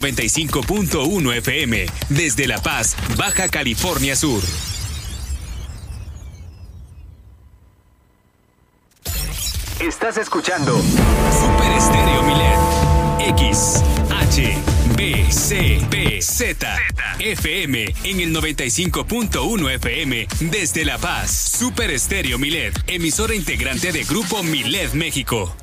95.1 FM desde La Paz, Baja California Sur. Estás escuchando Super Estéreo Milet X H B C B Z FM en el 95.1 FM desde La Paz. Super Estéreo Milet, emisora integrante de Grupo Milet México.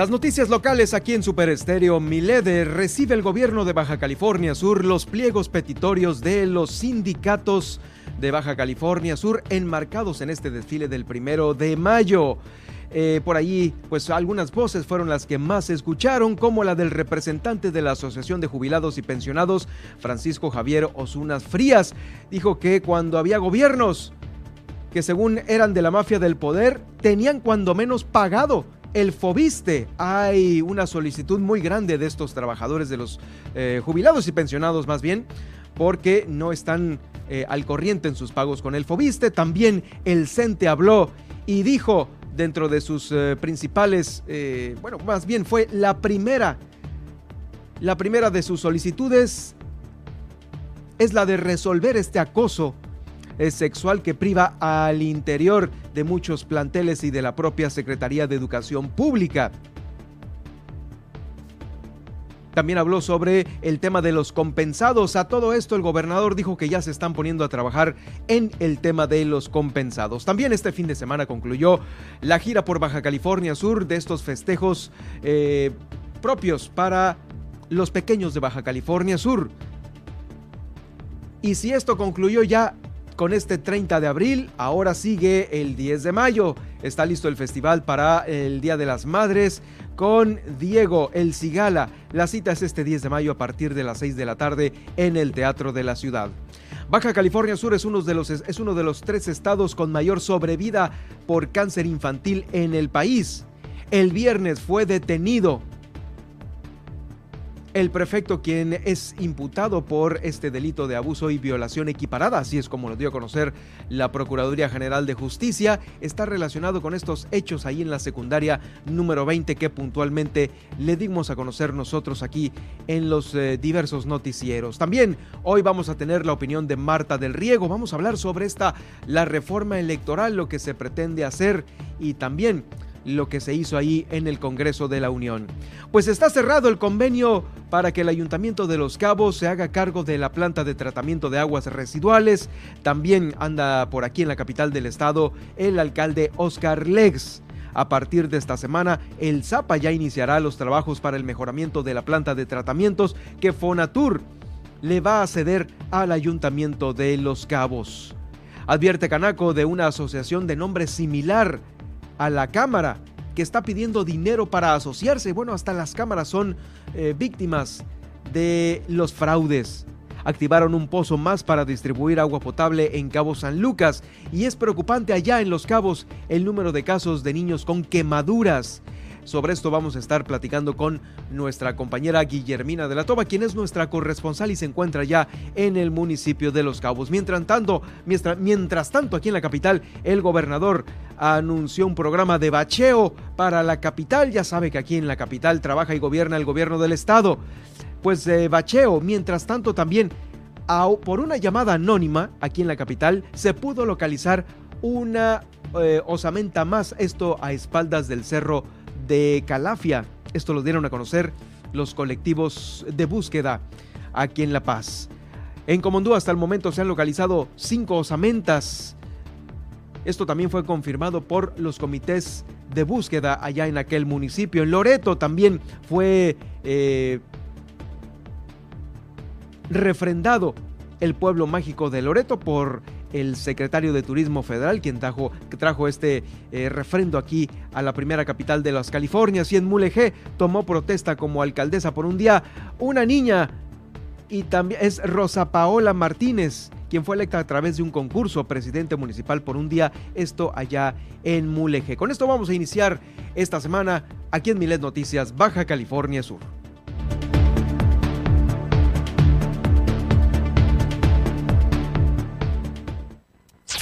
Las noticias locales aquí en Super Estéreo. Milede recibe el gobierno de Baja California Sur los pliegos petitorios de los sindicatos de Baja California Sur enmarcados en este desfile del primero de mayo. Eh, por allí, pues algunas voces fueron las que más se escucharon, como la del representante de la Asociación de Jubilados y Pensionados, Francisco Javier Osunas Frías. Dijo que cuando había gobiernos que según eran de la mafia del poder, tenían cuando menos pagado el Fobiste. Hay una solicitud muy grande de estos trabajadores, de los eh, jubilados y pensionados más bien, porque no están eh, al corriente en sus pagos con el Fobiste. También el CENTE habló y dijo dentro de sus eh, principales, bueno, más bien fue la primera, la primera de sus solicitudes es la de resolver este acoso sexual que priva al interior de muchos planteles y de la propia Secretaría de Educación Pública. También habló sobre el tema de los compensados. A todo esto el gobernador dijo que ya se están poniendo a trabajar en el tema de los compensados. También este fin de semana concluyó la gira por Baja California Sur de estos festejos eh, propios para los pequeños de Baja California Sur. Y si esto concluyó ya con este 30 de abril. Ahora sigue el 10 de mayo. Está listo el festival para el Día de las Madres con Diego El Cigala. La cita es este 10 de mayo a partir de las 6 de la tarde en el Teatro de la Ciudad. Baja California Sur es uno de los, es uno de los tres estados con mayor sobrevida por cáncer infantil en el país. El viernes fue detenido el prefecto, quien es imputado por este delito de abuso y violación equiparada, así es como lo dio a conocer la Procuraduría General de Justicia, está relacionado con estos hechos ahí en la secundaria número 20 que puntualmente le dimos a conocer nosotros aquí en los eh, diversos noticieros. También hoy vamos a tener la opinión de Marta del Riego, vamos a hablar sobre esta, la reforma electoral, lo que se pretende hacer y también lo que se hizo ahí en el Congreso de la Unión. Pues está cerrado el convenio para que el Ayuntamiento de Los Cabos se haga cargo de la planta de tratamiento de aguas residuales. También anda por aquí en la capital del estado el alcalde Oscar Legs. A partir de esta semana, el ZAPA ya iniciará los trabajos para el mejoramiento de la planta de tratamientos que Fonatur le va a ceder al Ayuntamiento de Los Cabos. Advierte Canaco de una asociación de nombre similar a la Cámara que está pidiendo dinero para asociarse. Bueno, hasta las cámaras son eh, víctimas de los fraudes. Activaron un pozo más para distribuir agua potable en Cabo San Lucas y es preocupante allá en Los Cabos el número de casos de niños con quemaduras. Sobre esto vamos a estar platicando con nuestra compañera Guillermina de la Toba, quien es nuestra corresponsal y se encuentra ya en el municipio de Los Cabos. Mientras tanto, mientras, mientras tanto aquí en la capital, el gobernador anunció un programa de bacheo para la capital. Ya sabe que aquí en la capital trabaja y gobierna el gobierno del estado. Pues de bacheo, mientras tanto también por una llamada anónima aquí en la capital se pudo localizar una eh, osamenta más, esto a espaldas del cerro de Calafia. Esto lo dieron a conocer los colectivos de búsqueda aquí en La Paz. En Comondú hasta el momento se han localizado cinco osamentas. Esto también fue confirmado por los comités de búsqueda allá en aquel municipio. En Loreto también fue eh, refrendado el pueblo mágico de Loreto por el secretario de Turismo Federal, quien trajo, este eh, refrendo aquí a la primera capital de las Californias. Y en Mulegé tomó protesta como alcaldesa por un día una niña y también es Rosa Paola Martínez, quien fue electa a través de un concurso presidente municipal por un día, esto allá en Mulegé. Con esto vamos a iniciar esta semana aquí en Milet Noticias, Baja California Sur.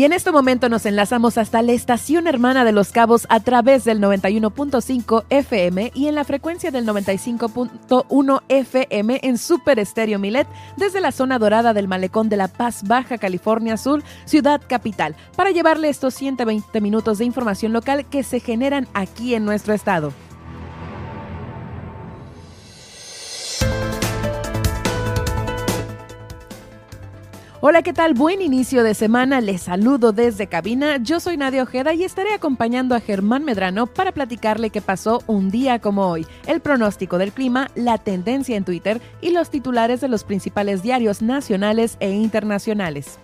Y en este momento nos enlazamos hasta la estación hermana de Los Cabos a través del 91.5 FM y en la frecuencia del 95.1 FM en Super Estéreo Milet desde la zona dorada del Malecón de La Paz, Baja California Sur, ciudad capital, para llevarle estos 120 minutos de información local que se generan aquí en nuestro estado. Hola, ¿qué tal? Buen inicio de semana. Les saludo desde cabina. Yo soy Nadia Ojeda y estaré acompañando a Germán Medrano para platicarle qué pasó un día como hoy, el pronóstico del clima, la tendencia en Twitter y los titulares de los principales diarios nacionales e internacionales.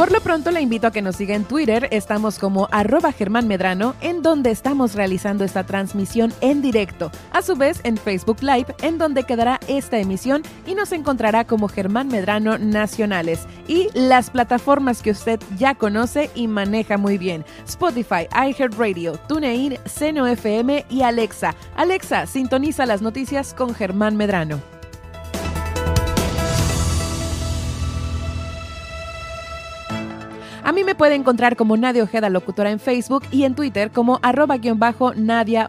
Por lo pronto le invito a que nos siga en Twitter, estamos como arroba Germán Medrano, en donde estamos realizando esta transmisión en directo. A su vez en Facebook Live, en donde quedará esta emisión y nos encontrará como Germán Medrano Nacionales. Y las plataformas que usted ya conoce y maneja muy bien. Spotify, iHeartRadio, TuneIn, Seno FM y Alexa. Alexa, sintoniza las noticias con Germán Medrano. A mí me puede encontrar como Nadia Ojeda Locutora en Facebook y en Twitter como arroba-nadia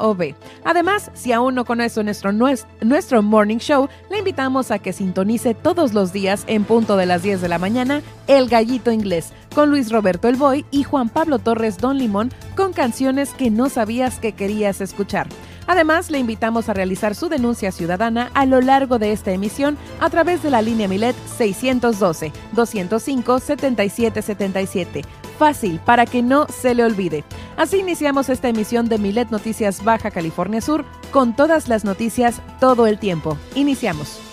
Además, si aún no conoce nuestro, nuestro Morning Show, le invitamos a que sintonice todos los días en punto de las 10 de la mañana El Gallito Inglés con Luis Roberto El Boy y Juan Pablo Torres Don Limón con canciones que no sabías que querías escuchar. Además, le invitamos a realizar su denuncia ciudadana a lo largo de esta emisión a través de la línea Milet 612-205-7777. Fácil, para que no se le olvide. Así iniciamos esta emisión de Milet Noticias Baja California Sur con todas las noticias todo el tiempo. Iniciamos.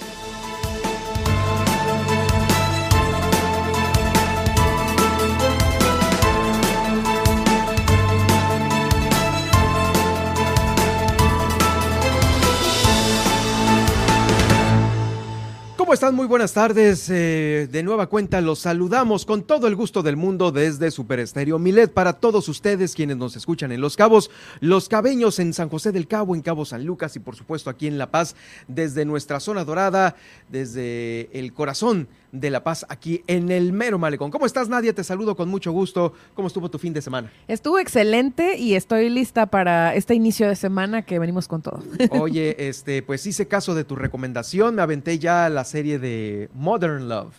¿Cómo están? Muy buenas tardes. Eh, de nueva cuenta los saludamos con todo el gusto del mundo desde Super Estéreo Milet para todos ustedes quienes nos escuchan en Los Cabos, Los Cabeños en San José del Cabo, en Cabo San Lucas y por supuesto aquí en La Paz desde nuestra zona dorada, desde el corazón de La Paz aquí en el mero malecón. ¿Cómo estás, Nadia? Te saludo con mucho gusto. ¿Cómo estuvo tu fin de semana? Estuvo excelente y estoy lista para este inicio de semana que venimos con todo. Oye, este, pues hice caso de tu recomendación. Me aventé ya la serie de Modern Love.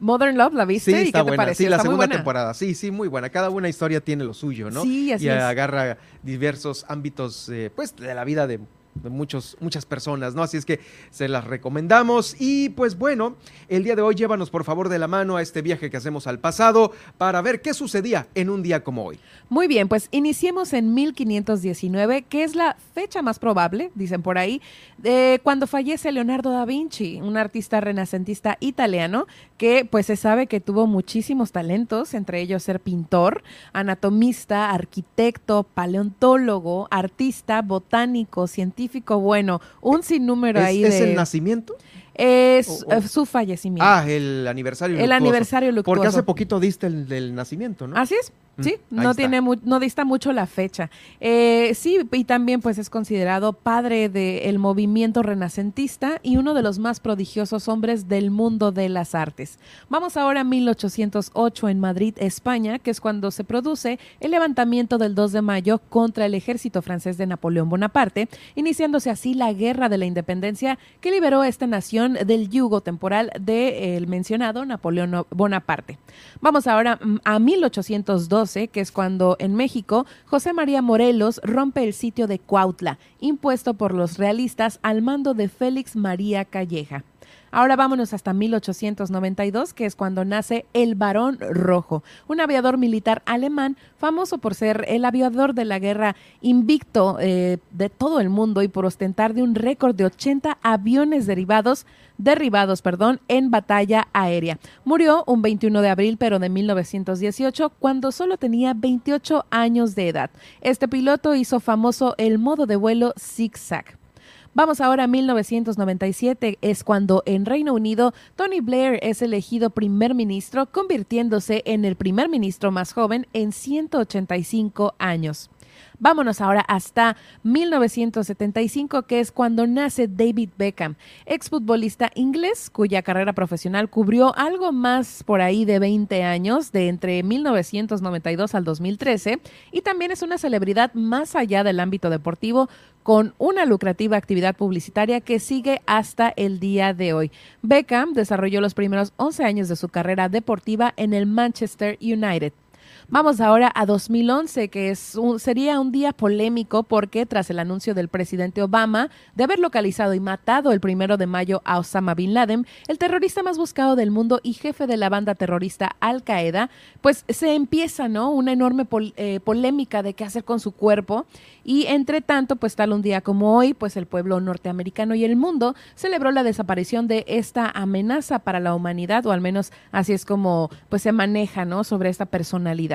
Modern Love, ¿la viste? Sí, está ¿Y qué buena. Sí, la segunda temporada. Sí, sí, muy buena. Cada una historia tiene lo suyo, ¿no? Sí, así y es. agarra diversos ámbitos, eh, pues, de la vida de muchas personas, ¿no? Así es que se las recomendamos. Y pues bueno, el día de hoy llévanos por favor de la mano a este viaje que hacemos al pasado para ver qué sucedía en un día como hoy. Muy bien, pues iniciemos en 1519, que es la fecha más probable, dicen por ahí, de cuando fallece Leonardo da Vinci, un artista renacentista italiano que pues se sabe que tuvo muchísimos talentos, entre ellos ser pintor, anatomista, arquitecto, paleontólogo, artista, botánico, científico bueno, un sinnúmero ahí de... ¿Es el nacimiento? Es eh, su fallecimiento. Ah, el aniversario El aniversario luctuoso. Porque hace poquito diste el del nacimiento, ¿no? Así es. Sí, no tiene no dista mucho la fecha. Eh, sí, y también pues es considerado padre del movimiento renacentista y uno de los más prodigiosos hombres del mundo de las artes. Vamos ahora a 1808 en Madrid, España, que es cuando se produce el levantamiento del 2 de mayo contra el ejército francés de Napoleón Bonaparte, iniciándose así la guerra de la independencia que liberó a esta nación del yugo temporal del mencionado Napoleón Bonaparte. Vamos ahora mm, a 1802 que es cuando en México José María Morelos rompe el sitio de Cuautla, impuesto por los realistas al mando de Félix María Calleja. Ahora vámonos hasta 1892, que es cuando nace el Barón Rojo, un aviador militar alemán famoso por ser el aviador de la guerra invicto eh, de todo el mundo y por ostentar de un récord de 80 aviones derivados derribados, perdón, en batalla aérea. Murió un 21 de abril, pero de 1918, cuando solo tenía 28 años de edad. Este piloto hizo famoso el modo de vuelo zigzag. Vamos ahora a 1997, es cuando en Reino Unido Tony Blair es elegido primer ministro, convirtiéndose en el primer ministro más joven en 185 años. Vámonos ahora hasta 1975, que es cuando nace David Beckham, exfutbolista inglés cuya carrera profesional cubrió algo más por ahí de 20 años, de entre 1992 al 2013, y también es una celebridad más allá del ámbito deportivo con una lucrativa actividad publicitaria que sigue hasta el día de hoy. Beckham desarrolló los primeros 11 años de su carrera deportiva en el Manchester United. Vamos ahora a 2011, que es sería un día polémico porque tras el anuncio del presidente Obama de haber localizado y matado el primero de mayo a Osama Bin Laden, el terrorista más buscado del mundo y jefe de la banda terrorista Al Qaeda, pues se empieza, ¿no? Una enorme eh, polémica de qué hacer con su cuerpo y entre tanto, pues tal un día como hoy, pues el pueblo norteamericano y el mundo celebró la desaparición de esta amenaza para la humanidad, o al menos así es como pues se maneja, ¿no? Sobre esta personalidad.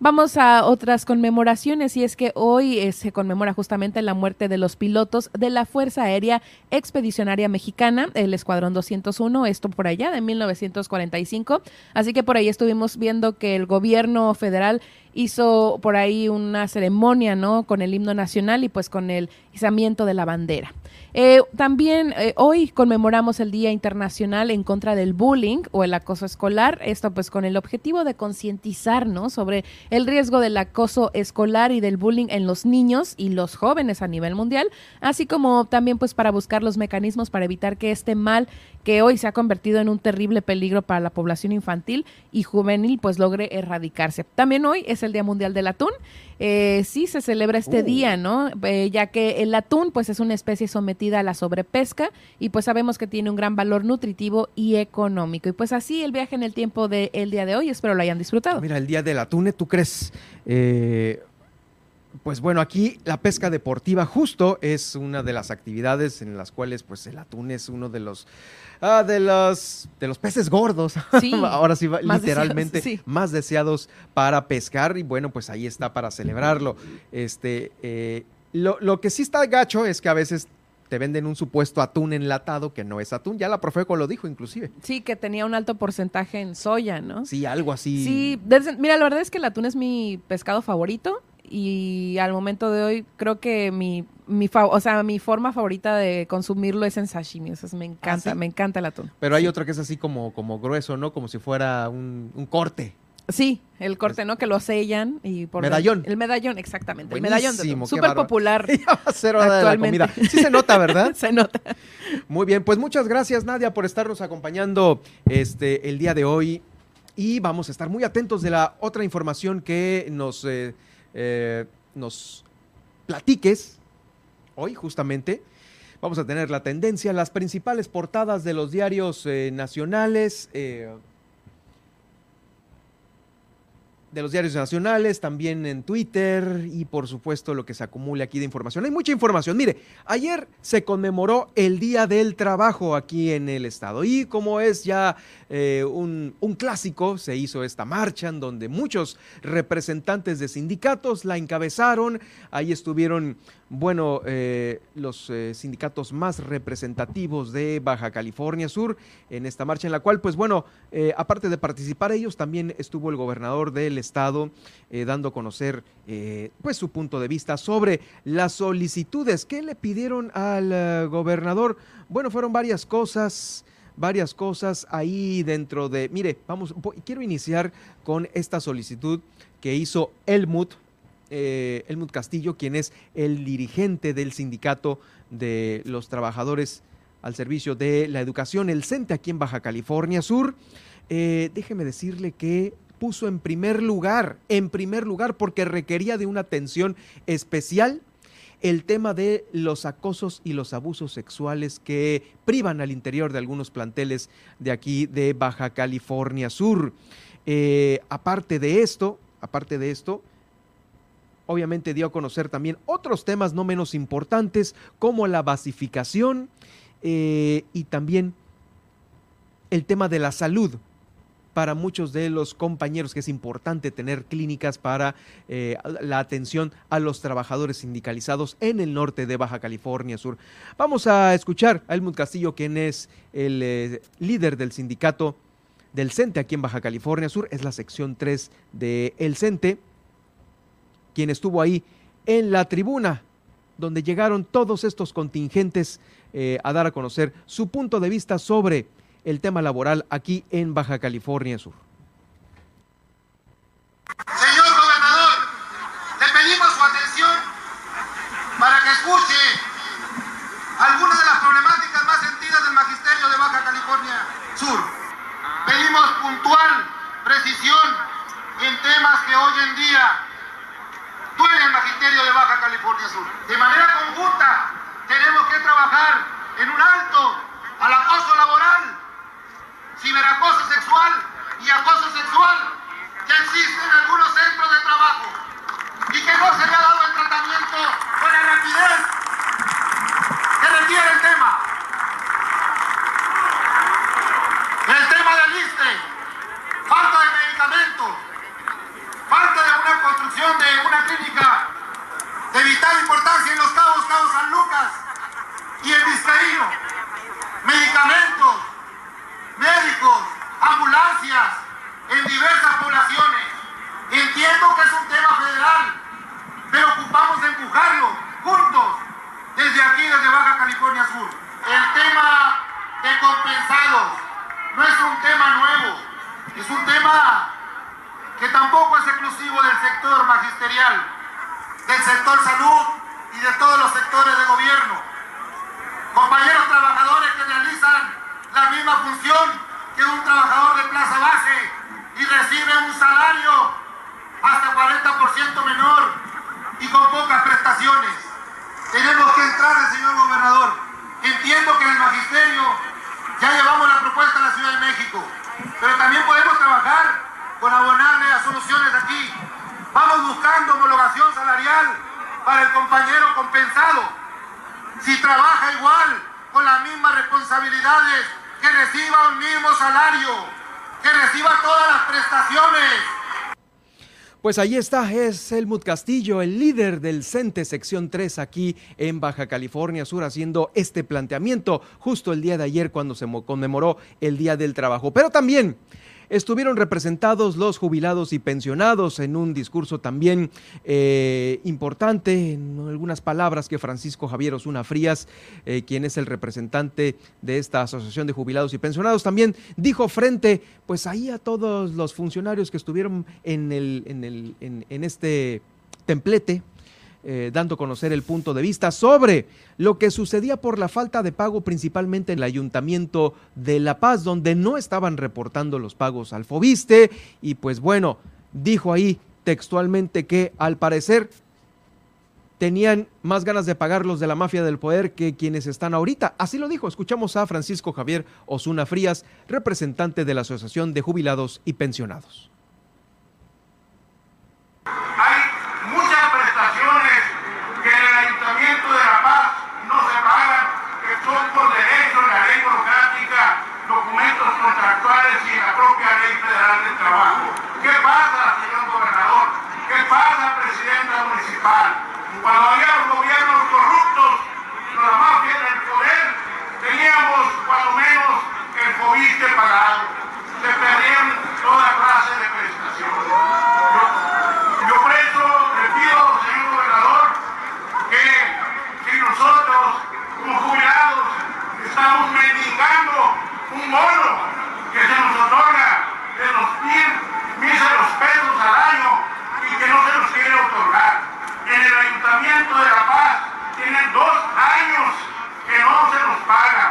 Vamos a otras conmemoraciones y es que hoy eh, se conmemora justamente la muerte de los pilotos de la Fuerza Aérea Expedicionaria Mexicana, el Escuadrón 201, esto por allá de 1945. Así que por ahí estuvimos viendo que el gobierno federal hizo por ahí una ceremonia, ¿no? Con el himno nacional y pues con el izamiento de la bandera. Eh, también eh, hoy conmemoramos el Día Internacional en contra del bullying o el acoso escolar, esto pues con el objetivo de concientizarnos sobre el riesgo del acoso escolar y del bullying en los niños y los jóvenes a nivel mundial, así como también pues para buscar los mecanismos para evitar que este mal que hoy se ha convertido en un terrible peligro para la población infantil y juvenil pues logre erradicarse. También hoy es el Día Mundial del Atún eh, sí se celebra este uh. día, ¿no? Eh, ya que el atún, pues, es una especie sometida a la sobrepesca y pues sabemos que tiene un gran valor nutritivo y económico. Y pues así el viaje en el tiempo del día de hoy, espero lo hayan disfrutado. Mira, el día del atún, ¿tú crees? Eh, pues bueno, aquí la pesca deportiva justo es una de las actividades en las cuales pues el atún es uno de los Ah, de los de los peces gordos. Ahora sí, literalmente más deseados para pescar y bueno, pues ahí está para celebrarlo. Este, eh, lo, lo, que sí está gacho es que a veces te venden un supuesto atún enlatado que no es atún. Ya la Profeco lo dijo inclusive. Sí, que tenía un alto porcentaje en soya, ¿no? Sí, algo así. Sí, mira, la verdad es que el atún es mi pescado favorito y al momento de hoy creo que mi, mi o sea, mi forma favorita de consumirlo es en sashimi, o sea, me encanta, ¿Ah, me encanta el atún. Pero hay otro que es así como, como grueso, ¿no? Como si fuera un, corte. Sí, el corte, ¿no? Que lo sellan y por medallón. El, medallón, exactamente. el medallón súper popular actualmente. Sí se nota, ¿verdad? se nota. Muy bien, pues muchas gracias Nadia por estarnos acompañando este el día de hoy y vamos a estar muy atentos de la otra información que nos eh, eh, nos platiques hoy justamente. Vamos a tener la tendencia, las principales portadas de los diarios eh, nacionales. Eh, de los diarios nacionales, también en Twitter y por supuesto lo que se acumule aquí de información. Hay mucha información. Mire, ayer se conmemoró el Día del Trabajo aquí en el estado y como es ya eh, un, un, clásico, se hizo esta marcha en donde muchos representantes de sindicatos la encabezaron. Ahí estuvieron bueno, eh, los eh, sindicatos más representativos de Baja California Sur en esta marcha en la cual, pues bueno, aparte de participar ellos, también estuvo el gobernador del estado dando a conocer pues su punto de vista sobre las solicitudes que le pidieron al gobernador. Bueno, fueron varias cosas varias cosas ahí dentro de, mire, vamos, quiero iniciar con esta solicitud que hizo Elmut eh, Helmut Castillo, quien es el dirigente del sindicato de los trabajadores al servicio de la educación, el CENTE aquí en Baja California Sur. Eh, déjeme decirle que puso en primer lugar, en primer lugar, porque requería de una atención especial, el tema de los acosos y los abusos sexuales que privan al interior de algunos planteles de aquí de Baja California Sur. Eh, aparte de esto, aparte de esto, obviamente dio a conocer también otros temas no menos importantes como la basificación eh, y también el tema de la salud para muchos de los compañeros que es importante tener clínicas para eh, la atención a los trabajadores sindicalizados en el norte de Baja California Sur. Vamos a escuchar a Helmut Castillo, quien es el eh, líder del sindicato del CENTE aquí en Baja California Sur, es la sección 3 de El CENTE, quien estuvo ahí en la tribuna donde llegaron todos estos contingentes eh, a dar a conocer su punto de vista sobre el tema laboral aquí en Baja California Sur. Señor gobernador, le pedimos su atención para que escuche algunas de las problemáticas más sentidas del magisterio de Baja California Sur. Pedimos puntual precisión en temas que hoy en día duele el magisterio de Baja California Sur. De manera conjunta tenemos que trabajar en un alto al acoso laboral ciberacoso sexual y acoso sexual que existe en algunos centros de trabajo y que no se le ha dado el tratamiento con la rapidez que requiere el tema. El tema del ISTE, falta de medicamentos, falta de una construcción de una clínica de vital importancia en los cabos, Cabos San Lucas y en Vizcaíno, medicamentos, médicos, ambulancias en diversas poblaciones. Entiendo que es un tema federal, pero ocupamos de empujarlo juntos desde aquí, desde Baja California Sur. El tema de compensados no es un tema nuevo, es un tema que tampoco es exclusivo del sector magisterial, del sector salud y de todos los sectores de gobierno. Compañeros trabajadores que realizan la misma función que un trabajador de plaza base y recibe un salario hasta 40% menor y con pocas prestaciones. Tenemos que entrar, señor gobernador. Entiendo que en el magisterio ya llevamos la propuesta a la Ciudad de México, pero también podemos trabajar con abonarle a soluciones aquí. Vamos buscando homologación salarial para el compañero compensado. Si trabaja igual, con las mismas responsabilidades que reciba un mismo salario, que reciba todas las prestaciones. Pues ahí está, es Helmut Castillo, el líder del CENTE sección 3 aquí en Baja California Sur, haciendo este planteamiento justo el día de ayer cuando se conmemoró el Día del Trabajo. Pero también estuvieron representados los jubilados y pensionados en un discurso también eh, importante, en algunas palabras que Francisco Javier Osuna Frías, eh, quien es el representante de esta Asociación de Jubilados y Pensionados, también dijo frente, pues ahí a todos los funcionarios que estuvieron en, el, en, el, en este templete eh, dando a conocer el punto de vista sobre lo que sucedía por la falta de pago principalmente en el Ayuntamiento de La Paz, donde no estaban reportando los pagos al Fobiste y pues bueno, dijo ahí textualmente que al parecer tenían más ganas de pagar los de la mafia del poder que quienes están ahorita. Así lo dijo. Escuchamos a Francisco Javier Osuna Frías, representante de la Asociación de Jubilados y Pensionados. Cuando había los gobiernos corruptos, la mafia del poder, teníamos cuando menos el FOBISTE pagado. Se perdían toda clase de prestaciones. Yo, yo por eso le pido, señor gobernador, que si nosotros, como jubilados, estamos mendigando un bono que se nos otorga de los mil, míseros pesos al año y que no se nos quiere otorgar en el Ayuntamiento de La Paz tienen dos años que no se nos paga.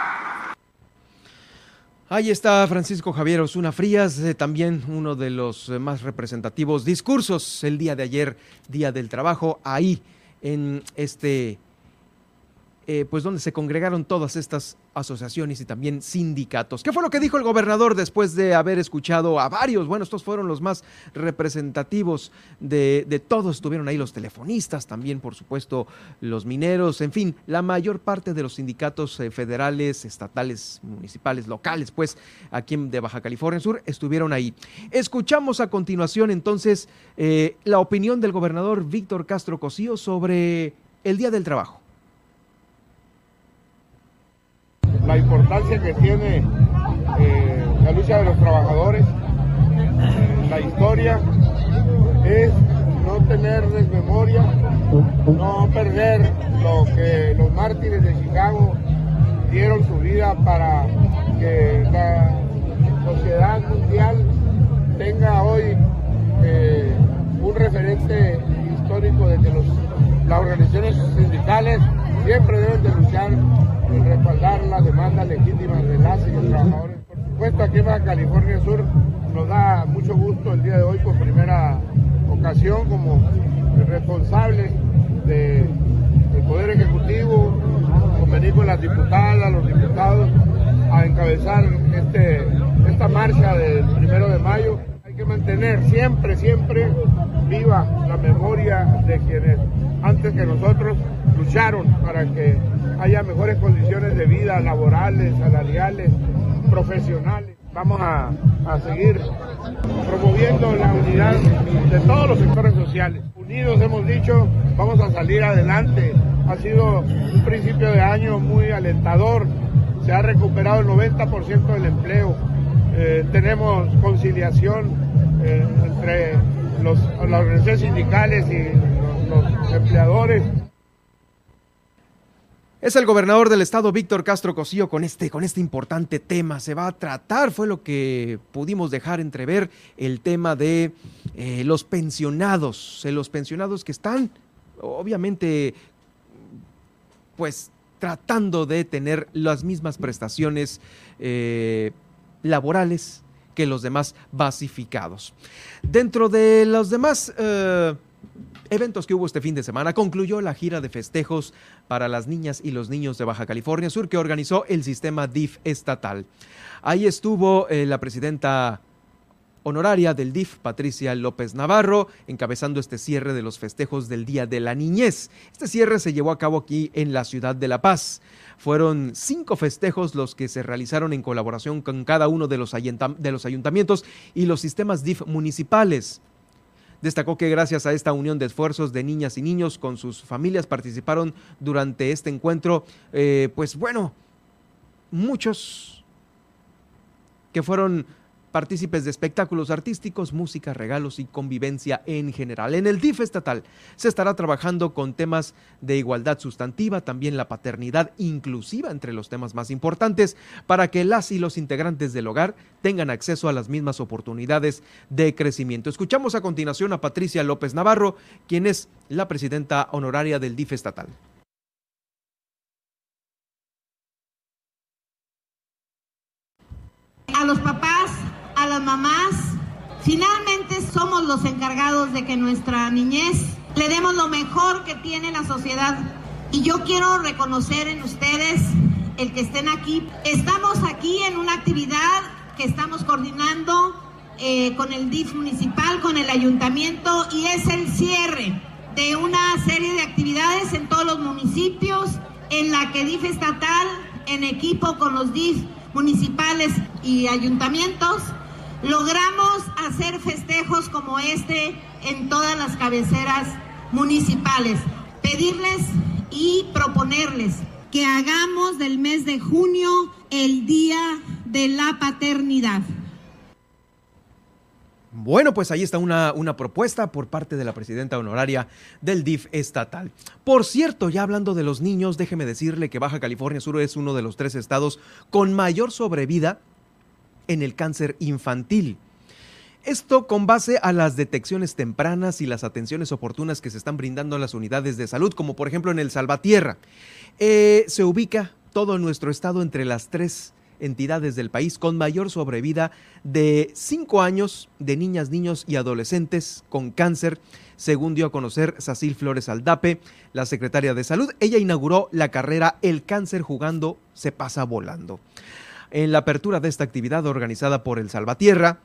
Ahí está Francisco Javier Osuna Frías, eh, también uno de los eh, más representativos discursos el día de ayer, Día del Trabajo, ahí en este eh, pues donde se congregaron todas estas asociaciones y también sindicatos. ¿Qué fue lo que dijo el gobernador después de haber escuchado a varios? Bueno, estos fueron los más representativos de, de todos. Estuvieron ahí los telefonistas, también por supuesto los mineros, en fin, la mayor parte de los sindicatos eh, federales, estatales, municipales, locales, pues aquí de Baja California Sur, estuvieron ahí. Escuchamos a continuación entonces eh, la opinión del gobernador Víctor Castro Cosío sobre el Día del Trabajo. La importancia que tiene eh, la lucha de los trabajadores en la historia es no tener desmemoria, no perder lo que los mártires de Chicago dieron su vida para que la sociedad mundial tenga hoy eh, un referente histórico de que las organizaciones sindicales siempre deben de luchar respaldar las demandas legítimas de las y los trabajadores. Por supuesto, aquí en Baja California Sur nos da mucho gusto el día de hoy por primera ocasión como responsables del Poder Ejecutivo, convenir con las diputadas, los diputados, a encabezar este, esta marcha del primero de mayo. Hay que mantener siempre, siempre viva la memoria de quienes antes que nosotros lucharon para que haya mejores condiciones de vida laborales, salariales, profesionales. Vamos a, seguir promoviendo la unidad de todos los sectores sociales. Unidos hemos dicho, vamos a salir adelante. Ha sido un principio de año muy alentador. Se ha recuperado el 90% del empleo. Eh, tenemos conciliación eh, entre los, las organizaciones sindicales y los empleadores. Es el gobernador del estado, Víctor Castro Cosío, con este, con este importante tema. Se va a tratar, fue lo que pudimos dejar entrever, el tema de eh, los pensionados, los pensionados que están, obviamente, pues tratando de tener las mismas prestaciones eh, laborales que los demás basificados. Dentro de los demás... Eventos que hubo este fin de semana, concluyó la gira de festejos para las niñas y los niños de Baja California Sur que organizó el sistema DIF estatal. Ahí estuvo eh, la presidenta honoraria del DIF, Patricia López Navarro, encabezando este cierre de los festejos del Día de la Niñez. Este cierre se llevó a cabo aquí en la ciudad de La Paz. Fueron cinco festejos los que se realizaron en colaboración con cada uno de los ayuntamientos y los sistemas DIF municipales. Destacó que gracias a esta unión de esfuerzos de niñas y niños con sus familias participaron durante este encuentro, eh, pues bueno, muchos que fueron partícipes de espectáculos artísticos, música, regalos y convivencia en general. En el DIF estatal se estará trabajando con temas de igualdad sustantiva, también la paternidad inclusiva entre los temas más importantes, para que las y los integrantes del hogar tengan acceso a las mismas oportunidades de crecimiento. Escuchamos a continuación a Patricia López Navarro, quien es la presidenta honoraria del DIF estatal. A los papás mamás. Finalmente somos los encargados de que nuestra niñez le demos lo mejor que tiene la sociedad. Y yo quiero reconocer en ustedes el que estén aquí. Estamos aquí en una actividad que estamos coordinando eh, con el DIF municipal, con el ayuntamiento, y es el cierre de una serie de actividades en todos los municipios, en la que DIF estatal, en equipo con los DIF municipales y ayuntamientos, logramos hacer festejos como este en todas las cabeceras municipales. Pedirles y proponerles que hagamos del mes de junio el Día de la Paternidad. Bueno, pues ahí está una, una, propuesta por parte de la presidenta honoraria del DIF estatal. Por cierto, ya hablando de los niños, déjeme decirle que Baja California Sur es uno de los tres estados con mayor sobrevida en el cáncer infantil. Esto con base a las detecciones tempranas y las atenciones oportunas que se están brindando a las unidades de salud, como por ejemplo en el Salvatierra. Eh, se ubica todo nuestro estado entre las tres entidades del país con mayor sobrevida de 5 años de niñas, niños y adolescentes con cáncer, según dio a conocer Sacil Flores Aldape, la secretaria de Salud. Ella inauguró la carrera El cáncer jugando se pasa volando. En la apertura de esta actividad organizada por el Salvatierra,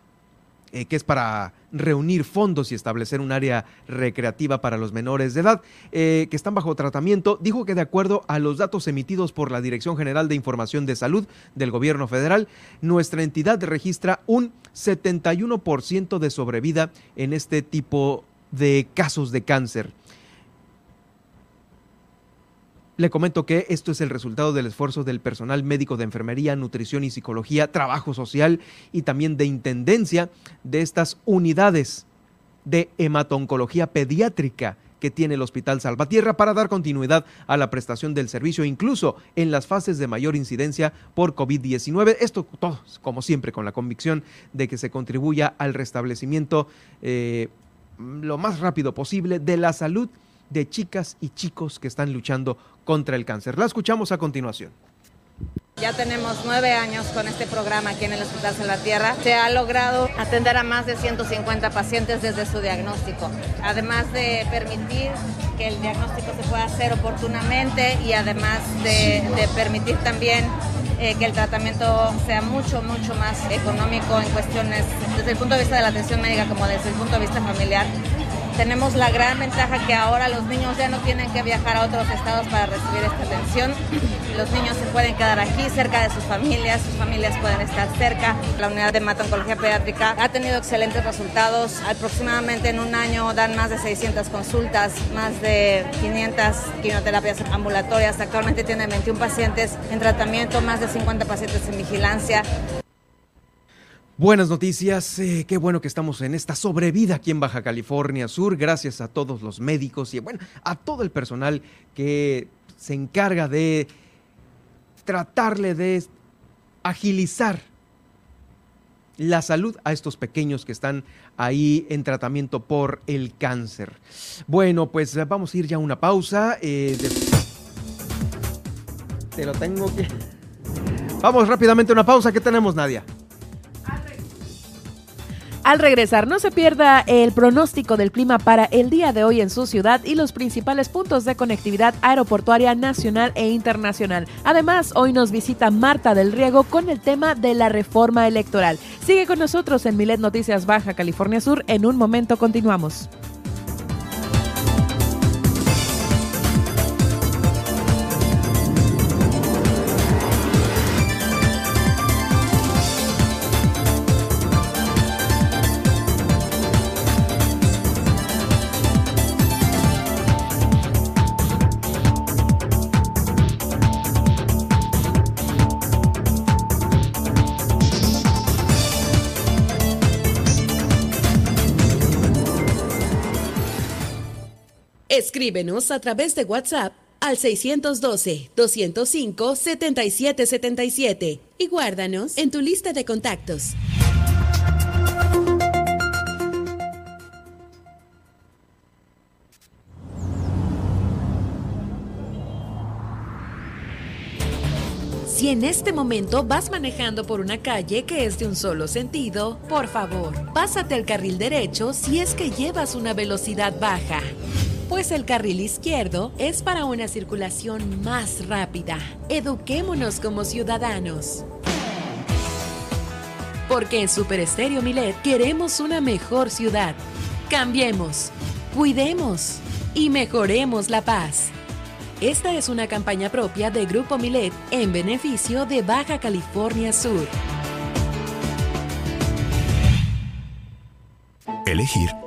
eh, que es para reunir fondos y establecer un área recreativa para los menores de edad eh, que están bajo tratamiento, dijo que de acuerdo a los datos emitidos por la Dirección General de Información de Salud del Gobierno Federal, nuestra entidad registra un 71% de sobrevida en este tipo de casos de cáncer. Le comento que esto es el resultado del esfuerzo del personal médico de enfermería, nutrición y psicología, trabajo social y también de intendencia de estas unidades de hematoncología pediátrica que tiene el Hospital Salvatierra para dar continuidad a la prestación del servicio, incluso en las fases de mayor incidencia por COVID-19. Esto como siempre, con la convicción de que se contribuya al restablecimiento eh, lo más rápido posible de la salud de chicas y chicos que están luchando contra el cáncer. La escuchamos a continuación. Ya tenemos nueve años con este programa aquí en el Hospital Salvatierra. Se ha logrado atender a más de 150 pacientes desde su diagnóstico, además de permitir que el diagnóstico se pueda hacer oportunamente y además de, permitir también eh, que el tratamiento sea mucho, mucho más económico en cuestiones desde el punto de vista de la atención médica como desde el punto de vista familiar tenemos la gran ventaja que ahora los niños ya no tienen que viajar a otros estados para recibir esta atención. Los niños se pueden quedar aquí cerca de sus familias, sus familias pueden estar cerca. La unidad de matoncología pediátrica ha tenido excelentes resultados. Aproximadamente en un año dan más de 600 consultas, más de 500 quimioterapias ambulatorias. Actualmente tienen 21 pacientes en tratamiento, más de 50 pacientes en vigilancia. Buenas noticias, eh, qué bueno que estamos en esta sobrevida aquí en Baja California Sur, gracias a todos los médicos y bueno, a todo el personal que se encarga de tratarle de agilizar la salud a estos pequeños que están ahí en tratamiento por el cáncer. Bueno, pues vamos a ir ya a una pausa. Eh, Te lo tengo que... Vamos rápidamente a una pausa. ¿Qué tenemos, Nadia? Al regresar, no se pierda el pronóstico del clima para el día de hoy en su ciudad y los principales puntos de conectividad aeroportuaria nacional e internacional. Además, hoy nos visita Marta del Riego con el tema de la reforma electoral. Sigue con nosotros en Milet Noticias Baja California Sur. En un momento continuamos. Escríbenos a través de WhatsApp al 612-205-7777 y guárdanos en tu lista de contactos. Si en este momento vas manejando por una calle que es de un solo sentido, por favor, pásate al carril derecho si es que llevas una velocidad baja pues el carril izquierdo es para una circulación más rápida. Eduquémonos como ciudadanos. Porque en Super Estéreo Milet queremos una mejor ciudad. Cambiemos, cuidemos y mejoremos la paz. Esta es una campaña propia de Grupo Milet en beneficio de Baja California Sur. Elegir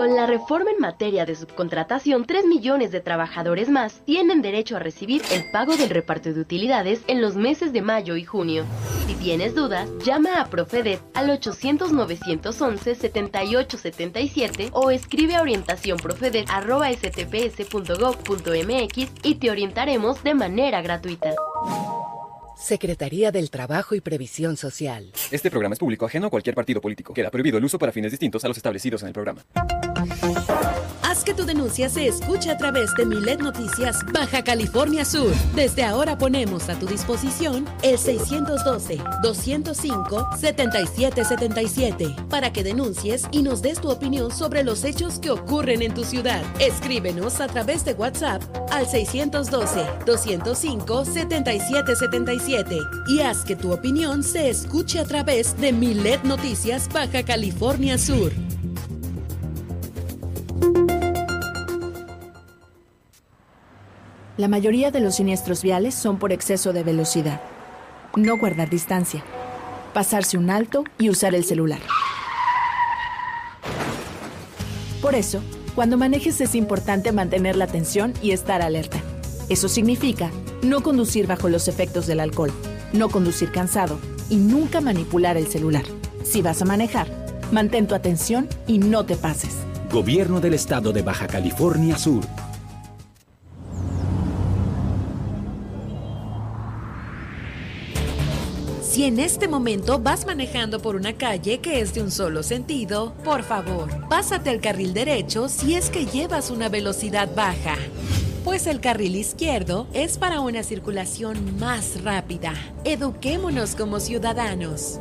Con la reforma en materia de subcontratación, 3 millones de trabajadores más tienen derecho a recibir el pago del reparto de utilidades en los meses de mayo y junio. Si tienes dudas, llama a Profedet al 800-911-7877 o escribe a orientacionprofedet.stps.gov.mx y te orientaremos de manera gratuita. Secretaría del Trabajo y Previsión Social. Este programa es público ajeno a cualquier partido político. Queda prohibido el uso para fines distintos a los establecidos en el programa. Haz que tu denuncia se escuche a través de Milet Noticias Baja California Sur. Desde ahora ponemos a tu disposición el 612-205-7777 para que denuncies y nos des tu opinión sobre los hechos que ocurren en tu ciudad. Escríbenos a través de WhatsApp al 612-205-7777 y haz que tu opinión se escuche a través de Milet Noticias Baja California Sur. La mayoría de los siniestros viales son por exceso de velocidad. No guardar distancia. Pasarse un alto y usar el celular. Por eso, cuando manejes es importante mantener la atención y estar alerta. Eso significa no conducir bajo los efectos del alcohol, no conducir cansado y nunca manipular el celular. Si vas a manejar, mantén tu atención y no te pases. Gobierno del Estado de Baja California Sur. Si en este momento vas manejando por una calle que es de un solo sentido, por favor, pásate al carril derecho si es que llevas una velocidad baja. Pues el carril izquierdo es para una circulación más rápida. Eduquémonos como ciudadanos.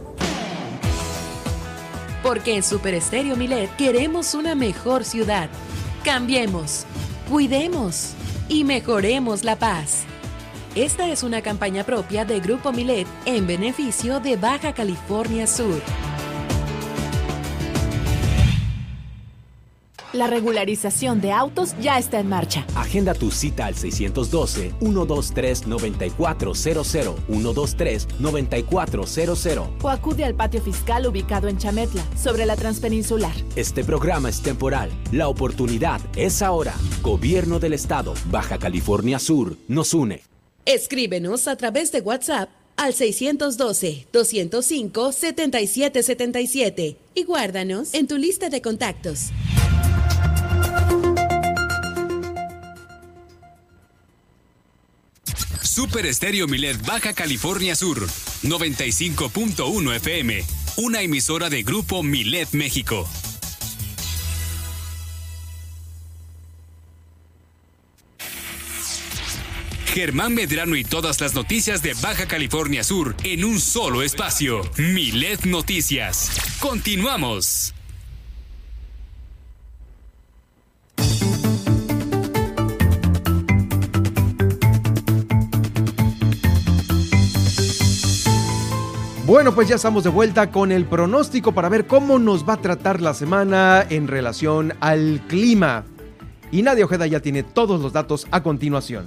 Porque en Super Estéreo Milet queremos una mejor ciudad. Cambiemos, cuidemos y mejoremos la paz. Esta es una campaña propia de Grupo Milet en beneficio de Baja California Sur. La regularización de autos ya está en marcha. Agenda tu cita al 612-123-9400, 123-9400. O acude al patio fiscal ubicado en Chametla, sobre la Transpeninsular. Este programa es temporal. La oportunidad es ahora. Gobierno del Estado, Baja California Sur, nos une. Escríbenos a través de WhatsApp al 612-205-7777 y guárdanos en tu lista de contactos. Super Estéreo Milet Baja California Sur, 95.1 FM, una emisora de Grupo Milet México. Germán Medrano y todas las noticias de Baja California Sur en un solo espacio. Milet Noticias. Continuamos. Bueno, pues ya estamos de vuelta con el pronóstico para ver cómo nos va a tratar la semana en relación al clima. Y Nadia Ojeda ya tiene todos los datos a continuación.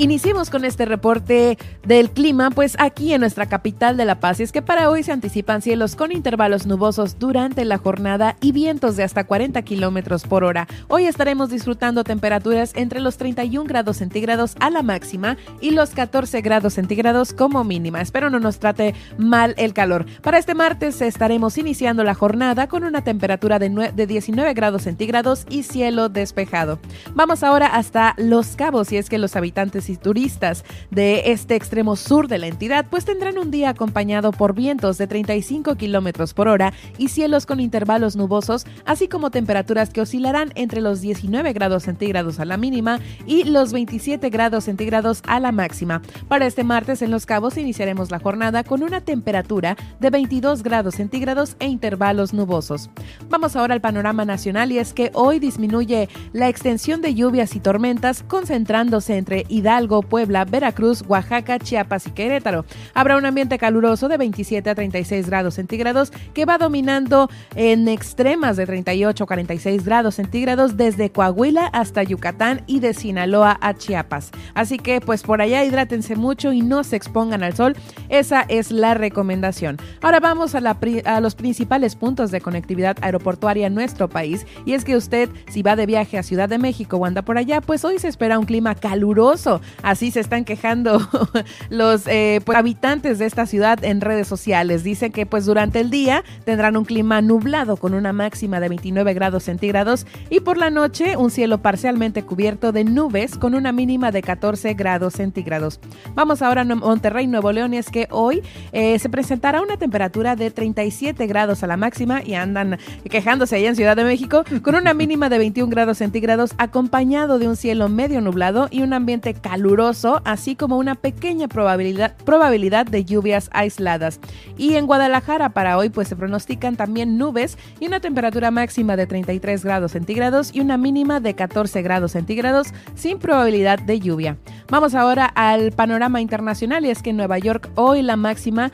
Iniciemos con este reporte del clima, pues aquí en nuestra capital de La Paz. Y es que para hoy se anticipan cielos con intervalos nubosos durante la jornada y vientos de hasta 40 kilómetros por hora. Hoy estaremos disfrutando temperaturas entre los 31 grados centígrados a la máxima y los 14 grados centígrados como mínima. Espero no nos trate mal el calor. Para este martes estaremos iniciando la jornada con una temperatura de, de 19 grados centígrados y cielo despejado. Vamos ahora hasta Los Cabos y es que los habitantes y turistas de este extremo sur de la entidad, pues tendrán un día acompañado por vientos de 35 kilómetros por hora y cielos con intervalos nubosos, así como temperaturas que oscilarán entre los 19 grados centígrados a la mínima y los 27 grados centígrados a la máxima. Para este martes en Los Cabos iniciaremos la jornada con una temperatura de 22 grados centígrados e intervalos nubosos. Vamos ahora al panorama nacional y es que hoy disminuye la extensión de lluvias y tormentas concentrándose entre Hidalgo Hidalgo, Puebla, Veracruz, Oaxaca, Chiapas y Querétaro. Habrá un ambiente caluroso de 27 a 36 grados centígrados que va dominando en extremas de 38 a 46 grados centígrados desde Coahuila hasta Yucatán y de Sinaloa a Chiapas. Así que pues por allá hidrátense mucho y no se expongan al sol. Esa es la recomendación. Ahora vamos a, a los principales puntos de conectividad aeroportuaria en nuestro país y es que usted si va de viaje a Ciudad de México o anda por allá, pues hoy se espera un clima caluroso. Así se están quejando los eh, pues, habitantes de esta ciudad en redes sociales. Dicen que pues durante el día tendrán un clima nublado con una máxima de 29 grados centígrados y por la noche un cielo parcialmente cubierto de nubes con una mínima de 14 grados centígrados. Vamos ahora a Monterrey, Nuevo León y es que hoy eh, se presentará una temperatura de 37 grados a la máxima y andan quejándose allá en Ciudad de México con una mínima de 21 grados centígrados acompañado de un cielo medio nublado y un ambiente caluroso así como una pequeña probabilidad, probabilidad de lluvias aisladas. Y en Guadalajara para hoy pues se pronostican también nubes y una temperatura máxima de 33 grados centígrados y una mínima de 14 grados centígrados sin probabilidad de lluvia. Vamos ahora al panorama internacional y es que en Nueva York hoy la máxima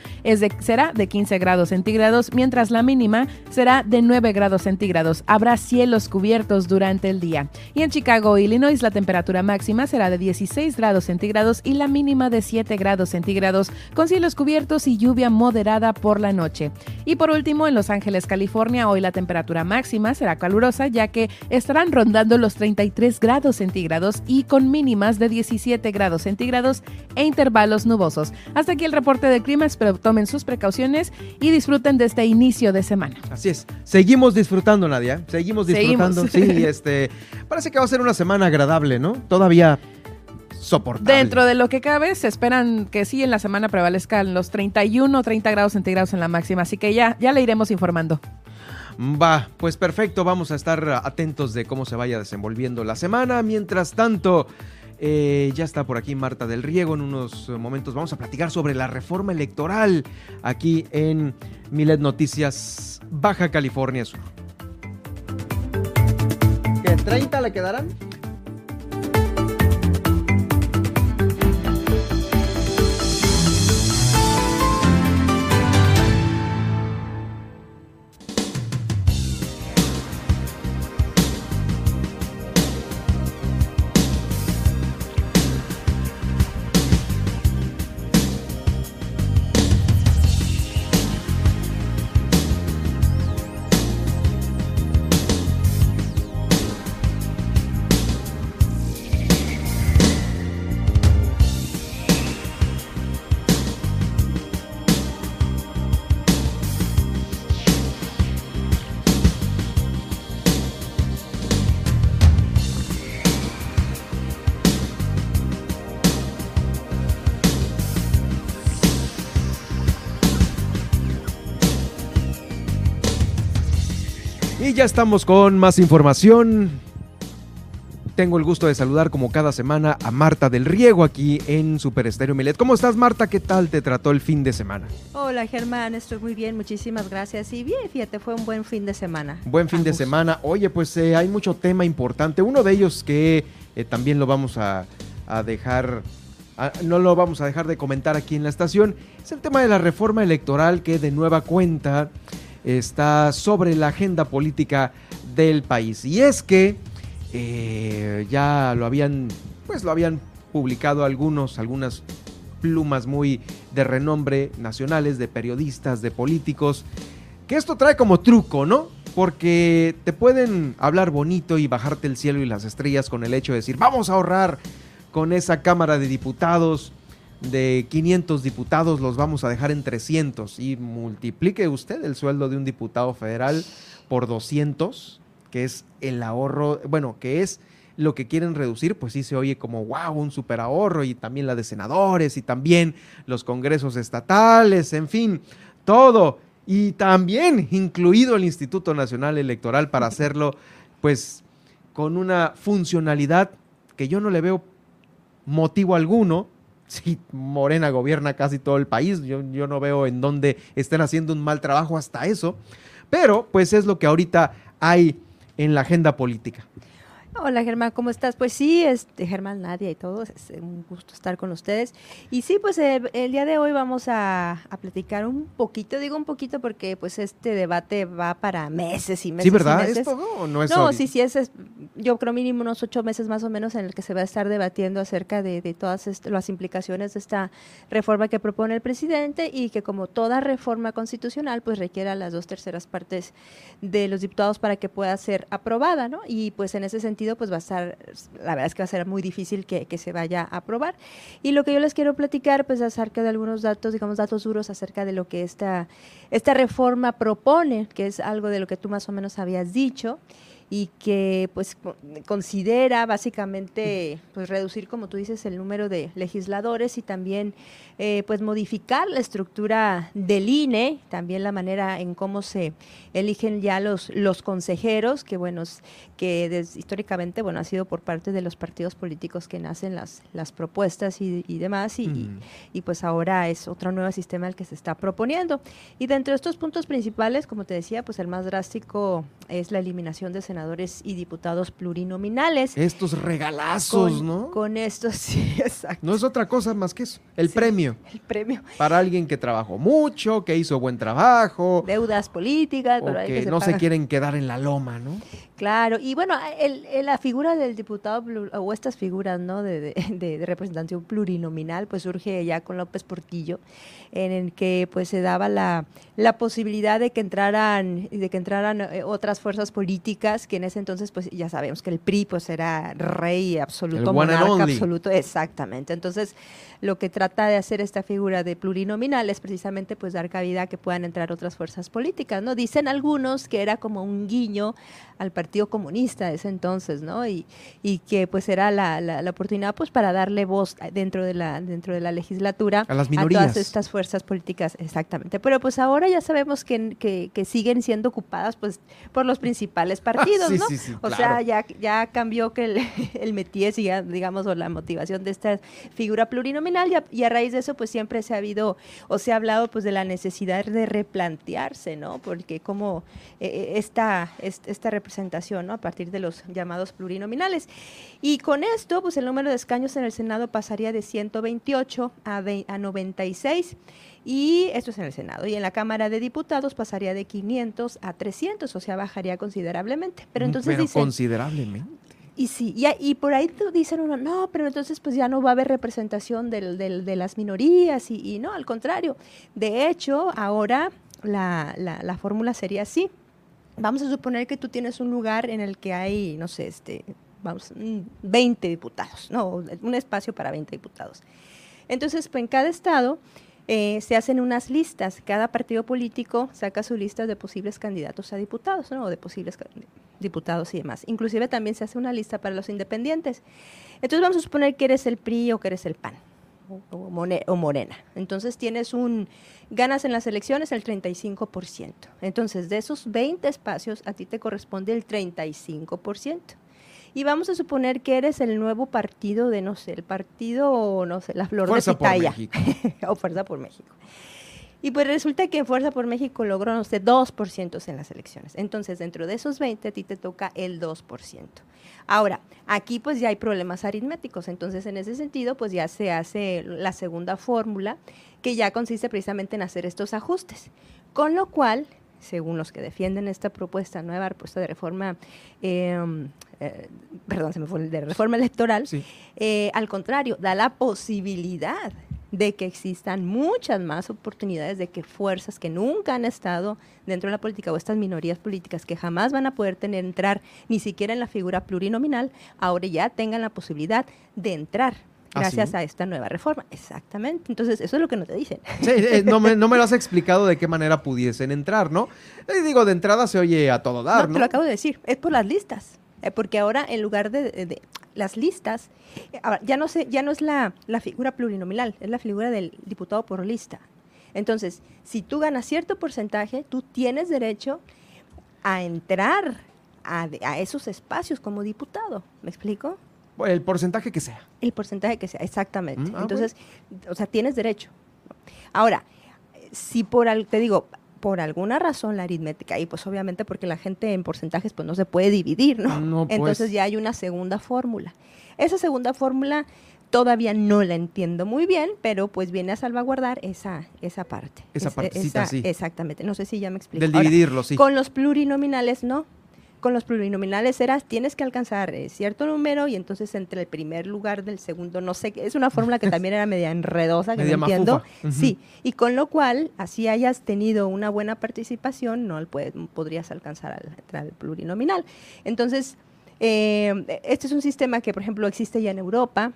será de 15 grados centígrados mientras la mínima será de 9 grados centígrados. Habrá cielos cubiertos durante el día. Y en Chicago, Illinois, la temperatura máxima será de 16 grados centígrados y la mínima de 7 grados centígrados con cielos cubiertos y lluvia moderada por la noche. Y por último, en Los Ángeles, California, hoy la temperatura máxima será calurosa ya que estarán rondando los 33 grados centígrados y con mínimas de 17 grados centígrados e intervalos nubosos. Hasta aquí el reporte del clima, espero tomen sus precauciones y disfruten de este inicio de semana. Así es, seguimos disfrutando Nadia, seguimos disfrutando, sí, este, parece que va a ser una semana agradable, ¿no? Todavía soportable. Dentro de lo que cabe, se esperan que sí en la semana prevalezcan los 31 o 30 grados centígrados en la máxima, así que ya, ya le iremos informando. Va, pues perfecto, vamos a estar atentos de cómo se vaya desenvolviendo la semana. Mientras tanto, eh, ya está por aquí Marta del Riego. En unos momentos vamos a platicar sobre la reforma electoral aquí en Milet Noticias Baja California Sur. ¿Qué 30 le quedarán? Ya estamos con más información. Tengo el gusto de saludar como cada semana a Marta del Riego aquí en Super Estéreo Milet. ¿Cómo estás Marta? ¿Qué tal te trató el fin de semana? Hola Germán, estoy muy bien, muchísimas gracias. Y bien, fíjate, fue un buen fin de semana. Buen fin de semana. Oye, pues eh, hay mucho tema importante. Uno de ellos que eh, también lo vamos a, dejar no lo vamos a dejar de comentar aquí en la estación, es el tema de la reforma electoral que de nueva cuenta está sobre la agenda política del país. Y es que eh, ya lo habían, pues lo habían publicado algunos, algunas plumas muy de renombre nacionales, de periodistas, de políticos, que esto trae como truco, ¿no? Porque te pueden hablar bonito y bajarte el cielo y las estrellas con el hecho de decir, vamos a ahorrar con esa Cámara de Diputados de 500 diputados los vamos a dejar en 300 y multiplique usted el sueldo de un diputado federal por 200, que es el ahorro, bueno, que es lo que quieren reducir, pues sí se oye como, wow, un super ahorro y también la de senadores y también los congresos estatales, en fin, todo. Y también incluido el Instituto Nacional Electoral para hacerlo, pues, con una funcionalidad que yo no le veo motivo alguno si Morena gobierna casi todo el país, yo, yo no veo en dónde estén haciendo un mal trabajo hasta eso, pero pues es lo que ahorita hay en la agenda política. Hola Germán, ¿cómo estás? Pues sí, este, Germán, Nadia y todos, es un gusto estar con ustedes. Y sí, pues el, día de hoy vamos a, platicar un poquito, digo un poquito porque pues este debate va para meses y meses. Sí, ¿verdad? ¿Es todo o no es No, sí, sí, es, yo creo mínimo unos ocho meses más o menos en el que se va a estar debatiendo acerca de, todas las implicaciones de esta reforma que propone el presidente y que como toda reforma constitucional pues requiera las dos terceras partes de los diputados para que pueda ser aprobada, ¿no? Y pues en ese sentido pues va a estar, la verdad es que va a ser muy difícil que, que, se vaya a aprobar. Y lo que yo les quiero platicar, pues acerca de algunos datos, digamos, datos duros acerca de lo que esta, esta reforma propone, que es algo de lo que tú más o menos habías dicho y que pues considera básicamente pues reducir como tú dices el número de legisladores y también eh, pues modificar la estructura del INE también la manera en cómo se eligen ya los los consejeros que bueno que históricamente bueno ha sido por parte de los partidos políticos que nacen las las propuestas y, demás y, y, pues ahora es otro nuevo sistema el que se está proponiendo. Y dentro de estos puntos principales como te decía pues el más drástico es la eliminación de senadores y diputados plurinominales. Estos regalazos, ¿no? Con estos, sí, exacto. No es otra cosa más que eso, el premio. El premio. Para alguien que trabajó mucho, que hizo buen trabajo. Deudas políticas. O que, no se quieren quedar en la loma, ¿no? Claro, y bueno, el, la figura del diputado, o estas figuras, ¿no? De, de, de, representación plurinominal, pues surge ya con López Portillo, en el que pues se daba la, la posibilidad de que entraran, de que entraran eh, otras fuerzas políticas, que en ese entonces, pues ya sabemos que el PRI pues era rey absoluto, monarca absoluto, exactamente. Entonces, lo que trata de hacer esta figura de plurinominal es precisamente pues dar cabida a que puedan entrar otras fuerzas políticas, ¿no? Dicen algunos que era como un guiño al Partido Comunista de ese entonces, ¿no? Y, y que pues era la, la, oportunidad pues para darle voz dentro de la dentro de la legislatura a, las minorías. a todas estas fuerzas políticas, exactamente. Pero pues ahora ya sabemos que, que, que siguen siendo ocupadas pues por los principales partidos, ¿no? o sea, ya, ya cambió que el, el metíes y ya, digamos, o la motivación de esta figura plurinominal y a, raíz de eso pues siempre se ha habido o se ha hablado pues de la necesidad de replantearse, ¿no? Porque como eh, eh, esta, esta representación, ¿no? A partir de los llamados plurinominales. Y con esto pues el número de escaños en el Senado pasaría de 128 a, a 96 y esto es en el Senado. Y en la Cámara de Diputados pasaría de 500 a 300, o sea, bajaría considerablemente. Pero entonces pero considerablemente. Y sí, y, y, por ahí dicen uno, no, pero entonces pues ya no va a haber representación del, del, de las minorías y, y, no, al contrario. De hecho, ahora la, la, la fórmula sería así. Vamos a suponer que tú tienes un lugar en el que hay, no sé, este, vamos, 20 diputados, no, un espacio para 20 diputados. Entonces, pues en cada estado eh, se hacen unas listas. Cada partido político saca su lista de posibles candidatos a diputados, ¿no? O de posibles diputados y demás. Inclusive también se hace una lista para los independientes. Entonces vamos a suponer que eres el PRI o que eres el PAN o, Morena. Entonces tienes un, ganas en las elecciones el 35%. Entonces de esos 20 espacios a ti te corresponde el 35%. Y vamos a suponer que eres el nuevo partido de, no sé, el partido, no sé, la Flor Fuerza de Pitaya. Por México. o Fuerza por México. Y pues resulta que Fuerza por México logró, no sé, 2% en las elecciones. Entonces, dentro de esos 20, a ti te toca el 2%. Ahora, aquí pues ya hay problemas aritméticos. Entonces, en ese sentido, pues ya se hace la segunda fórmula, que ya consiste precisamente en hacer estos ajustes. Con lo cual, según los que defienden esta propuesta, nueva propuesta de reforma, em, eh, perdón, se me fue de reforma electoral, eh, al contrario, da la posibilidad de que existan muchas más oportunidades de que fuerzas que nunca han estado dentro de la política o estas minorías políticas que jamás van a poder tener entrar ni siquiera en la figura plurinominal, ahora ya tengan la posibilidad de entrar ¿Ah, gracias a esta nueva reforma. Exactamente. Entonces, eso es lo que no te dicen. Sí, eh, no, me, no me lo has explicado de qué manera pudiesen entrar, ¿no? Y digo, de entrada se oye a todo dar, ¿no? Te lo acabo de decir, es por las listas. Eh, porque ahora, en lugar de, las listas, eh, ya no, sé, ya no es la, la figura plurinominal, es la figura del diputado por lista. Entonces, si tú ganas cierto porcentaje, tú tienes derecho a entrar a, a esos espacios como diputado. ¿Me explico? El porcentaje que sea. El porcentaje que sea, exactamente. Mm, ah, Entonces, o sea, tienes derecho. Ahora, si por algo, te digo, por alguna razón la aritmética y pues obviamente porque la gente en porcentajes pues no se puede dividir, ¿no? No, pues. Entonces ya hay una segunda fórmula. Esa segunda fórmula todavía no la entiendo muy bien, pero pues viene a salvaguardar esa, esa parte. Esa Es- partecita, sí. Exactamente, no sé si ya me explico. Del Ahora, dividirlo, sí. Con los plurinominales no. Con los plurinominales eras, tienes que alcanzar eh, cierto número y entonces entre el primer lugar del segundo, no sé, es una fórmula que también era media enredosa, que Media no entiendo. Sí, y con lo cual, así hayas tenido una buena participación, no puede- podrías alcanzar al, entrar al plurinominal. Entonces, eh, este es un sistema que, por ejemplo, existe ya en Europa,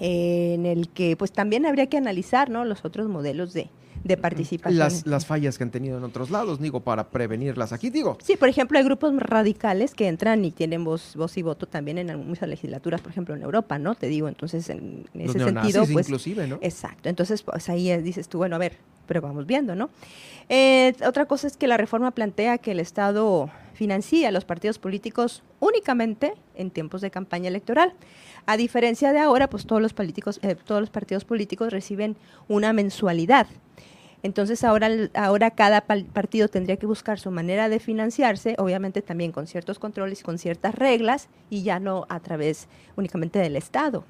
eh, en el que pues también habría que analizar ¿no? los otros modelos de, de participación. Las, las fallas que han tenido en otros lados, digo, para prevenirlas aquí, digo. Sí, por ejemplo, hay grupos radicales que entran y tienen voz, voz y voto también en muchas legislaturas, por ejemplo, en Europa, ¿no? Te digo, entonces, en, Los ese neonazis sentido, pues... inclusive, ¿no? Exacto, entonces, pues ahí eh, dices tú, bueno, a ver, pero vamos viendo, ¿no? Eh, otra cosa es que la reforma plantea que el Estado financia a los partidos políticos únicamente en tiempos de campaña electoral. A diferencia de ahora, pues todos los políticos, eh, todos los partidos políticos reciben una mensualidad. Entonces ahora, ahora cada partido tendría que buscar su manera de financiarse, obviamente también con ciertos controles, con ciertas reglas y ya no a través únicamente del Estado.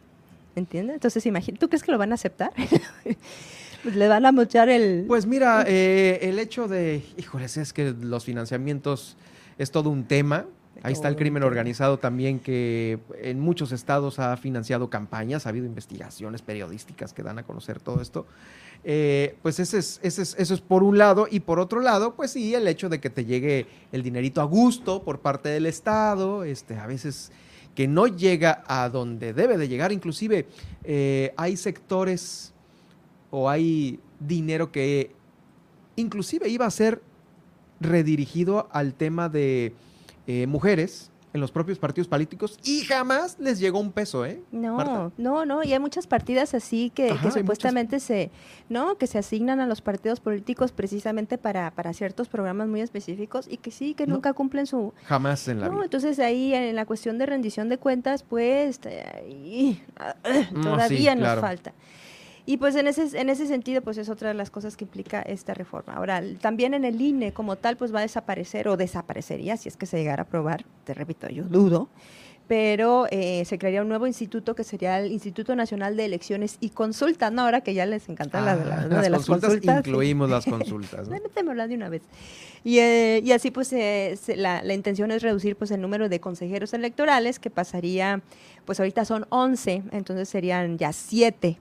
¿Entiendes? Entonces imagínate, ¿tú crees que lo van a aceptar? pues le van a mochar el... Pues mira, eh, el hecho de, híjoles, es que los financiamientos es todo un tema. Ahí está el crimen organizado también que en muchos estados ha financiado campañas, ha habido investigaciones periodísticas que dan a conocer todo esto. Eh, pues ese es, ese es- eso es por un lado. Y por otro lado, pues sí, el hecho de que te llegue el dinerito a gusto por parte del Estado, este, a veces que no llega a donde debe de llegar, inclusive eh, hay sectores o hay dinero que inclusive iba a ser redirigido al tema de eh, mujeres en los propios partidos políticos y jamás les llegó un peso, ¿eh? No, Marta? no, no, y hay muchas partidas así que, Ajá, que hay muchas. supuestamente se, no, que se asignan a los partidos políticos precisamente para, para ciertos programas muy específicos y que sí, que No. nunca cumplen su, Jamás en la no, vida. entonces ahí en la cuestión de rendición de cuentas, pues ahí, No, todavía sí, nos claro. falta. Y pues en ese, en ese sentido, pues es otra de las cosas que implica esta reforma. Ahora, también en el INE como tal, pues va a desaparecer o desaparecería si es que se llegara a aprobar, te repito, yo dudo, pero eh, se crearía un nuevo instituto que sería el Instituto Nacional de Elecciones y Consultas, ¿no? Ahora que ya les encantan las, Ah, las- ¿no? las de las consultas, consultas. sí. incluimos las consultas. ¿no? Déjame hablar de una vez. Y, eh, y así pues eh, se- la, la intención es reducir pues el número de consejeros electorales que pasaría, pues ahorita son 11, entonces serían ya 7.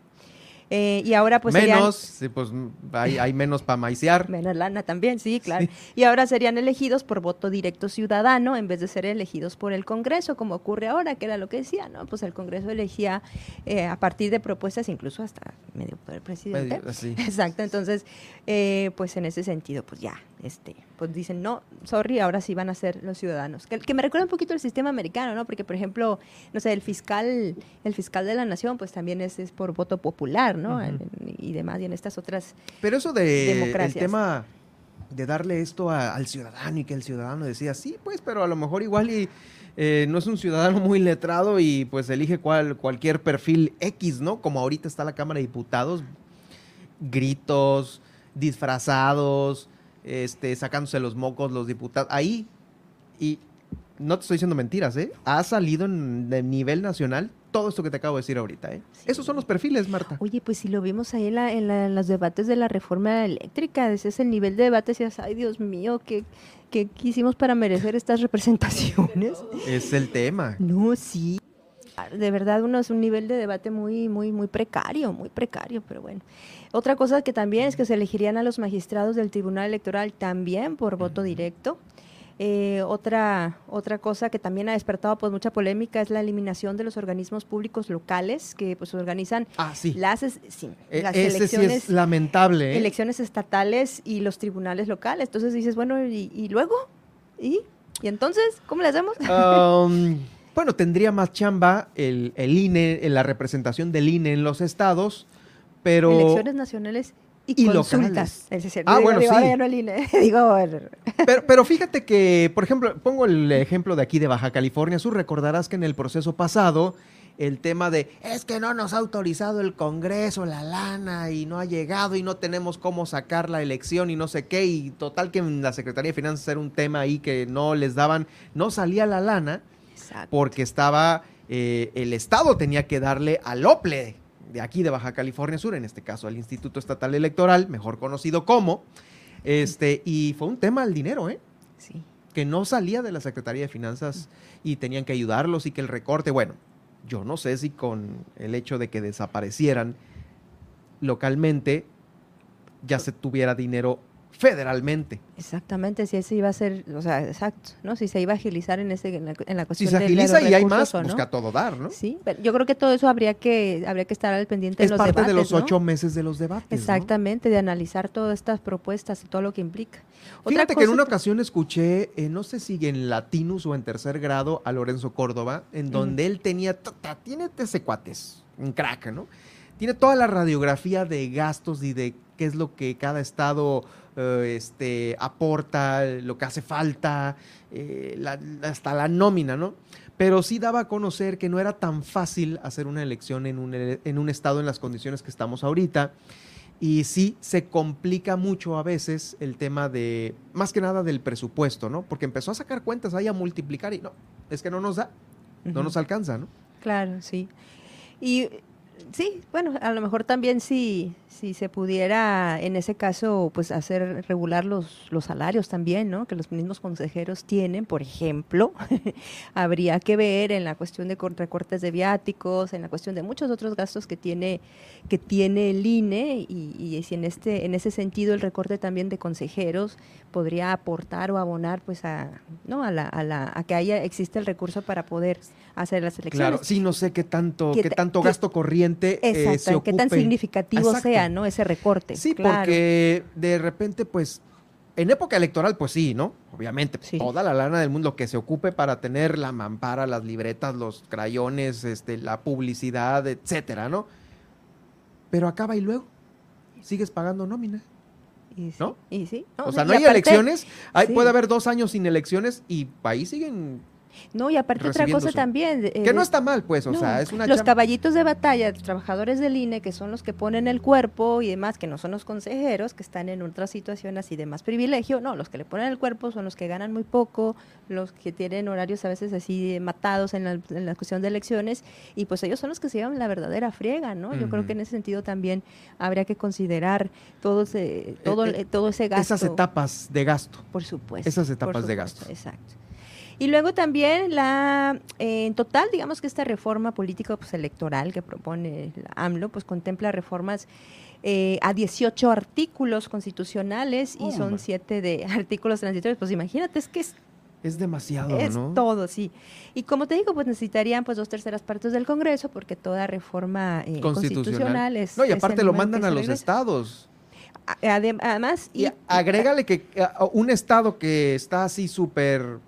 Y ahora pues serían- menos, sí, pues hay, hay menos para maiciar. Menos lana también, sí, claro. Y ahora serían elegidos por voto directo ciudadano en vez de ser elegidos por el Congreso, como ocurre ahora, que era lo que decía, ¿no? Pues el Congreso elegía eh, a partir de propuestas, incluso hasta medio poder presidente. Medio, sí. Exacto, entonces, eh, pues en ese sentido, pues ya, este, pues dicen, no, sorry, ahora sí van a ser los ciudadanos. Que, que me recuerda un poquito el sistema americano, ¿no? Porque, por ejemplo, no sé, el fiscal, el fiscal de la nación, pues también es, es por voto popular, ¿no? Y demás, y en estas otras Pero eso de el democracias. tema de darle esto a- al ciudadano y que el ciudadano decía, sí, pues, pero a lo mejor igual y eh, no es un ciudadano muy letrado y pues elige cual, cualquier perfil X, ¿no? Como ahorita está la Cámara de Diputados, gritos, disfrazados, este, sacándose los mocos los diputados, ahí, y no te estoy diciendo mentiras, ¿eh? Ha salido en, de nivel nacional todo esto que te acabo de decir ahorita, ¿eh? Esos son los perfiles, Marta. Oye, pues si lo vimos ahí en, la- en la- en los debates de la reforma eléctrica, ese es el nivel de debate, decías, ay Dios mío, ¿qué, qué hicimos para merecer estas representaciones? Es el tema. No, sí. De verdad, uno es un nivel de debate muy, muy, muy precario, muy precario, pero bueno. Otra cosa que también es que se elegirían a los magistrados del Tribunal Electoral también por voto directo. Eh, otra, otra cosa que también ha despertado pues mucha polémica es la eliminación de los organismos públicos locales que pues organizan las, es- sí, E- las sí elecciones es lamentable, ¿eh? elecciones estatales y los tribunales locales. Entonces dices, bueno, ¿y, y luego? ¿Y? ¿Y entonces? ¿Cómo le hacemos? Um, bueno, tendría más chamba el, el INE, la representación del INE en los estados, pero... Elecciones nacionales y, y consultas. Es decir, Ah, digo, bueno, digo, sí. no el INE, digo, Pero, pero fíjate que, por ejemplo, pongo el ejemplo de aquí de Baja California Sur. Recordarás que en el proceso pasado el tema de es que no nos ha autorizado el Congreso la lana y no ha llegado y no tenemos cómo sacar la elección y no sé qué y total que en la Secretaría de Finanzas era un tema ahí que no les daban, no salía la lana porque estaba, eh, el Estado tenía que darle al OPLE de aquí de Baja California Sur, en este caso al Instituto Estatal Electoral, mejor conocido como, este, y fue un tema el dinero, ¿eh? Sí. Que no salía de la Secretaría de Finanzas y tenían que ayudarlos y que el recorte, bueno, yo no sé si con el hecho de que desaparecieran localmente ya se tuviera dinero federalmente. Exactamente, si ese iba a ser, o sea, exacto, ¿no? Si se iba a agilizar en ese en la, cuestión si se agiliza y hay más, busca todo dar, ¿no? Sí, pero yo creo que todo eso habría que habría que estar al pendiente es de los parte debates, de los ocho meses de los debates. Exactamente, de analizar todas estas propuestas y todo lo que implica. Fíjate que en una ocasión escuché, eh, no sé si en Latinus o en tercer grado, a Lorenzo Córdoba, en donde él tenía, tiene ese cuates, un crack, ¿no? Tiene toda la radiografía de gastos y de qué es lo que cada estado eh, este, aporta, lo que hace falta, eh, hasta la nómina, ¿no? Pero sí daba a conocer que no era tan fácil hacer una elección en un, en un estado en las condiciones que estamos ahorita. Y sí se complica mucho a veces el tema de, más que nada del presupuesto, ¿no? Porque empezó a sacar cuentas ahí a multiplicar y no, es que no nos da, no nos alcanza, ¿no? Claro, sí. Y sí, bueno, a lo mejor también si, si se pudiera en ese caso pues hacer regular los, los salarios también, ¿no? Que los mismos consejeros tienen, por ejemplo, habría que ver en la cuestión de recortes de viáticos, en la cuestión de muchos otros gastos que tiene que tiene el INE y, y si en este en ese sentido el recorte también de consejeros podría aportar o abonar pues a no a la, a la a que haya existe el recurso para poder hacer las elecciones. Claro, sí, no sé qué tanto qué, tanto gasto corriente eh, se qué tan significativo sea, ¿no? Ese recorte. Sí, porque de repente, pues, en época electoral, pues sí, ¿no? Obviamente, toda la lana del mundo que se ocupe para tener la mampara, las libretas, los crayones, este, la publicidad, etcétera, ¿no? Pero acaba y luego sigues pagando nómina. Y sí, ¿No? Y sí. o sea, no hay elecciones, hay, puede haber dos años sin elecciones y ahí siguen no, y aparte otra cosa también. que no está mal, pues, o sea, es una Los caballitos de batalla, trabajadores del INE, que son los que ponen el cuerpo y demás, que no son los consejeros, que están en otra situación así de más privilegio, no, los que le ponen el cuerpo son los que ganan muy poco, los que tienen horarios a veces así matados en la, en la cuestión de elecciones, y pues ellos son los que se llevan la verdadera friega, ¿no? Yo creo que en ese sentido también habría que considerar todo ese, todo, eh, eh, todo ese gasto. Esas etapas de gasto. Por supuesto. Esas etapas de gasto. Exacto. Y luego también la, en total, digamos que esta reforma política pues, electoral que propone la AMLO, pues contempla reformas eh, a 18 artículos constitucionales y son 7 de artículos transitorios. Pues imagínate, es que es es demasiado, es ¿no? todo, sí. Y como te digo, pues necesitarían pues dos terceras partes del Congreso porque toda reforma eh, constitucional. es... No, y aparte lo mandan a los estados. Además... Y, y agrégale que un estado que está así súper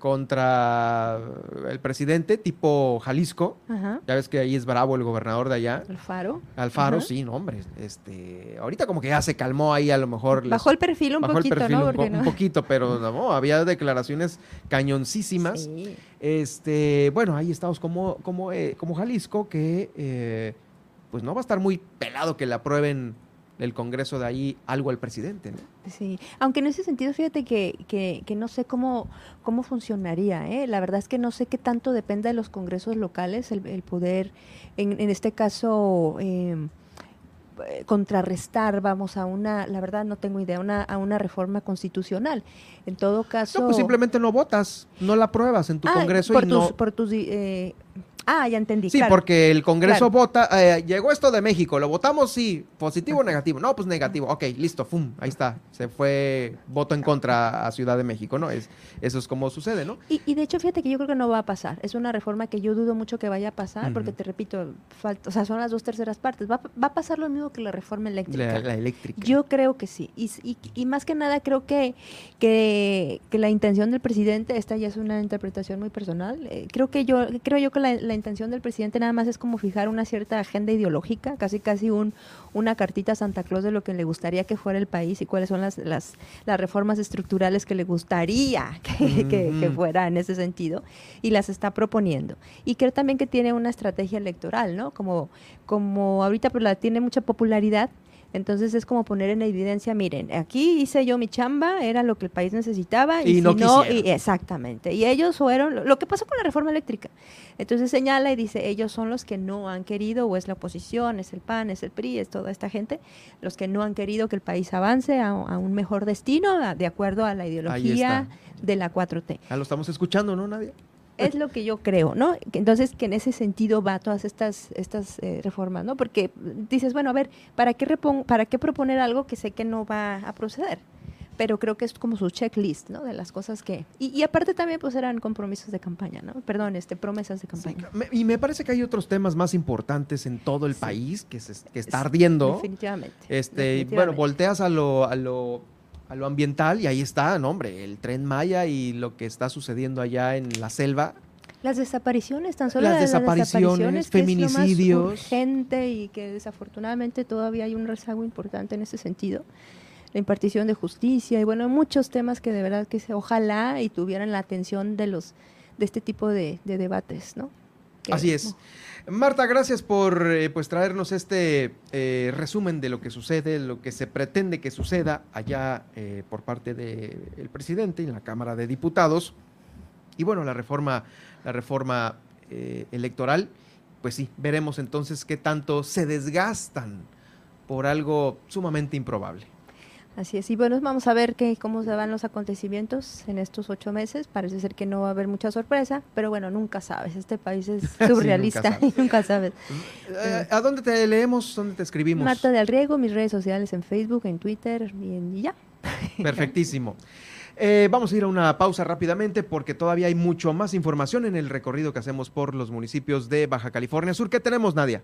contra el presidente, tipo Jalisco. Ya ves que ahí es bravo el gobernador de allá. Alfaro. Alfaro, sí, no, hombre. Este, ahorita como que ya se calmó ahí a lo mejor. Bajó el perfil un poquito, ¿no? Un, poquito, pero no, había declaraciones cañoncísimas. Este, bueno, hay estados como, como, eh, como Jalisco que eh, pues no va a estar muy pelado que le aprueben el Congreso de ahí algo al presidente. ¿no? Sí, aunque en ese sentido, fíjate que, que, no sé cómo, cómo funcionaría. ¿eh? La verdad es que no sé qué tanto depende de los congresos locales el, poder, en, en, este caso... Em, contrarrestar, vamos, a una, la verdad no tengo idea, una, a una reforma constitucional. En todo caso... No, pues simplemente no votas, no la apruebas en tu ah, Congreso por y tus, no... Por tus eh, Ah, ya entendí. Sí, porque el Congreso vota, eh, llegó esto de México, lo votamos, sí, positivo o negativo. No, pues negativo. Ok, listo, ¡fum! Ahí está. Se fue voto en contra a Ciudad de México, ¿no? Es, eso es como sucede, ¿no? Y, de hecho, fíjate que yo creo que no va a pasar. Es una reforma que yo dudo mucho que vaya a pasar, porque te repito, falta, o sea, son las dos terceras partes. Va, a pasar lo mismo que la reforma eléctrica. La, eléctrica. Yo creo que sí. Y, y, más que nada, creo que, que, la intención del presidente, esta ya es una interpretación muy personal, eh, creo que yo, creo yo que la, la intención del presidente nada más es como fijar una cierta agenda ideológica, casi casi un, una cartita a Santa Claus de lo que le gustaría que fuera el país y cuáles son las, las, las reformas estructurales que le gustaría que, que, fuera en ese sentido, y las está proponiendo. Y creo también que tiene una estrategia electoral, ¿no? Como, como ahorita pues, la tiene mucha popularidad, entonces es como poner en evidencia, miren, aquí hice yo mi chamba, era lo que el país necesitaba y, no, si no y exactamente. Y ellos fueron lo que pasó con la reforma eléctrica. Entonces señala y dice, ellos son los que no han querido o es la oposición, es el PAN, es el PRI, es toda esta gente, los que no han querido que el país avance a, un mejor destino de acuerdo a la ideología de la 4T. Ya lo estamos escuchando, ¿no, Nadia? Es lo que yo creo, ¿no? Entonces, que en ese sentido va todas estas, estas eh, reformas, ¿no? Porque dices, bueno, a ver, ¿para qué, ¿para qué proponer algo que sé que no va a proceder? Pero creo que es como su checklist, ¿no? De las cosas que... Y, aparte también, pues, eran compromisos de campaña, ¿no? Perdón, este, promesas de campaña. y me parece que hay otros temas más importantes en todo el país que, se, que está ardiendo. Definitivamente. Este, bueno, volteas a lo, a lo a lo ambiental y ahí está, no, hombre, el tren Maya y lo que está sucediendo allá en la selva. Las desapariciones, tan solo las, desapariciones, feminicidios. gente y que desafortunadamente todavía hay un rezago importante en ese sentido. La impartición de justicia y bueno, muchos temas que de verdad que se, ojalá y tuvieran la atención de los de este tipo de, debates, ¿no? Así es. Marta, gracias por eh, pues traernos este eh, resumen de lo que sucede, lo que se pretende que suceda allá eh, por parte del presidente en la Cámara de Diputados. Y bueno, la reforma, la reforma electoral, pues sí, veremos entonces qué tanto se desgastan por algo sumamente improbable. Así es, y bueno, vamos a ver qué cómo se van los acontecimientos en estos ocho meses. Parece ser que no va a haber mucha sorpresa, pero bueno, nunca sabes. Este país es surrealista y nunca sabes. Eh, ¿A dónde te leemos? ¿Dónde te escribimos? Marta del Riego, mis redes sociales en Facebook, en Twitter y, ya. Perfectísimo. Eh, vamos a ir a una pausa rápidamente porque todavía hay mucho más información en el recorrido que hacemos por los municipios de Baja California Sur. ¿Qué tenemos, Nadia?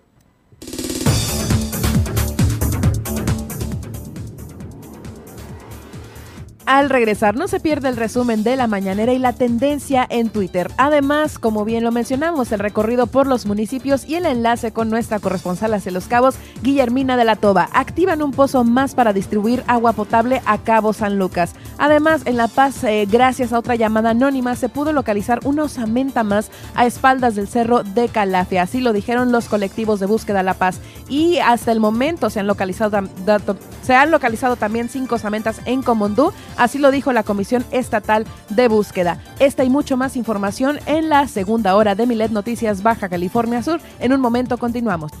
Al regresar, no se pierde el resumen de la mañanera y la tendencia en Twitter. Además, como bien lo mencionamos, el recorrido por los municipios y el enlace con nuestra corresponsal hacia Los Cabos, Guillermina de la Toba, activan un pozo más para distribuir agua potable a Cabo San Lucas. Además, en La Paz, eh, gracias a otra llamada anónima, se pudo localizar una osamenta más a espaldas del cerro de Calafia. Así lo dijeron los colectivos de búsqueda La Paz. Y hasta el momento se han localizado, se han localizado también cinco osamentas en Comondú Así lo dijo la Comisión Estatal de Búsqueda. Esta y mucho más información en la segunda hora de Milet Noticias Baja California Sur. En un momento continuamos.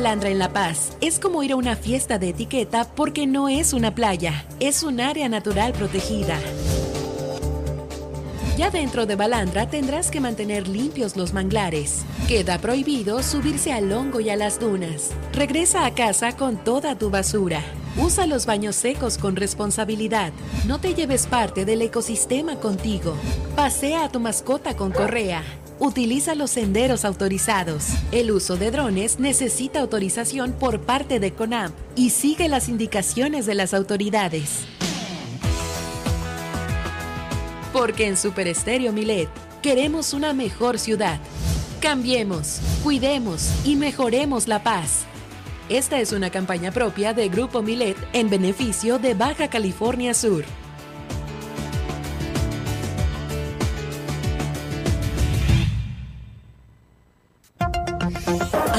Balandra en La Paz es como ir a una fiesta de etiqueta porque no es una playa, es un área natural protegida. Ya dentro de Balandra tendrás que mantener limpios los manglares. Queda prohibido subirse al hongo y a las dunas. Regresa a casa con toda tu basura. Usa los baños secos con responsabilidad. No te lleves parte del ecosistema contigo. Pasea a tu mascota con correa. Utiliza los senderos autorizados. El uso de drones necesita autorización por parte de CONAMP y sigue las indicaciones de las autoridades. Porque en Super Estéreo Milet queremos una mejor ciudad. Cambiemos, cuidemos y mejoremos la paz. Esta es una campaña propia de Grupo Milet en beneficio de Baja California Sur.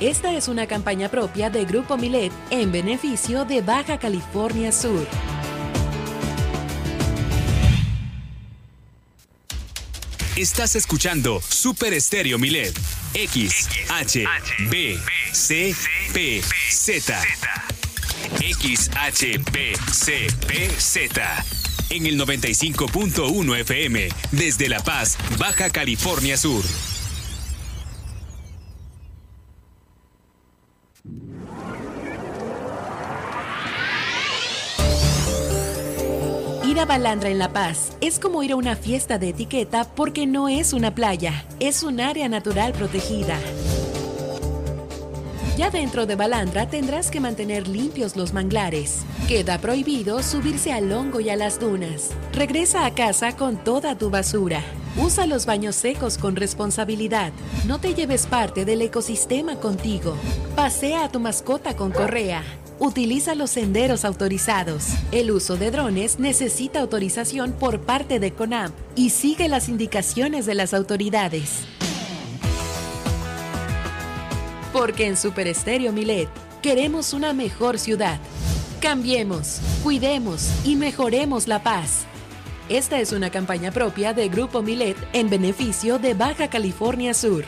Esta es una campaña propia de Grupo Milet en beneficio de Baja California Sur. Estás escuchando Super Estéreo Milet. X, H, B, C, P, Z. X, H, B, C, P, Z. En el 95.1 FM, desde La Paz, Baja California Sur. Ir a Balandra en La Paz es como ir a una fiesta de etiqueta porque no es una playa, es un área natural protegida. Ya dentro de Balandra tendrás que mantener limpios los manglares. Queda prohibido subirse al hongo y a las dunas. Regresa a casa con toda tu basura. Usa los baños secos con responsabilidad. No te lleves parte del ecosistema contigo. Pasea a tu mascota con correa. Utiliza los senderos autorizados. El uso de drones necesita autorización por parte de CONAMP y sigue las indicaciones de las autoridades. Porque en Super Estéreo Milet queremos una mejor ciudad. Cambiemos, cuidemos y mejoremos la paz. Esta es una campaña propia de Grupo Milet en beneficio de Baja California Sur.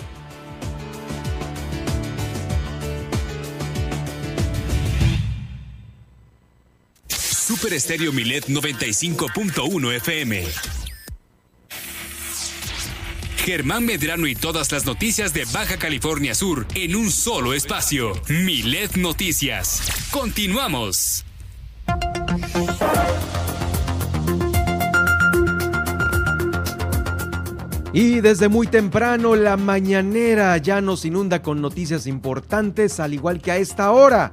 Estéreo Milet 95.1 FM. Germán Medrano y todas las noticias de Baja California Sur en un solo espacio. Milet Noticias. Continuamos. Y desde muy temprano la mañanera ya nos inunda con noticias importantes, al igual que a esta hora,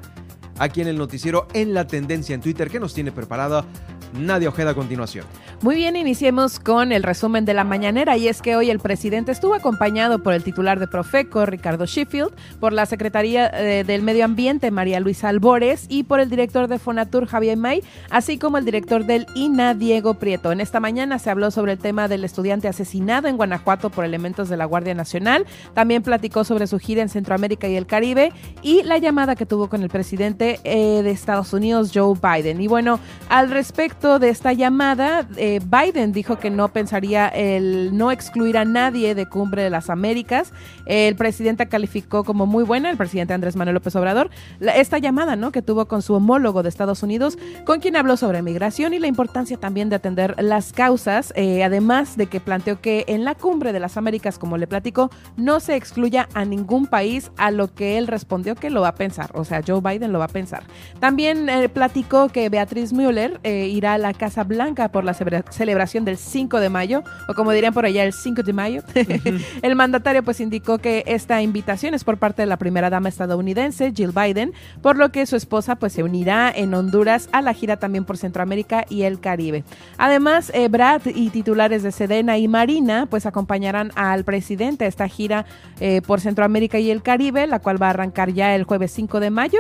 aquí en el noticiero En la Tendencia en Twitter, que nos tiene preparada Nadia Ojeda a continuación. Muy bien, iniciemos con el resumen de la mañanera y es que hoy el presidente estuvo acompañado por el titular de Profeco, Ricardo Sheffield, por la Secretaría eh, del Medio Ambiente, María Luisa Albores, y por el director de Fonatur, Javier May, así como el director del INA, Diego Prieto. En esta mañana se habló sobre el tema del estudiante asesinado en Guanajuato por elementos de la Guardia Nacional. También platicó sobre su gira en Centroamérica y el Caribe y la llamada que tuvo con el presidente eh, de Estados Unidos, Joe Biden. Y bueno, al respecto de esta llamada, eh, Biden dijo que no pensaría el no excluir a nadie de Cumbre de las Américas. El presidente calificó como muy buena, el presidente Andrés Manuel López Obrador, esta llamada ¿no? que tuvo con su homólogo de Estados Unidos, con quien habló sobre migración y la importancia también de atender las causas, eh, además de que planteó que en la Cumbre de las Américas, como le platico, no se excluya a ningún país, a lo que él respondió que lo va a pensar, o sea, Joe Biden lo va a pensar. También eh, platicó que Beatriz Müller irá a la Casa Blanca por la celebración del 5 de mayo, o como dirían por allá, el 5 de mayo. el mandatario pues indicó que esta invitación es por parte de la primera dama estadounidense, Jill Biden, por lo que su esposa pues se unirá en Honduras a la gira también por Centroamérica y el Caribe. Además, eh, Brad y titulares de Sedena y Marina pues acompañarán al presidente a esta gira eh, por Centroamérica y el Caribe, la cual va a arrancar ya el jueves 5 de mayo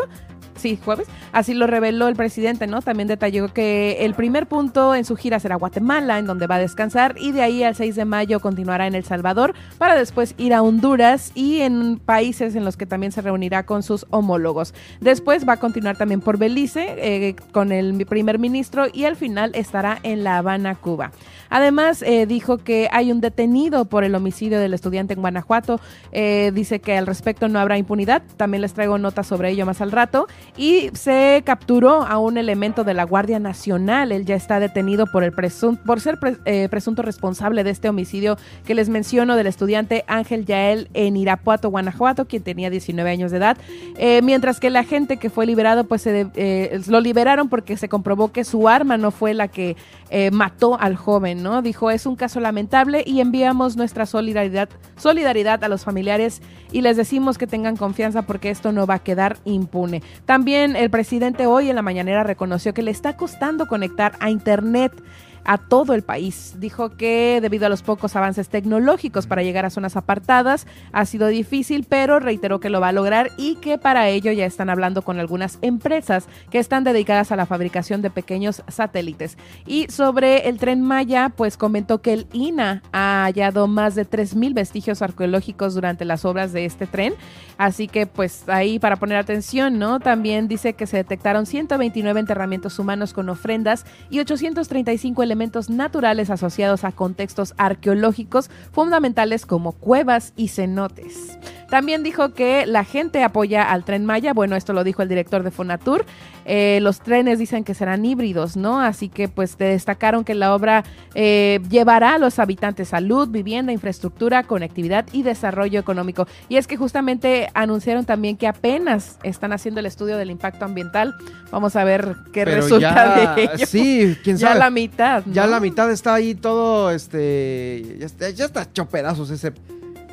sí, jueves. Así lo reveló el presidente, ¿no? También detalló que el primer punto en su gira será Guatemala, en donde va a descansar, y de ahí al 6 de mayo continuará en El Salvador, para después ir a Honduras y en países en los que también se reunirá con sus homólogos. Después va a continuar también por Belice eh, con el primer ministro y al final estará en La Habana, Cuba. Además, eh, dijo que hay un detenido por el homicidio del estudiante en Guanajuato. Eh, dice que al respecto no habrá impunidad. También les traigo notas sobre ello más al rato y se capturó a un elemento de la Guardia Nacional. Él ya está detenido por, el por ser eh, presunto responsable de este homicidio que les menciono del estudiante Ángel Yael en Irapuato, Guanajuato, quien tenía 19 años de edad. Mientras que la gente que fue liberado, pues se, lo liberaron porque se comprobó que su arma no fue la que mató al joven, Dijo, es un caso lamentable y enviamos nuestra solidaridad, solidaridad a los familiares y les decimos que tengan confianza porque esto no va a quedar impune. También el presidente hoy en la mañanera reconoció que le está costando conectar a Internet a todo el país. Dijo que debido a los pocos avances tecnológicos para llegar a zonas apartadas ha sido difícil, pero reiteró que lo va a lograr y que para ello ya están hablando con algunas empresas que están dedicadas a la fabricación de pequeños satélites. Y sobre el tren Maya, pues comentó que el INA ha hallado más de 3.000 vestigios arqueológicos durante las obras de este tren. Así que pues ahí para poner atención, ¿no? También dice que se detectaron 129 enterramientos humanos con ofrendas y 835 elementos naturales asociados a contextos arqueológicos fundamentales como cuevas y cenotes. También dijo que la gente apoya al tren Maya. Bueno, esto lo dijo el director de Fonatur. Eh, los trenes dicen que serán híbridos, ¿no? Así que pues destacaron que la obra eh, llevará a los habitantes salud, vivienda, infraestructura, conectividad y desarrollo económico. Y es que justamente anunciaron también que apenas están haciendo el estudio del impacto ambiental. Vamos a ver qué resulta de ello. Sí, quién sabe. Ya la mitad. Ya la mitad está ahí todo, este, ya está, ya está hecho pedazos ese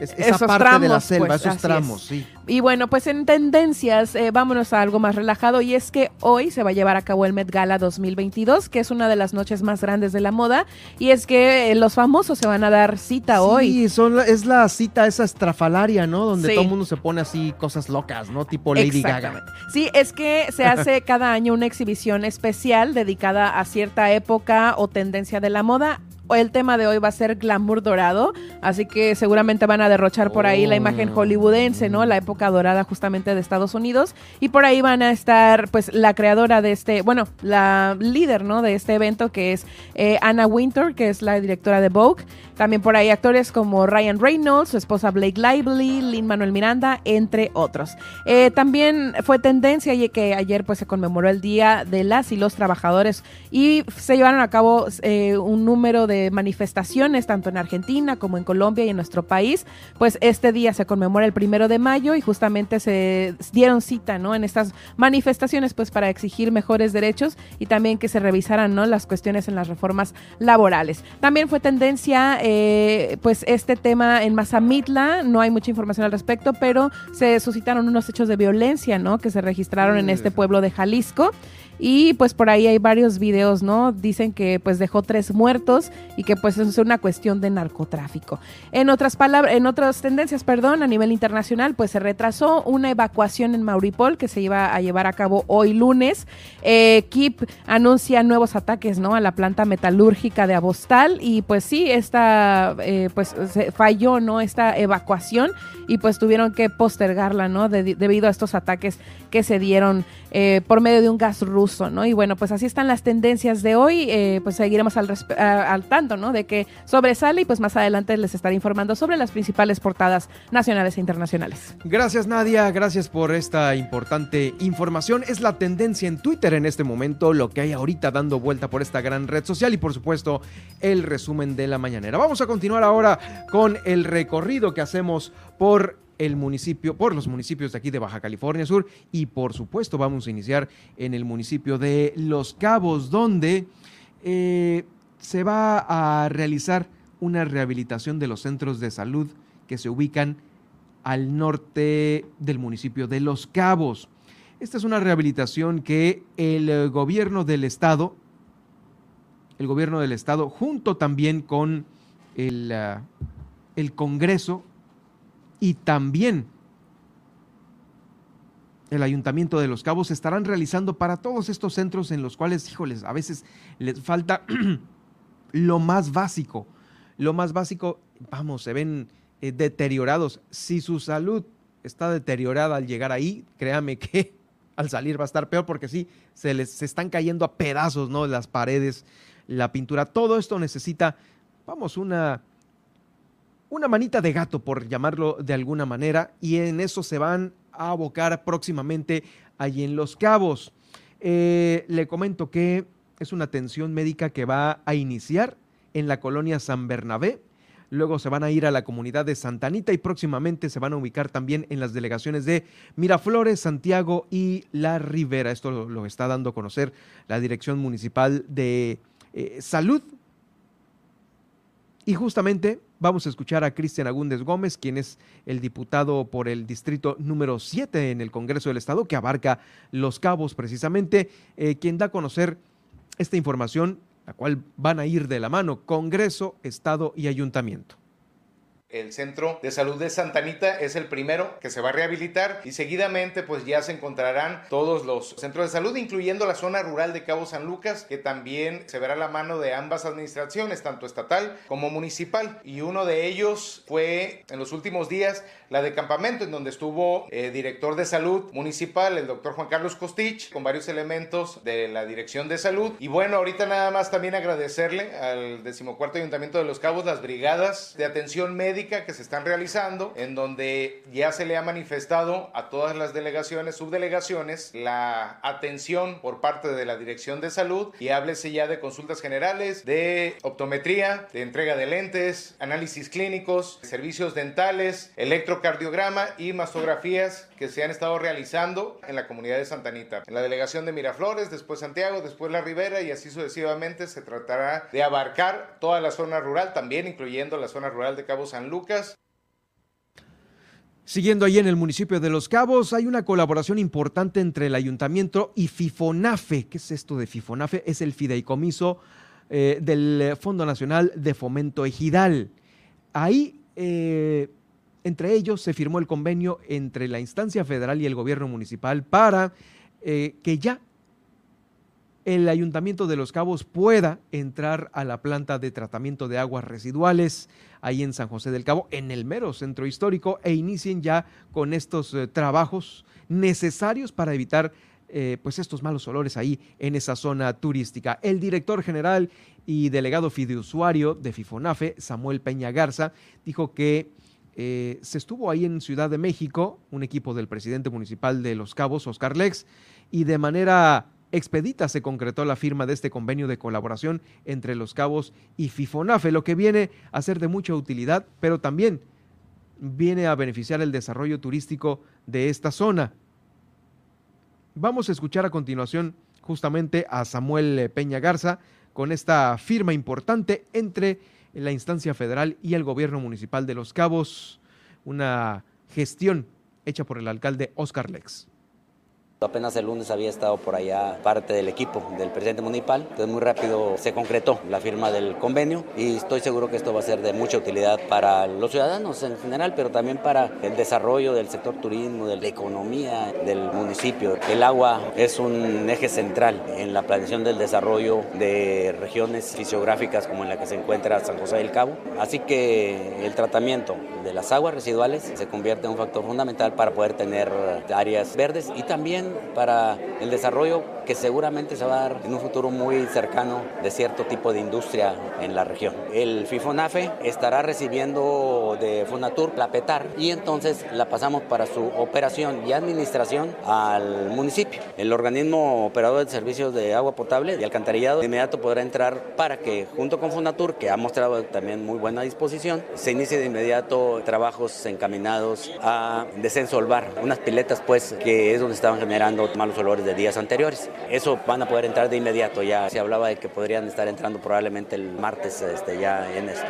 esa parte de la selva, pues, esos tramos, sí. Y bueno, pues en tendencias, eh, vámonos a algo más relajado y es que hoy se va a llevar a cabo el Met Gala 2022, que es una de las noches más grandes de la moda y es que eh, los famosos se van a dar cita hoy. Sí, son, es la cita esa estrafalaria, ¿no? Donde todo el mundo se pone así cosas locas, ¿no? Tipo Lady Gaga. Sí, es que se hace cada año una exhibición especial dedicada a cierta época o tendencia de la moda el tema de hoy va a ser glamour dorado, así que seguramente van a derrochar por ahí la imagen oh. hollywoodense, ¿no? La época dorada justamente de Estados Unidos. Y por ahí van a estar, pues, la creadora de este, bueno, la líder, ¿no? De este evento, que es eh, Anna Winter, que es la directora de Vogue. También por ahí actores como Ryan Reynolds, su esposa Blake Lively, Lin Manuel Miranda, entre otros. Eh, también fue tendencia y que ayer pues se conmemoró el Día de las y los Trabajadores y se llevaron a cabo eh, un número de manifestaciones tanto en Argentina como en Colombia y en nuestro país. Pues este día se conmemora el primero de mayo y justamente se dieron cita, ¿no? En estas manifestaciones pues para exigir mejores derechos y también que se revisaran, ¿no? Las cuestiones en las reformas laborales. También fue tendencia eh, pues este tema en Mazamitla, no hay mucha información al respecto, pero se suscitaron unos hechos de violencia, ¿no? Que se registraron en este pueblo de Jalisco. Y pues por ahí hay varios videos, ¿no? Dicen que pues dejó tres muertos y que pues eso es una cuestión de narcotráfico. En otras palabras, en otras tendencias, perdón, a nivel internacional, pues se retrasó una evacuación en Mauripol que se iba a llevar a cabo hoy lunes. Eh, KIP anuncia nuevos ataques, ¿no? A la planta metalúrgica de Abostal y pues sí, esta, eh, pues se falló, ¿no? Esta evacuación y pues tuvieron que postergarla, ¿no? debido a estos ataques que se dieron eh, por medio de un gas ruso, Y bueno, pues así están las tendencias de hoy, eh, pues seguiremos al, al, tanto, ¿no? De que sobresale y pues más adelante les estaré informando sobre las principales portadas nacionales e internacionales. Gracias Nadia, gracias por esta importante información. Es la tendencia en Twitter en este momento, lo que hay ahorita dando vuelta por esta gran red social y por supuesto el resumen de la mañanera. Vamos a continuar ahora con el recorrido que hacemos por el municipio, por los municipios de aquí de Baja California Sur y por supuesto vamos a iniciar en el municipio de Los Cabos donde eh, se va a realizar una rehabilitación de los centros de salud que se ubican al norte del municipio de Los Cabos. Esta es una rehabilitación que el gobierno del estado, el gobierno del estado, junto también con el, ah, el Congreso, y también el Ayuntamiento de Los Cabos estarán realizando para todos estos centros en los cuales, híjoles, a veces les falta lo más básico. Lo más básico, vamos, se ven eh, deteriorados. Si su salud está deteriorada al llegar ahí, créame que al salir va a estar peor porque sí, se les se están cayendo a pedazos, ¿no? Las paredes, la pintura, todo esto necesita, vamos, una una manita de gato, por llamarlo de alguna manera, y en eso se van a abocar próximamente allí en Los Cabos. Eh, le comento que es una atención médica que va a iniciar en la colonia San Bernabé. Luego se van a ir a la comunidad de Santa Anita y próximamente se van a ubicar también en las delegaciones de Miraflores, Santiago y La Ribera. Esto lo, está dando a conocer la Dirección Municipal de eh, Salud. Y justamente Vamos a escuchar a Cristian Agúndez Gómez, quien es el diputado por el distrito número 7 en el Congreso del Estado, que abarca Los Cabos precisamente, eh, quien da a conocer esta información, la cual van a ir de la mano Congreso, Estado y Ayuntamiento. El centro de salud de Santa Anita es el primero que se va a rehabilitar y seguidamente pues ya se encontrarán todos los centros de salud, incluyendo la zona rural de Cabo San Lucas, que también se verá la mano de ambas administraciones, tanto estatal como municipal. Y uno de ellos fue en los últimos días la de campamento, en donde estuvo eh, director de salud municipal, el doctor Juan Carlos Costich, con varios elementos de la dirección de salud. Y bueno, ahorita nada más también agradecerle al decimocuarto Ayuntamiento de Los Cabos las brigadas de atención médica que se están realizando, en donde ya se le ha manifestado a todas las delegaciones, subdelegaciones, la atención por parte de la Dirección de Salud y háblese ya de consultas generales, de optometría, de entrega de lentes, análisis clínicos, servicios dentales, electrocardiograma y mastografías que se han estado realizando en la comunidad de Santa Anita. En la delegación de Miraflores, después Santiago, después La Ribera y así sucesivamente se tratará de abarcar toda la zona rural, también incluyendo la zona rural de Cabo San Lucas. Siguiendo ahí en el municipio de Los Cabos, hay una colaboración importante entre el ayuntamiento y FIFONAFE. ¿Qué es esto de FIFONAFE? Es el fideicomiso eh, del Fondo Nacional de Fomento Ejidal. Ahí, eh, entre ellos, se firmó el convenio entre la instancia federal y el gobierno municipal para eh, que ya el Ayuntamiento de Los Cabos pueda entrar a la planta de tratamiento de aguas residuales ahí en San José del Cabo, en el mero centro histórico, e inicien ya con estos eh, trabajos necesarios para evitar eh, pues estos malos olores ahí en esa zona turística. El director general y delegado fideusuario de FIFONAFE, Samuel Peña Garza, dijo que eh, se estuvo ahí en Ciudad de México, un equipo del presidente municipal de Los Cabos, Oscar Lex, y de manera expedita se concretó la firma de este convenio de colaboración entre Los Cabos y FIFONAFE, lo que viene a ser de mucha utilidad, pero también viene a beneficiar el desarrollo turístico de esta zona. Vamos a escuchar a continuación justamente a Samuel Peña Garza con esta firma importante entre la instancia federal y el gobierno municipal de Los Cabos, una gestión hecha por el alcalde Oscar Lex. Apenas el lunes había estado por allá parte del equipo del presidente municipal, entonces muy rápido se concretó la firma del convenio y estoy seguro que esto va a ser de mucha utilidad para los ciudadanos en general, pero también para el desarrollo del sector turismo, de la economía del municipio. El agua es un eje central en la planeación del desarrollo de regiones fisiográficas como en la que se encuentra San José del Cabo, así que el tratamiento de las aguas residuales se convierte en un factor fundamental para poder tener áreas verdes y también para el desarrollo que seguramente se va a dar en un futuro muy cercano de cierto tipo de industria en la región. El FIFONAFE estará recibiendo de Fonatur la PETAR y entonces la pasamos para su operación y administración al municipio. El organismo operador de servicios de agua potable y alcantarillado de inmediato podrá entrar para que junto con Fonatur, que ha mostrado también muy buena disposición, se inicie de inmediato trabajos encaminados a desensolvar unas piletas pues que es donde estaban generando malos olores de días anteriores. Eso van a poder entrar de inmediato ya. Se hablaba de que podrían estar entrando probablemente el martes este, ya en esto.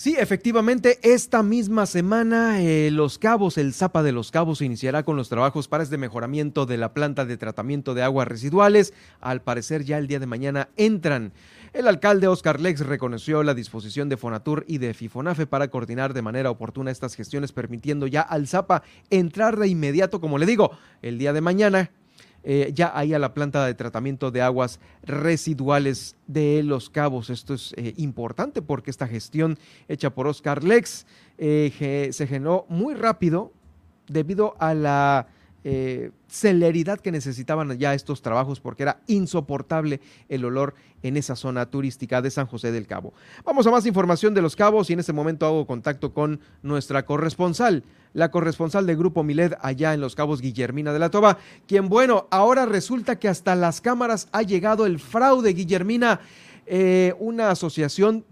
Sí, efectivamente, esta misma semana eh, Los Cabos, el Zapa de Los Cabos, iniciará con los trabajos para este mejoramiento de la planta de tratamiento de aguas residuales. Al parecer ya el día de mañana entran. El alcalde Oscar Lex reconoció la disposición de Fonatur y de Fifonafe para coordinar de manera oportuna estas gestiones, permitiendo ya al Zapa entrar de inmediato, como le digo, el día de mañana eh, ya ahí a la planta de tratamiento de aguas residuales de Los Cabos. Esto es eh, importante porque esta gestión hecha por Oscar Lex eh, se generó muy rápido debido a la celeridad que necesitaban ya estos trabajos porque era insoportable el olor en esa zona turística de San José del Cabo. Vamos a más información de los cabos y en este momento hago contacto con nuestra corresponsal, la corresponsal del Grupo Miled allá en los cabos, Guillermina de la Toba, quien bueno, ahora resulta que hasta las cámaras ha llegado el fraude, Guillermina, eh, una asociación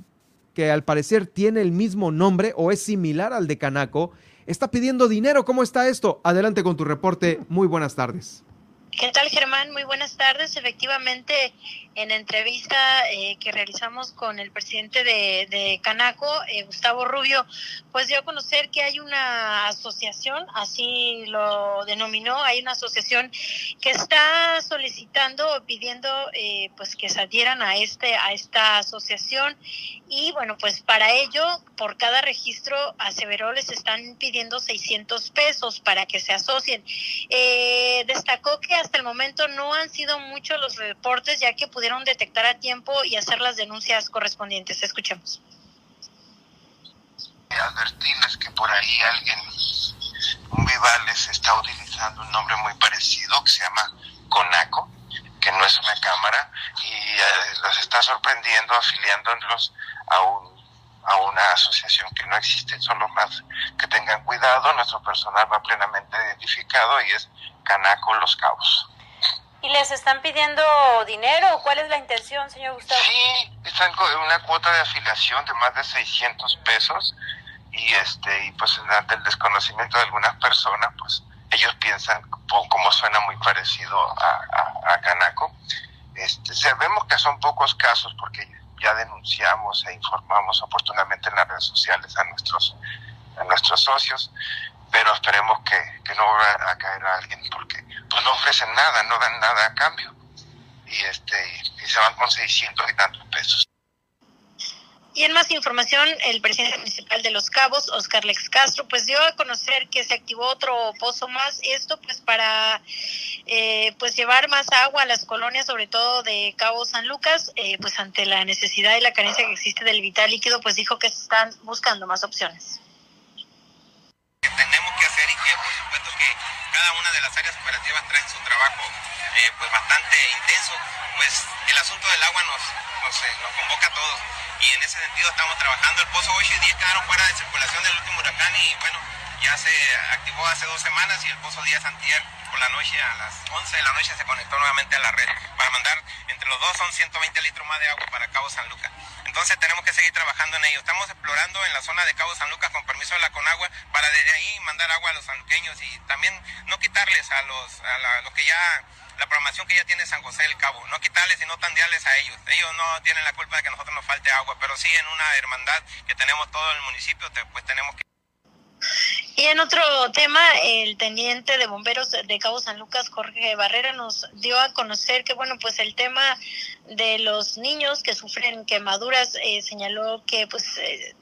que al parecer tiene el mismo nombre o es similar al de Canaco, está pidiendo dinero. ¿Cómo está esto? Adelante con tu reporte. Muy buenas tardes. ¿Qué tal, Germán? Muy buenas tardes. Efectivamente, en entrevista eh, que realizamos con el presidente de, Canaco, eh, Gustavo Rubio, pues dio a conocer que hay una asociación, así lo denominó, hay una asociación que está solicitando pidiendo eh, pues que se adhieran a este a esta asociación y bueno, pues para ello, por cada registro, aseveró, les están pidiendo 600 pesos para que se asocien. destacó que hasta el momento no han sido muchos los reportes, ya que pudieron detectar a tiempo y hacer las denuncias correspondientes. Escuchemos. Advertirles que por ahí alguien, un Vivales, está utilizando un nombre muy parecido que se llama Conaco, que no es una cámara, y eh, los está sorprendiendo afiliándolos a un a una asociación que no existe, solo más que tengan cuidado, nuestro personal va plenamente identificado y es Canaco Los Cabos. ¿Y les están pidiendo dinero? ¿Cuál es la intención, señor Gustavo? Sí, están con una cuota de afiliación de más de 600 pesos y este y pues ante el desconocimiento de algunas personas, pues ellos piensan, como suena muy parecido a, a, Canaco, este, sabemos que son pocos casos porque ya denunciamos e informamos oportunamente en las redes sociales a nuestros, a nuestros socios, pero esperemos que, que no vaya a caer a alguien porque pues no ofrecen nada, no dan nada a cambio y este y se van con 600 y tantos pesos. Y en más información, el presidente municipal de Los Cabos, Oscar Lex Castro, pues dio a conocer que se activó otro pozo más, esto pues para eh, pues llevar más agua a las colonias, sobre todo de Cabo San Lucas, eh, pues ante la necesidad y la carencia que existe del vital líquido, pues dijo que se están buscando más opciones. tenemos que hacer y que por supuesto que cada una de las áreas operativas trae su trabajo eh, pues bastante intenso, pues el asunto del agua nos, nos, nos convoca a todos y en ese sentido estamos trabajando. El pozo 8 y 10 quedaron fuera de circulación del último huracán y bueno, ya se activó hace dos semanas y el pozo 10 antier por la noche a las 11 de la noche se conectó nuevamente a la red para mandar entre los dos son 120 litros más de agua para Cabo San Lucas. Entonces tenemos que seguir trabajando en ello. Estamos explorando en la zona de Cabo San Lucas con permiso de la Conagua para desde ahí mandar agua a los sanluqueños y también no quitarles a los, a los que ya la programación que ya tiene San José del Cabo, no quitarles y no tandearles a ellos. Ellos no tienen la culpa de que a nosotros nos falte agua, pero sí en una hermandad que tenemos todo el municipio, pues tenemos que... Y en otro tema, el teniente de bomberos de Cabo San Lucas, Jorge Barrera, nos dio a conocer que, bueno, pues el tema de los niños que sufren quemaduras, eh, señaló que, pues, eh,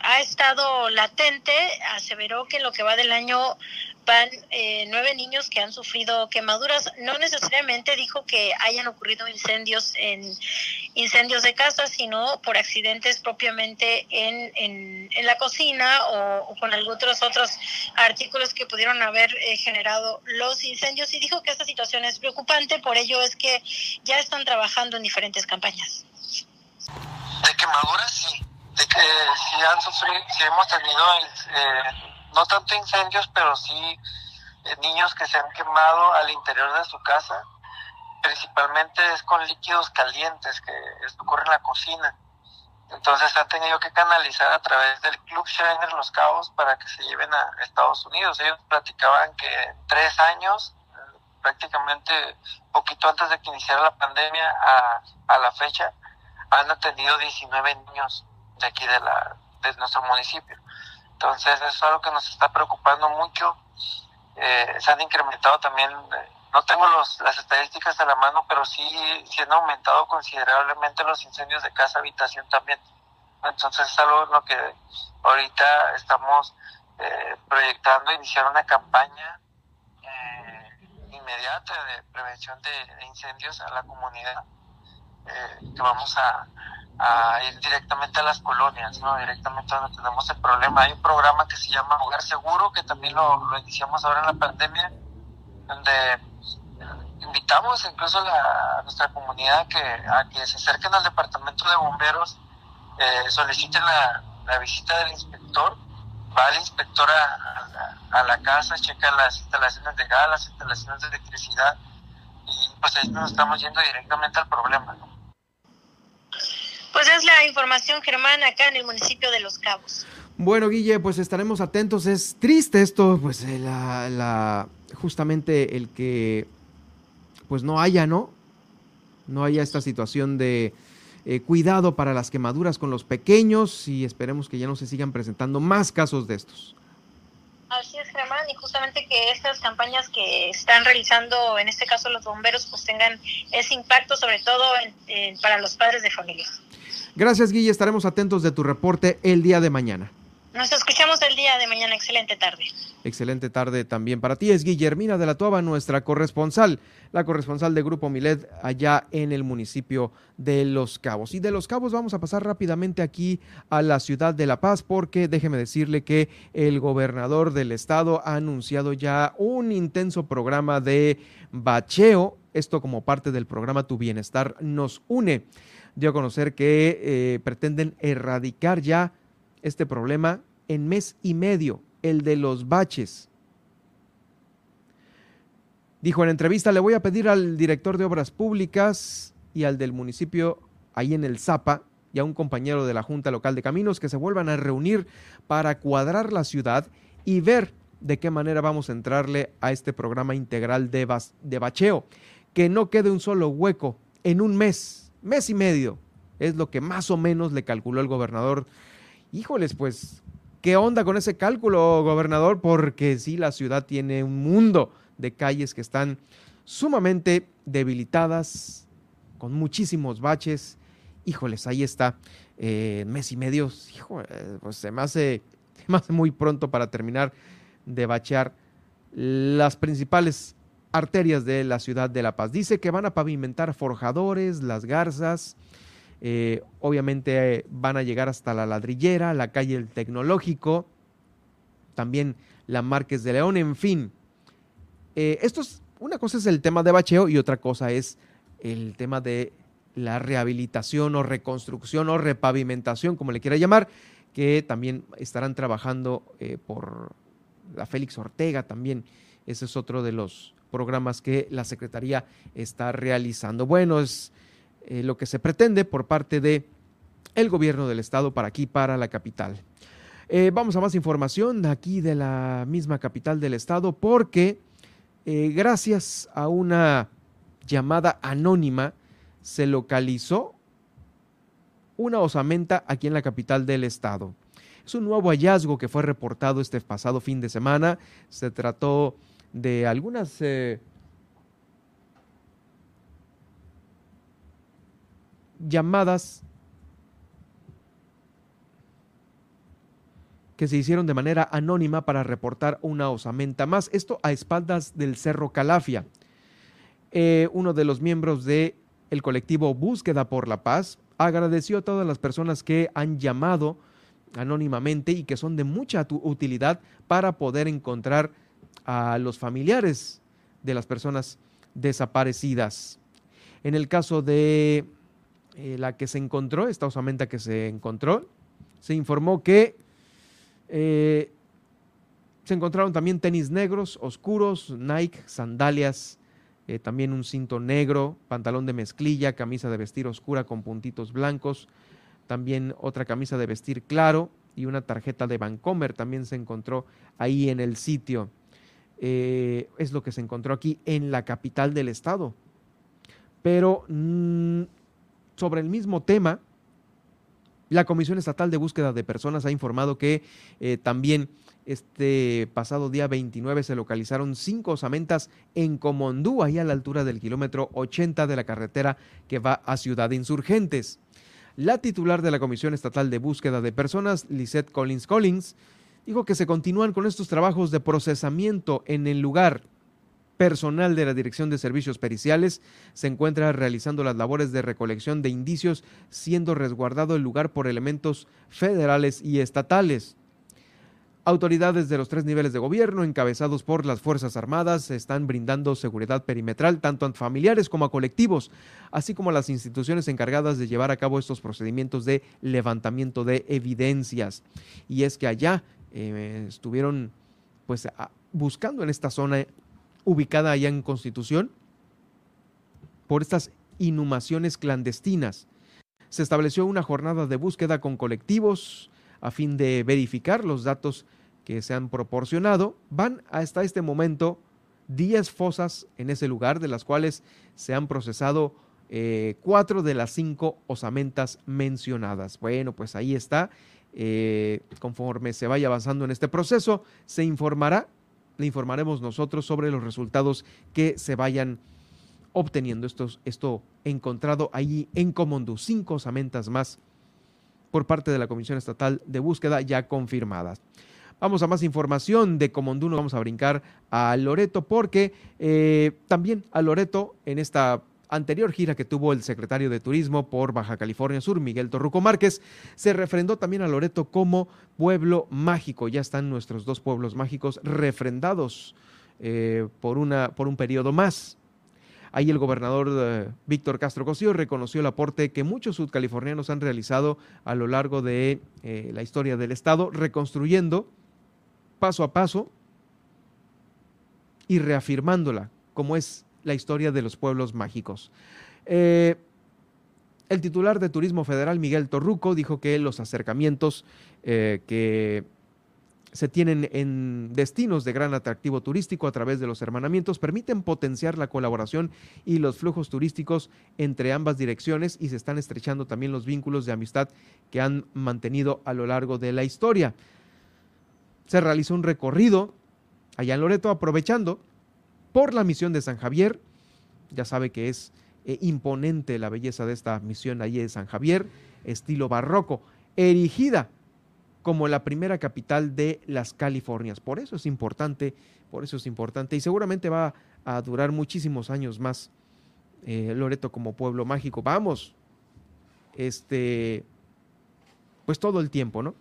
ha estado latente, aseveró que lo que va del año van eh, nueve niños que han sufrido quemaduras. No necesariamente dijo que hayan ocurrido incendios en incendios de casa, sino por accidentes propiamente en, en, la cocina o, con algunos otros artículos que pudieron haber eh, generado los incendios. Y dijo que esta situación es preocupante, por ello es que ya están trabajando en diferentes campañas. De quemaduras, sí. Si hemos tenido... Eh no tanto incendios, pero sí eh, niños que se han quemado al interior de su casa. Principalmente es con líquidos calientes, que esto ocurre en la cocina. Entonces han tenido que canalizar a través del Club Schreiner Los Cabos para que se lleven a Estados Unidos. Ellos platicaban que en tres años, prácticamente poquito antes de que iniciara la pandemia a, a la fecha, han atendido 19 niños de aquí de, la, de nuestro municipio. Entonces, eso es algo que nos está preocupando mucho. Eh, se han incrementado también, eh, no tengo los, las estadísticas a la mano, pero sí, sí han aumentado considerablemente los incendios de casa habitación también. Entonces, es algo en lo que ahorita estamos eh, proyectando iniciar una campaña inmediata de prevención de, incendios a la comunidad, que vamos a, a ir directamente a las colonias, ¿no? Directamente donde tenemos el problema. Hay un programa que se llama Hogar Seguro, que también lo, iniciamos ahora en la pandemia, donde invitamos incluso a nuestra comunidad que, a que se acerquen al departamento de bomberos, eh, soliciten la, la, visita del inspector, va el inspector a, a, la, casa, checa las instalaciones de gas, las instalaciones de electricidad, y pues ahí nos estamos yendo directamente al problema, ¿no? Pues es la información, Germán, acá en el municipio de Los Cabos. Bueno, Guille, pues estaremos atentos. Es triste esto, pues eh, la, la, justamente el que pues no haya, ¿no? No haya esta situación de eh, cuidado para las quemaduras con los pequeños y esperemos que ya no se sigan presentando más casos de estos. Así es, Germán, y justamente que estas campañas que están realizando, en este caso los bomberos, pues tengan ese impacto, sobre todo para los padres de familia. Gracias, Guille. Estaremos atentos de tu reporte el día de mañana. Nos escuchamos el día de mañana. Excelente tarde. Excelente tarde también para ti. Es Guillermina de la Toba, nuestra corresponsal, la corresponsal de Grupo Milet allá en el municipio de Los Cabos. Y de Los Cabos vamos a pasar rápidamente aquí a la ciudad de La Paz porque déjeme decirle que el gobernador del estado ha anunciado ya un intenso programa de bacheo, esto como parte del programa Tu Bienestar nos une. Dio a conocer que eh, pretenden erradicar ya este problema en mes y medio, el de los baches. Dijo en entrevista, le voy a pedir al director de obras públicas y al del municipio ahí en el Zapa y a un compañero de la Junta Local de Caminos que se vuelvan a reunir para cuadrar la ciudad y ver de qué manera vamos a entrarle a este programa integral de, de bacheo. Que no quede un solo hueco en un mes, mes y medio. Es lo que más o menos le calculó el gobernador híjoles, pues, ¿qué onda con ese cálculo, gobernador? Porque sí, la ciudad tiene un mundo de calles que están sumamente debilitadas, con muchísimos baches. Híjoles, ahí está, eh, mes y medio, híjole, pues se me, hace, se me hace muy pronto para terminar de bachear las principales arterias de la ciudad de La Paz. Dice que van a pavimentar forjadores, las garzas, eh, obviamente van a llegar hasta la ladrillera, la calle El Tecnológico, también la Márquez de León, en fin. Eh, esto es, una cosa es el tema de bacheo y otra cosa es el tema de la rehabilitación o reconstrucción o repavimentación, como le quiera llamar, que también estarán trabajando eh, por la Félix Ortega también. Ese es otro de los programas que la Secretaría está realizando. Bueno, es eh, lo que se pretende por parte de gobierno del estado para aquí, para la capital. Eh, vamos a más información aquí de la misma capital del estado porque eh, gracias a una llamada anónima se localizó una osamenta aquí en la capital del estado. Es un nuevo hallazgo que fue reportado este pasado fin de semana. Se trató algunas llamadas que se hicieron de manera anónima para reportar una osamenta más. Esto a espaldas del Cerro Calafia. Eh, uno de los miembros del el colectivo Búsqueda por la Paz agradeció a todas las personas que han llamado anónimamente y que son de mucha utilidad para poder encontrar a los familiares de las personas desaparecidas. En el caso de eh, la que se encontró, esta osamenta que se encontró, se informó que eh, se encontraron también tenis negros, oscuros, Nike, sandalias, eh, también un cinto negro, pantalón de mezclilla, camisa de vestir oscura con puntitos blancos, también otra camisa de vestir claro y una tarjeta de Vancomer también se encontró ahí en el sitio. Es lo que se encontró aquí en la capital del estado. Pero mm, sobre el mismo tema, la Comisión Estatal de Búsqueda de Personas ha informado que eh, también este pasado día 29 se localizaron cinco osamentas en Comondú, ahí a la altura del kilómetro 80 de la carretera que va a Ciudad Insurgentes. La titular de la Comisión Estatal de Búsqueda de Personas, Lisette Collins Collins, dijo que se continúan con estos trabajos de procesamiento en el lugar personal de la Dirección de Servicios Periciales se encuentra realizando las labores de recolección de indicios, siendo resguardado el lugar por elementos federales y estatales. Autoridades de los tres niveles de gobierno, encabezados por las Fuerzas Armadas, están brindando seguridad perimetral tanto a familiares como a colectivos, así como a las instituciones encargadas de llevar a cabo estos procedimientos de levantamiento de evidencias. Y es que allá eh, estuvieron pues buscando en esta zona ubicada allá en Constitución, por estas inhumaciones clandestinas. Se estableció una jornada de búsqueda con colectivos a fin de verificar los datos que se han proporcionado. Van hasta este momento 10 fosas en ese lugar, de las cuales se han procesado eh, cuatro de las cinco osamentas mencionadas. Bueno, pues ahí está. Eh, conforme se vaya avanzando en este proceso, se informará, le informaremos nosotros sobre los resultados que se vayan obteniendo. Esto, esto encontrado ahí en Comondú, cinco osamentas más por parte de la Comisión Estatal de Búsqueda ya confirmadas. Vamos a más información de Comondú, nos vamos a brincar a Loreto porque eh, también a Loreto en esta anterior gira que tuvo el secretario de Turismo por Baja California Sur, Miguel Torruco Márquez, se refrendó también a Loreto como pueblo mágico. Ya están nuestros dos pueblos mágicos refrendados eh, por, una, por un periodo más. Ahí el gobernador eh, Víctor Castro Cosío reconoció el aporte que muchos sudcalifornianos han realizado a lo largo de eh, la historia del estado, reconstruyendo paso a paso y reafirmándola como es la historia de los pueblos mágicos. Eh, el titular de Turismo Federal, Miguel Torruco, dijo que los acercamientos eh, que se tienen en destinos de gran atractivo turístico a través de los hermanamientos permiten potenciar la colaboración y los flujos turísticos entre ambas direcciones y se están estrechando también los vínculos de amistad que han mantenido a lo largo de la historia. Se realizó un recorrido allá en Loreto aprovechando por la misión de San Javier. Ya sabe que es eh, imponente la belleza de esta misión allí de San Javier, estilo barroco, erigida como la primera capital de las Californias. Por eso es importante, por eso es importante y seguramente va a durar muchísimos años más eh, Loreto como pueblo mágico. Vamos, este, pues todo el tiempo, ¿no?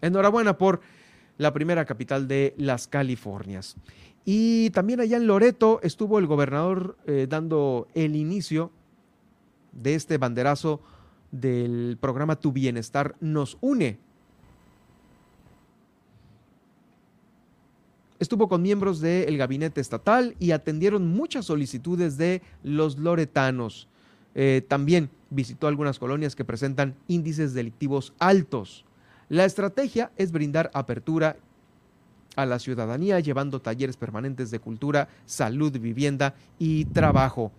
Enhorabuena por la primera capital de las Californias. Y también allá en Loreto estuvo el gobernador eh, dando el inicio de este banderazo del programa Tu Bienestar nos une. Estuvo con miembros del gabinete estatal y atendieron muchas solicitudes de los loretanos. Eh, también visitó algunas colonias que presentan índices delictivos altos. La estrategia es brindar apertura a la ciudadanía, llevando talleres permanentes de cultura, salud, vivienda y trabajo.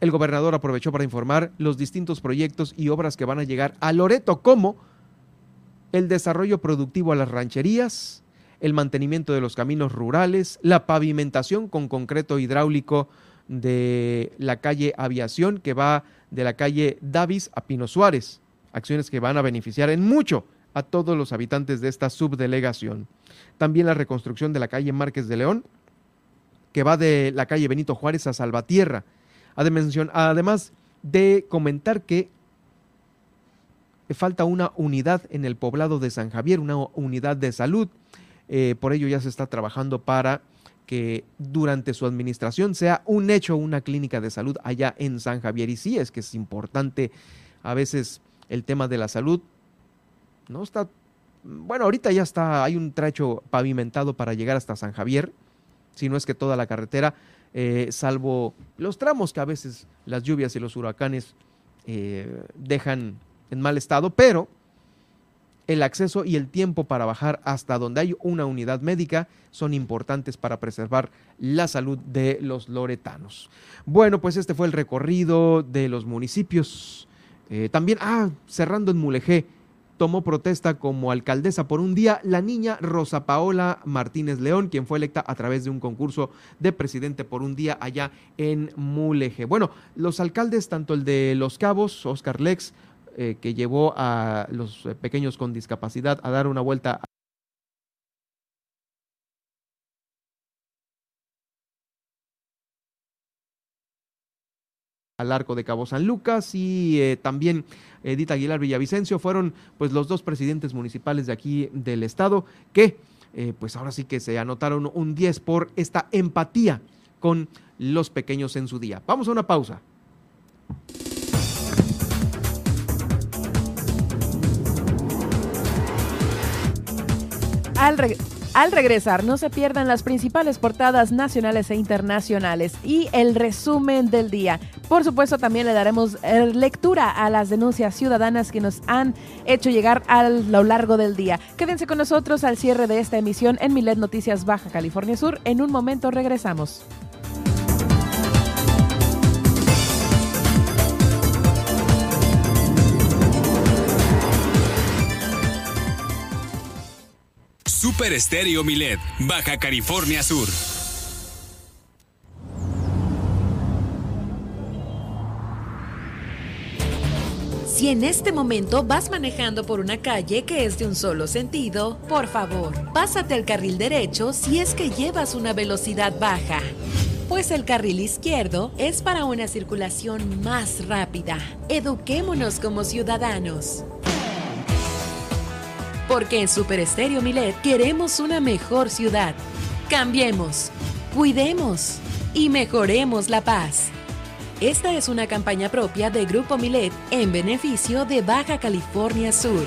El gobernador aprovechó para informar los distintos proyectos y obras que van a llegar a Loreto, como el desarrollo productivo a las rancherías, el mantenimiento de los caminos rurales, la pavimentación con concreto hidráulico de la calle Aviación, que va de la calle Davis a Pino Suárez, acciones que van a beneficiar en mucho a todos los habitantes de esta subdelegación. También la reconstrucción de la calle Márquez de León, que va de la calle Benito Juárez a Salvatierra. Además de comentar que falta una unidad en el poblado de San Javier, una unidad de salud. Eh, por ello ya se está trabajando para que durante su administración sea un hecho una clínica de salud allá en San Javier. Y sí, es que es importante a veces el tema de la salud, no está, bueno, ahorita ya está, hay un trecho pavimentado para llegar hasta San Javier, si no es que toda la carretera, eh, salvo los tramos que a veces las lluvias y los huracanes eh, dejan en mal estado, pero el acceso y el tiempo para bajar hasta donde hay una unidad médica son importantes para preservar la salud de los loretanos. Bueno, pues este fue el recorrido de los municipios. Eh, también, ah, cerrando en Mulegé, tomó protesta como alcaldesa por un día la niña Rosa Paola Martínez León, quien fue electa a través de un concurso de presidente por un día allá en Mulegé. Bueno, los alcaldes, tanto el de Los Cabos, Oscar Lex, eh, que llevó a los pequeños con discapacidad a dar una vuelta al arco de Cabo San Lucas y eh, también Edith Aguilar Villavicencio fueron pues los dos presidentes municipales de aquí del estado que eh, pues ahora sí que se anotaron un 10 por esta empatía con los pequeños en su día. Vamos a una pausa. Al, Al regresar, no se pierdan las principales portadas nacionales e internacionales y el resumen del día. Por supuesto, también le daremos eh, lectura a las denuncias ciudadanas que nos han hecho llegar a lo largo del día. Quédense con nosotros al cierre de esta emisión en Milet Noticias Baja California Sur. En un momento regresamos. Super Estéreo Milet, Baja California Sur. Si en este momento vas manejando por una calle que es de un solo sentido, por favor, pásate al carril derecho si es que llevas una velocidad baja. Pues el carril izquierdo es para una circulación más rápida. Eduquémonos como ciudadanos. Porque en Super Estéreo Milet queremos una mejor ciudad. Cambiemos, cuidemos y mejoremos la paz. Esta es una campaña propia de Grupo Milet en beneficio de Baja California Sur.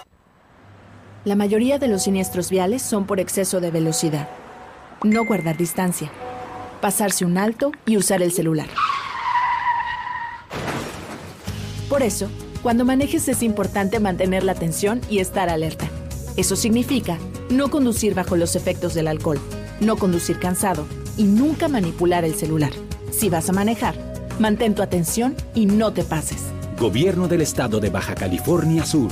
La mayoría de los siniestros viales son por exceso de velocidad. No guardar distancia. Pasarse un alto y usar el celular. Por eso, cuando manejes es importante mantener la atención y estar alerta. Eso significa no conducir bajo los efectos del alcohol, no conducir cansado y nunca manipular el celular. Si vas a manejar, mantén tu atención y no te pases. Gobierno del Estado de Baja California Sur.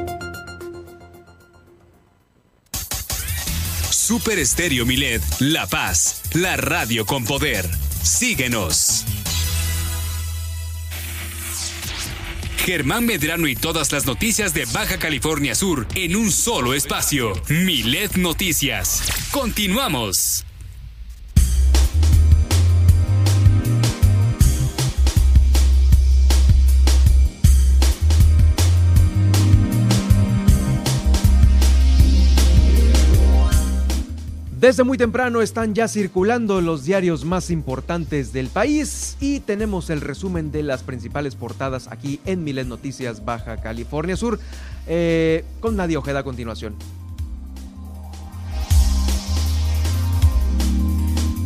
Super Estéreo Milet, La Paz, la radio con poder. Síguenos. Germán Medrano y todas las noticias de Baja California Sur en un solo espacio. Milet Noticias. Continuamos. Desde muy temprano están ya circulando los diarios más importantes del país y tenemos el resumen de las principales portadas aquí en Milet Noticias Baja California Sur eh, con Nadia Ojeda a continuación.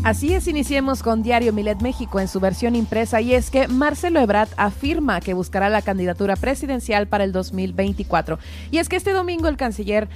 Así es, iniciemos con Diario Milet México en su versión impresa y es que Marcelo Ebrard afirma que buscará la candidatura presidencial para el 2024. Y es que este domingo el canciller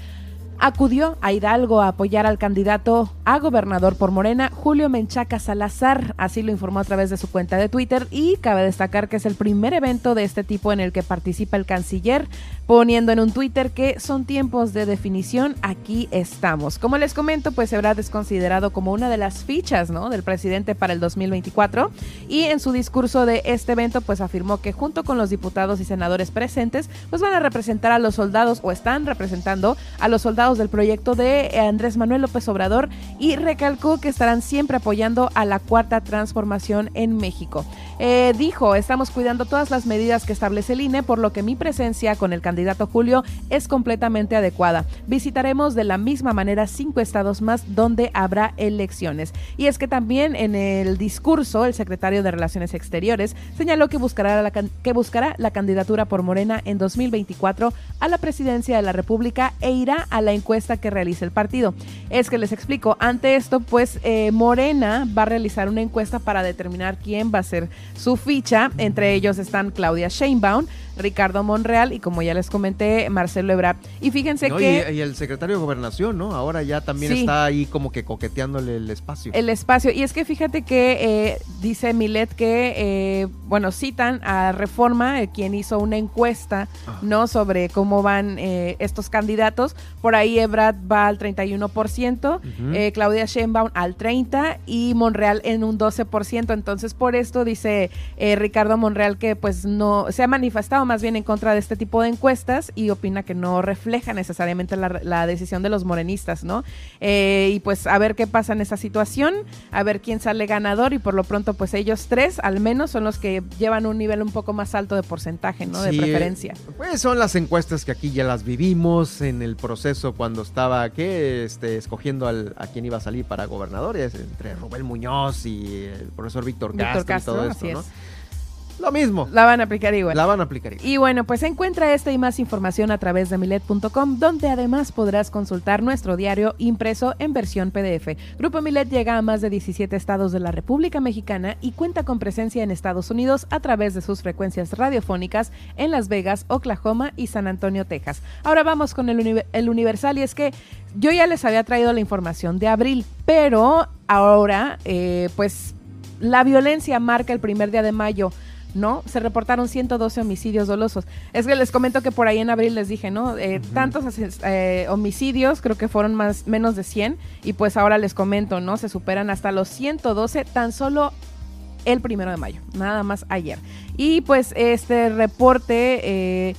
acudió a Hidalgo a apoyar al candidato a gobernador por Morena, Julio Menchaca Salazar. Así lo informó a través de su cuenta de Twitter y cabe destacar que es el primer evento de este tipo en el que participa el canciller, poniendo en un Twitter que son tiempos de definición, aquí estamos. Como les comento, pues Ebrard es considerado como una de las fichas ¿no? del presidente para el 2024 y en su discurso de este evento pues afirmó que junto con los diputados y senadores presentes pues van a representar a los soldados o están representando a los soldados del proyecto de Andrés Manuel López Obrador y recalcó que estarán siempre apoyando a la cuarta transformación en México. Eh, dijo, estamos cuidando todas las medidas que establece el INE, por lo que mi presencia con el candidato Julio es completamente adecuada. Visitaremos de la misma manera cinco estados más donde habrá elecciones. Y es que también en el discurso, el secretario de Relaciones Exteriores señaló que buscará la, que buscará la candidatura por Morena en 2024 a la presidencia de la República e irá a la encuesta que realice el partido. Es que les explico, ante esto, pues eh, Morena va a realizar una encuesta para determinar quién va a ser su ficha. Entre ellos están Claudia Sheinbaum, Ricardo Monreal y como ya les comenté, Marcelo Ebrard. Y fíjense que... Y, el secretario de Gobernación, ¿no? Ahora ya también está ahí como que coqueteándole el espacio. El espacio. Y es que fíjate que eh, dice Milet que, eh, bueno, citan a Reforma, eh, quien hizo una encuesta, ah. ¿no? Sobre cómo van estos candidatos. Por ahí Ebrard va al 31%, Claudia Sheinbaum al 30% y Monreal en un 12%. Entonces, por esto dice Ricardo Monreal que pues no se ha manifestado más bien en contra de este tipo de encuestas y opina que no refleja necesariamente la, decisión de los morenistas, ¿no? Eh, y pues a ver qué pasa en esa situación, a ver quién sale ganador y por lo pronto pues ellos tres al menos son los que llevan un nivel un poco más alto de porcentaje, ¿no? De preferencia. Pues son las encuestas que aquí ya las vivimos en el proceso cuando estaba, ¿qué? Este, escogiendo al, a quién iba a salir para gobernadores, entre Rubén Muñoz y el profesor Víctor Castro, y todo esto, ¿no? Lo mismo. La van a aplicar igual. La van a aplicar igual. Y bueno, pues encuentra esta y más información a través de milet.com, donde además podrás consultar nuestro diario impreso en versión PDF. Grupo Milet llega a más de 17 estados de la República Mexicana y cuenta con presencia en Estados Unidos a través de sus frecuencias radiofónicas en Las Vegas, Oklahoma y San Antonio, Texas. Ahora vamos con el, el Universal y es que yo ya les había traído la información de abril, pero ahora, eh, pues la violencia marca el primer día de mayo. ¿No? Se reportaron 112 homicidios dolosos. Es que les comento que por ahí en abril les dije, ¿no? Eh, tantos eh, homicidios, creo que fueron más, menos de 100, y pues ahora les comento, ¿no? Se superan hasta los 112 tan solo el primero de mayo, nada más ayer. Y pues este reporte... Eh,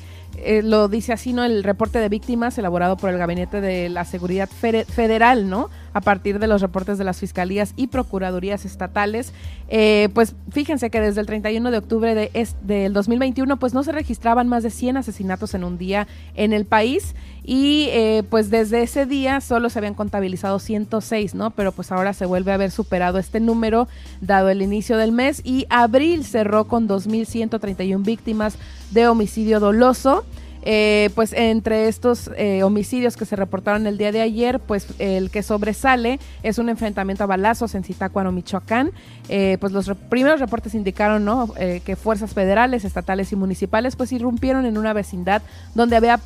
lo dice así, ¿no? El reporte de víctimas elaborado por el Gabinete de la Seguridad Federal, ¿no? a partir de los reportes de las fiscalías y procuradurías estatales. Eh, pues fíjense que desde el 31 de octubre de del 2021 pues no se registraban más de 100 asesinatos en un día en el país y eh, pues desde ese día solo se habían contabilizado 106, ¿no? Pero pues ahora se vuelve a haber superado este número dado el inicio del mes y abril cerró con 2.131 víctimas de homicidio doloso. Eh, pues entre estos eh, homicidios que se reportaron el día de ayer, pues el que sobresale es un enfrentamiento a balazos en Zitácuaro, Michoacán. Eh, pues los primeros reportes indicaron ¿no? que fuerzas federales, estatales y municipales pues irrumpieron en una vecindad donde había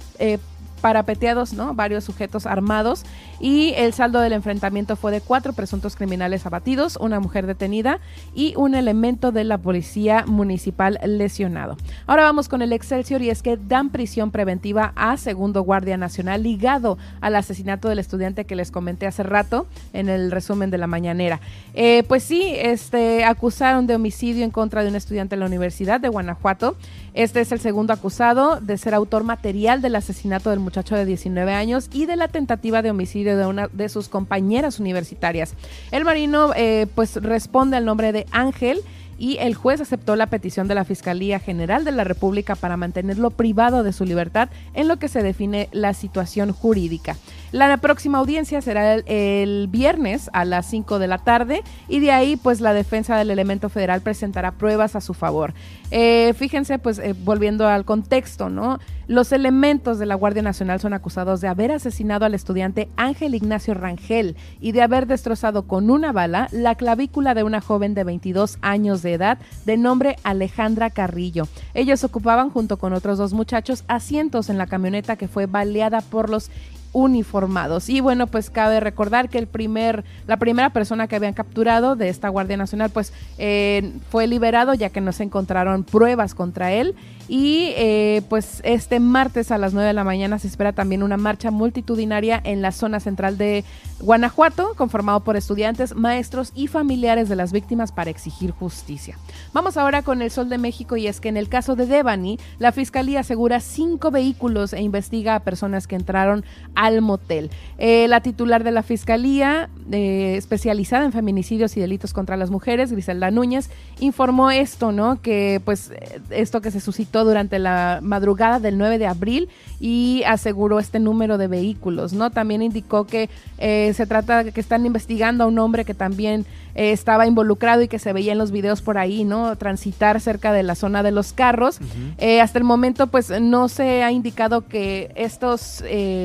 parapeteados, ¿no? Varios sujetos armados y el saldo del enfrentamiento fue de cuatro presuntos criminales abatidos, una mujer detenida y un elemento de la policía municipal lesionado. Ahora vamos con el Excelsior y es que dan prisión preventiva a segundo guardia nacional ligado al asesinato del estudiante que les comenté hace rato en el resumen de la mañanera. Eh, pues sí, este acusaron de homicidio en contra de un estudiante de la Universidad de Guanajuato. Este es el segundo acusado de ser autor material del asesinato del muchacho de 19 años y de la tentativa de homicidio de una de sus compañeras universitarias. El marino eh, pues responde al nombre de Ángel y el juez aceptó la petición de la Fiscalía General de la República para mantenerlo privado de su libertad en lo que se define la situación jurídica. La próxima audiencia será el, viernes a las 5 de la tarde y de ahí pues la defensa del elemento federal presentará pruebas a su favor. Eh, fíjense pues eh, volviendo al contexto, ¿no? Los elementos de la Guardia Nacional son acusados de haber asesinado al estudiante Ángel Ignacio Rangel y de haber destrozado con una bala la clavícula de una joven de 22 años de edad de nombre Alejandra Carrillo. Ellos ocupaban junto con otros dos muchachos asientos en la camioneta que fue baleada por los uniformados. Y bueno, pues cabe recordar que el primer, la primera persona que habían capturado de esta Guardia Nacional, pues eh, fue liberado ya que no se encontraron pruebas contra él y eh, pues este martes a las 9 de la mañana se espera también una marcha multitudinaria en la zona central de Guanajuato, conformado por estudiantes, maestros y familiares de las víctimas para exigir justicia. Vamos ahora con el Sol de México y es que en el caso de Devani, la fiscalía asegura cinco vehículos e investiga a personas que entraron al motel. Eh, la titular de la fiscalía, eh, especializada en feminicidios y delitos contra las mujeres, Griselda Núñez, informó esto, ¿no? Que pues esto que se suscitó durante la madrugada del 9 de abril y aseguró este número de vehículos, ¿no? También indicó que eh, se trata de que están investigando a un hombre que también eh, estaba involucrado y que se veía en los videos por ahí, ¿no? Transitar cerca de la zona de los carros. Eh, hasta el momento, pues no se ha indicado que estos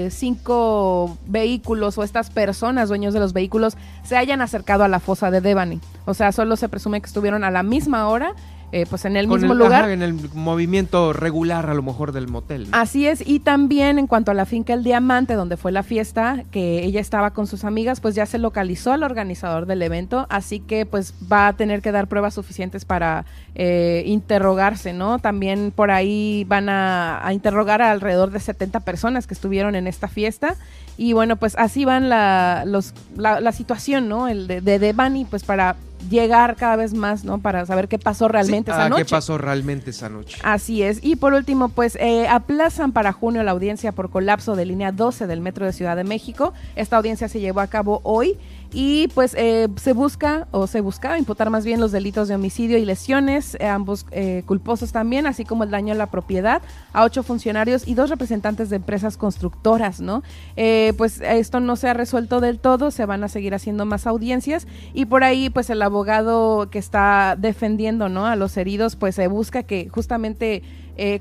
cinco vehículos o estas personas, dueños de los vehículos, se hayan acercado a la fosa de Devani. O sea, solo se presume que estuvieron a la misma hora eh, pues en el mismo lugar. en el movimiento regular a lo mejor del motel. Así es, y también en cuanto a la finca El Diamante, donde fue la fiesta, que ella estaba con sus amigas, pues ya se localizó al organizador del evento, así que pues va a tener que dar pruebas suficientes para eh, interrogarse, ¿no? También por ahí van a, interrogar a alrededor de 70 personas que estuvieron en esta fiesta. Y bueno, pues así van la, los, la, situación, ¿no? El de, de Devani, pues para llegar cada vez más, ¿no? Para saber qué pasó realmente esa noche. ¿Qué pasó realmente esa noche? Así es. Y por último, pues eh, aplazan para junio la audiencia por colapso de línea 12 del Metro de Ciudad de México. Esta audiencia se llevó a cabo hoy y pues eh, se busca o se buscaba imputar más bien los delitos de homicidio y lesiones, eh, ambos eh, culposos también, así como el daño a la propiedad a ocho funcionarios y dos representantes de empresas constructoras, ¿no? pues esto no se ha resuelto del todo, se van a seguir haciendo más audiencias y por ahí pues el abogado que está defendiendo, ¿no? A los heridos pues se busca que justamente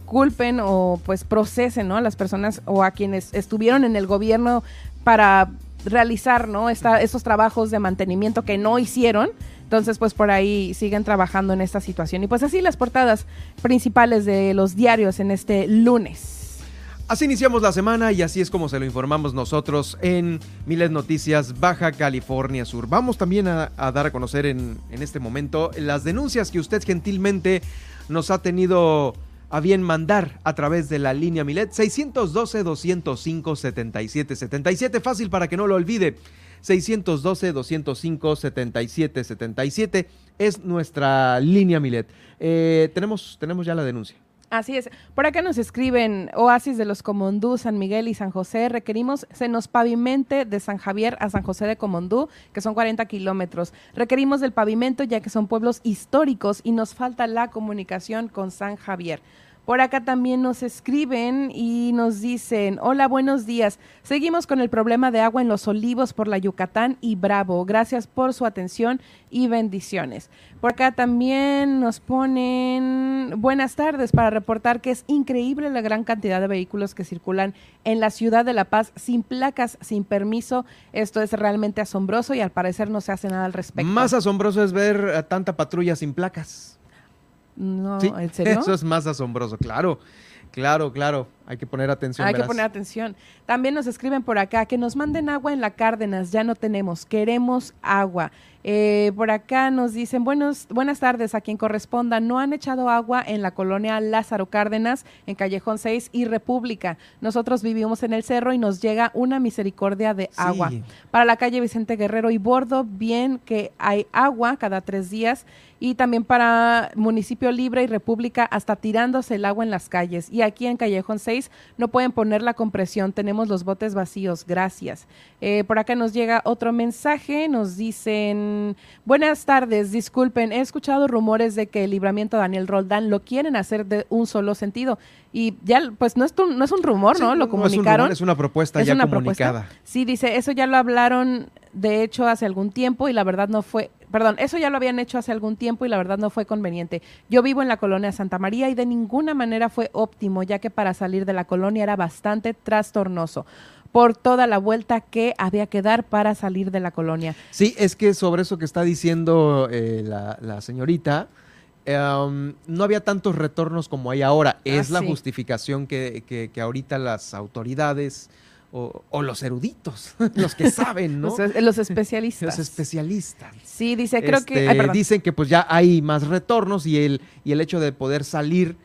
culpen o pues procesen, ¿no? A las personas o a quienes estuvieron en el gobierno para realizar ¿no? Esta, estos trabajos de mantenimiento que no hicieron. Entonces, pues por ahí siguen trabajando en esta situación. Y pues así las portadas principales de los diarios en este lunes. Así iniciamos la semana y así es como se lo informamos nosotros en Miles Noticias Baja California Sur. Vamos también a, dar a conocer en, en este momento las denuncias que usted gentilmente nos ha tenido a bien mandar a través de la línea Milet 612-205-7777. Fácil para que no lo olvide. 612-205-7777 es nuestra línea Milet. Eh, tenemos, tenemos ya la denuncia. Así es. Por acá nos escriben Oasis de los Comondú, San Miguel y San José. Requerimos se nos pavimente de San Javier a San José de Comondú, que son 40 kilómetros. Requerimos del pavimento ya que son pueblos históricos y nos falta la comunicación con San Javier. Por acá también nos escriben y nos dicen, hola, buenos días. Seguimos con el problema de agua en los olivos por la Yucatán y Bravo. Gracias por su atención y bendiciones. Por acá también nos ponen buenas tardes para reportar que es increíble la gran cantidad de vehículos que circulan en la ciudad de La Paz sin placas, sin permiso. Esto es realmente asombroso y al parecer no se hace nada al respecto. Más asombroso es ver tanta patrulla sin placas. No, ¿en serio? Eso es más asombroso, claro. Claro, claro, hay que poner atención. Hay que poner atención. También nos escriben por acá que nos manden agua en la Cárdenas, ya no tenemos, queremos agua. Eh, por acá nos dicen, buenos, buenas tardes a quien corresponda. No han echado agua en la colonia Lázaro Cárdenas, en Callejón 6 y República. Nosotros vivimos en el cerro y nos llega una misericordia de agua. Para la calle Vicente Guerrero y Bordo, bien que hay agua cada tres días. Y también para Municipio Libre y República, hasta tirándose el agua en las calles. Y aquí en Callejón 6 no pueden poner la compresión, tenemos los botes vacíos. Gracias. Eh, por acá nos llega otro mensaje, nos dicen buenas tardes, disculpen, he escuchado rumores de que el libramiento Daniel Roldán lo quieren hacer de un solo sentido. Y ya, pues no es, un, no es un rumor, ¿no? Lo comunicaron. Es, una propuesta ya comunicada. Sí, dice, eso ya lo hablaron, de hecho, hace algún tiempo y la verdad no fue, perdón, eso ya lo habían hecho hace algún tiempo y la verdad no fue conveniente. Yo vivo en la colonia Santa María y de ninguna manera fue óptimo, ya que para salir de la colonia era bastante trastornoso por toda la vuelta que había que dar para salir de la colonia. Sí, es que sobre eso que está diciendo eh, la, señorita, em, no había tantos retornos como hay ahora. Es ah, la justificación que, que, ahorita las autoridades o, los eruditos, los que saben, ¿no? los, especialistas. Los especialistas. Sí, dice, creo que... Este, dicen que pues ya hay más retornos y el, y el hecho de poder salir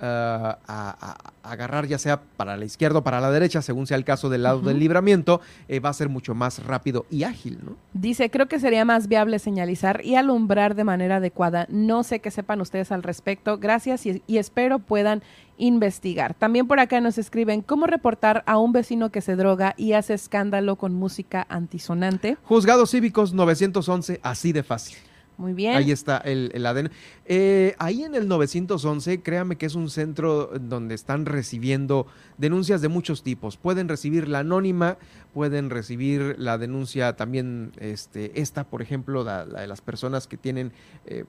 eh, a, agarrar ya sea para la izquierda o para la derecha, según sea el caso del lado del libramiento, eh, va a ser mucho más rápido y ágil, ¿no? Dice, creo que sería más viable señalizar y alumbrar de manera adecuada. No sé qué sepan ustedes al respecto. Gracias y, y espero puedan investigar. También por acá nos escriben cómo reportar a un vecino que se droga y hace escándalo con música antisonante. Juzgados cívicos 911, así de fácil. Muy bien. Ahí está el, el ADN. Eh, ahí en el 911, créame que es un centro donde están recibiendo denuncias de muchos tipos. Pueden recibir la anónima, pueden recibir la denuncia también, este, esta, por ejemplo, la, de las personas que tienen, eh,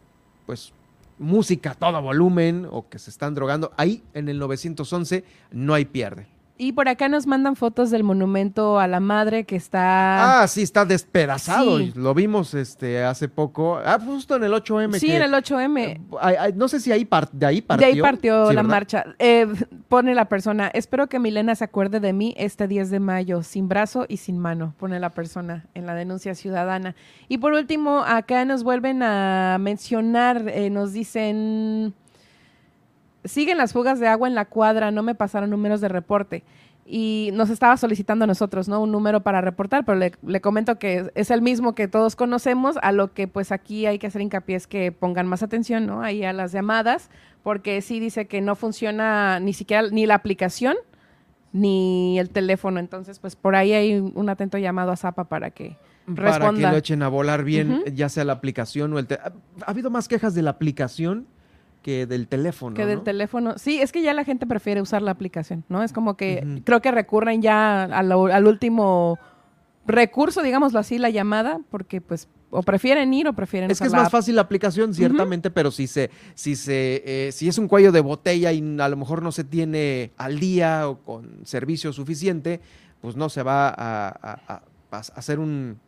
pues, música a todo volumen o que se están drogando. Ahí en el 911 no hay pierde. Y por acá nos mandan fotos del monumento a la madre que está. Ah, sí, está despedazado. Lo vimos este hace poco. Ah, justo en el 8M. Sí, en el 8M. Eh, no sé si ahí de ahí partió. De ahí partió la marcha. Eh, pone la persona. Espero que Milena se acuerde de mí este 10 de mayo, sin brazo y sin mano. Pone la persona en la denuncia ciudadana. Y por último, acá nos vuelven a mencionar, eh, nos dicen siguen las fugas de agua en la cuadra, no me pasaron números de reporte. Y nos estaba solicitando a nosotros, ¿no? Un número para reportar, pero le, comento que es el mismo que todos conocemos, a lo que pues aquí hay que hacer hincapié es que pongan más atención, ¿no? Ahí a las llamadas, porque sí dice que no funciona ni siquiera ni la aplicación ni el teléfono. Entonces, pues por ahí hay un atento llamado a Zapa para que responda. Para que lo echen a volar bien, ya sea la aplicación o el... ¿Ha habido más quejas de la aplicación? Que del teléfono. Que del teléfono. Sí, es que ya la gente prefiere usar la aplicación, ¿no? Es como que creo que recurren ya al, último recurso, digámoslo así, la llamada, porque pues o prefieren ir o prefieren es que es más fácil la aplicación ciertamente pero si se si se eh, si es un cuello de botella y a lo mejor no se tiene al día o con servicio suficiente pues no se va a, a hacer un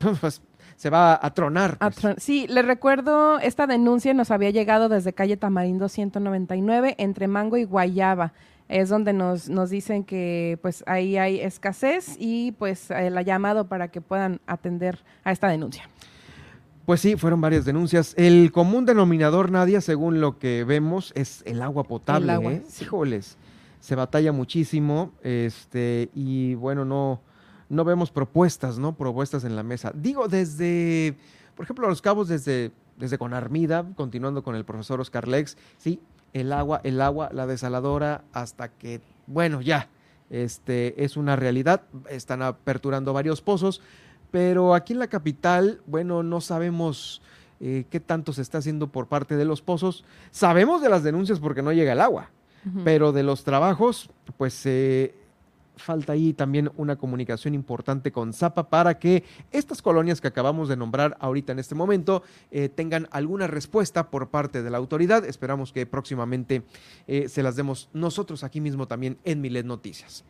pues, se va a tronar. Pues. sí, le recuerdo, esta denuncia nos había llegado desde calle Tamarindo 199 entre Mango y Guayaba. Es donde nos, nos dicen que pues ahí hay escasez y pues el llamado para que puedan atender a esta denuncia. Pues sí, fueron varias denuncias. El común denominador, Nadia, según lo que vemos, es el agua potable. El agua, ¿eh? Híjoles, se batalla muchísimo, este, y bueno, no, no vemos propuestas, ¿no? Propuestas en la mesa. Digo, desde, por ejemplo, Los Cabos, desde, desde Conarmida, continuando con el profesor Oscar Lex, sí, el agua, el agua, la desaladora, hasta que, bueno, ya, este, es una realidad, están aperturando varios pozos, pero aquí en la capital, bueno, no sabemos eh, qué tanto se está haciendo por parte de los pozos. Sabemos de las denuncias porque no llega el agua, pero de los trabajos, pues eh, falta ahí también una comunicación importante con Zapa para que estas colonias que acabamos de nombrar ahorita en este momento eh, tengan alguna respuesta por parte de la autoridad. Esperamos que próximamente eh, se las demos nosotros aquí mismo también en Milet Noticias.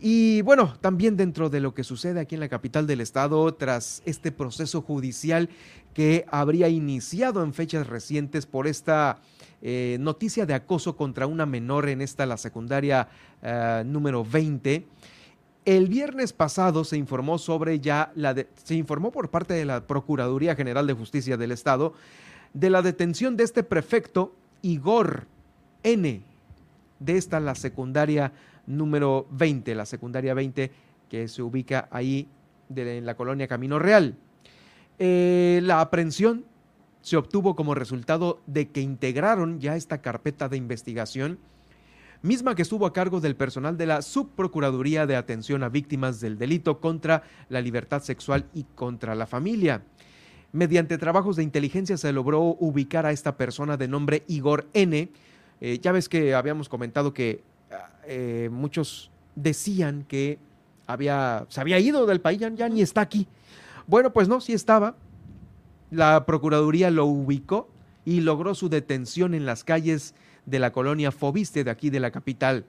Y bueno, también dentro de lo que sucede aquí en la capital del estado tras este proceso judicial que habría iniciado en fechas recientes por esta eh, noticia de acoso contra una menor en esta, la secundaria eh, número 20. El viernes pasado se informó sobre ya la se informó por parte de la Procuraduría General de Justicia del Estado de la detención de este prefecto Igor N de esta la secundaria número 20, la secundaria 20 que se ubica ahí en la colonia Camino Real. Eh, la aprehensión se obtuvo como resultado de que integraron ya esta carpeta de investigación, misma que estuvo a cargo del personal de la Subprocuraduría de Atención a Víctimas del Delito contra la Libertad Sexual y contra la Familia. Mediante trabajos de inteligencia se logró ubicar a esta persona de nombre Igor N. Eh, ya ves que habíamos comentado que eh, muchos decían que había, se había ido del país, ya ni está aquí. Bueno, pues no, sí estaba, la Procuraduría lo ubicó y logró su detención en las calles de la colonia Fobiste de aquí de la capital.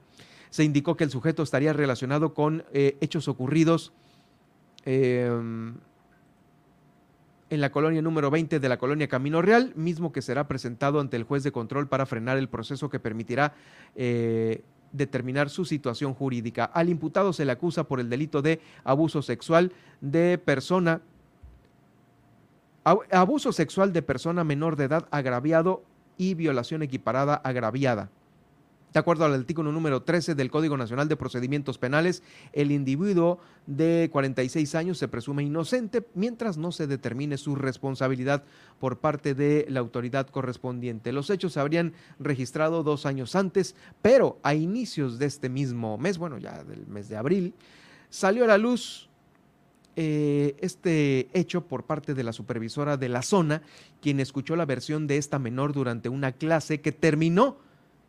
Se indicó que el sujeto estaría relacionado con eh, hechos ocurridos em, en la colonia número 20 de la colonia Camino Real, mismo que será presentado ante el juez de control para frenar el proceso que permitirá eh, determinar su situación jurídica. Al imputado se le acusa por el delito de abuso sexual de persona abuso sexual de persona menor de edad agraviado y violación equiparada agraviada. De acuerdo al artículo número 13 del Código Nacional de Procedimientos Penales, el individuo de 46 años se presume inocente mientras no se determine su responsabilidad por parte de la autoridad correspondiente. Los hechos se habrían registrado dos años antes, pero a inicios de este mismo mes, bueno, ya del mes de abril, salió a la luz eh, este hecho por parte de la supervisora de la zona, quien escuchó la versión de esta menor durante una clase que terminó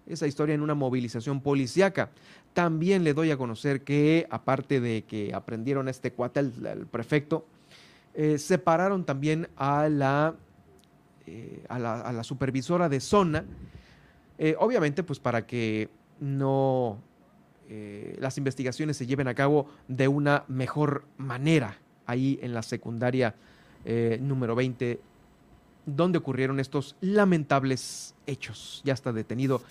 esa historia en una movilización policíaca. También le doy a conocer que, aparte de que aprendieron a este cuate, el, prefecto, eh, separaron también a la, eh, a la, a la, supervisora de zona, obviamente pues para que no eh, las investigaciones se lleven a cabo de una mejor manera ahí en la secundaria eh, número 20, donde ocurrieron estos lamentables hechos. Ya está detenido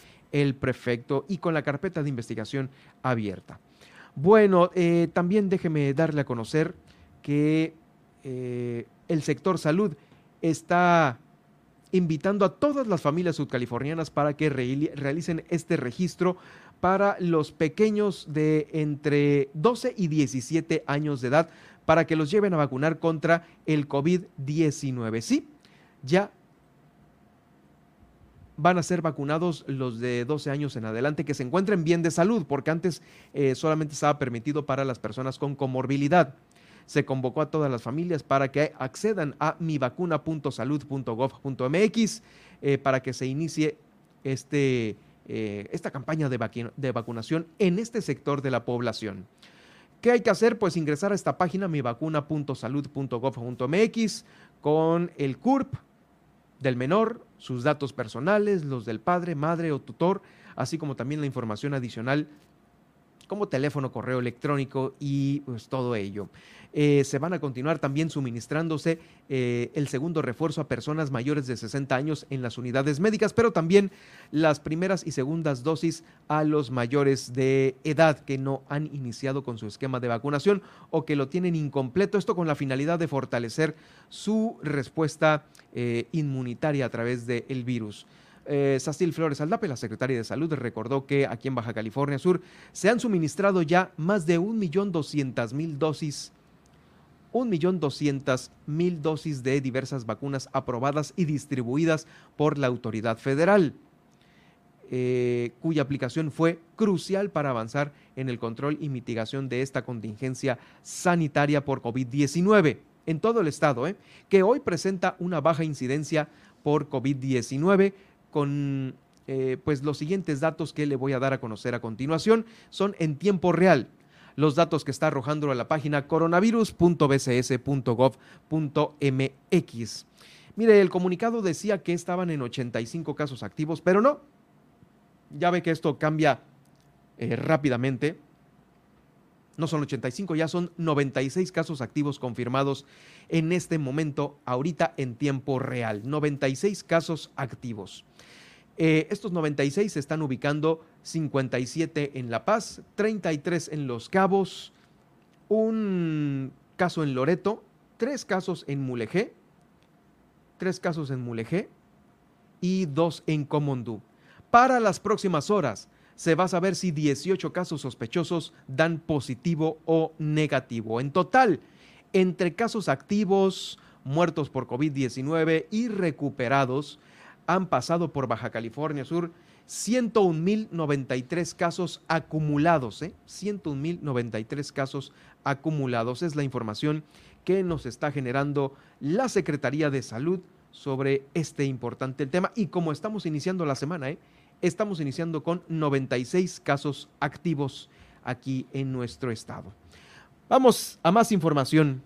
el prefecto y con la carpeta de investigación abierta. Bueno, eh, también déjeme darle a conocer que el sector salud está invitando a todas las familias subcalifornianas para que realicen este registro para los pequeños de entre 12 y 17 años de edad para que los lleven a vacunar contra el COVID-19. Sí, ya van a ser vacunados los de 12 años en adelante que se encuentren bien de salud, porque antes eh, solamente estaba permitido para las personas con comorbilidad. Se convocó a todas las familias para que accedan a mivacuna.salud.gov.mx eh, para que se inicie este eh, esta campaña de, de, vacunación en este sector de la población. ¿Qué hay que hacer? Pues ingresar a esta página mivacuna.salud.gov.mx con el CURP del menor, sus datos personales, los del padre, madre o tutor, así como también la información adicional como teléfono, correo electrónico y pues todo ello. Eh, se van a continuar también suministrándose eh, el segundo refuerzo a personas mayores de 60 años en las unidades médicas, pero también las primeras y segundas dosis a los mayores de edad que no han iniciado con su esquema de vacunación o que lo tienen incompleto. Esto con la finalidad de fortalecer su respuesta eh, inmunitaria a través del virus. Eh, Sacil Flores Aldape, la secretaria de Salud, recordó que aquí en Baja California Sur se han suministrado ya más de 1.200.000 dosis 1.200.000 dosis de diversas vacunas aprobadas y distribuidas por la autoridad federal, eh, cuya aplicación fue crucial para avanzar en el control y mitigación de esta contingencia sanitaria por COVID-19 en todo el estado, eh, que hoy presenta una baja incidencia por COVID-19 con eh, pues los siguientes datos que le voy a dar a conocer a continuación son en tiempo real los datos que está arrojando a la página coronavirus.bcs.gov.mx. Mire, el comunicado decía que estaban en 85 casos activos, pero no. Ya ve que esto cambia eh, rápidamente. No son 85, ya son 96 casos activos confirmados en este momento, ahorita en tiempo real. 96 casos activos. Eh, estos 96 se están ubicando 57 en La Paz, 33 en Los Cabos, un caso en Loreto, tres casos en Mulegé, tres casos en Mulegé y dos en Comondú. Para las próximas horas se va a saber si 18 casos sospechosos dan positivo o negativo. En total, entre casos activos, muertos por COVID-19 y recuperados, han pasado por Baja California Sur 101.093 casos acumulados, ¿eh? 101.093 casos acumulados. Es la información que nos está generando la Secretaría de Salud sobre este importante tema. Y como estamos iniciando la semana, ¿eh? Estamos iniciando con 96 casos activos aquí en nuestro estado. Vamos a más información.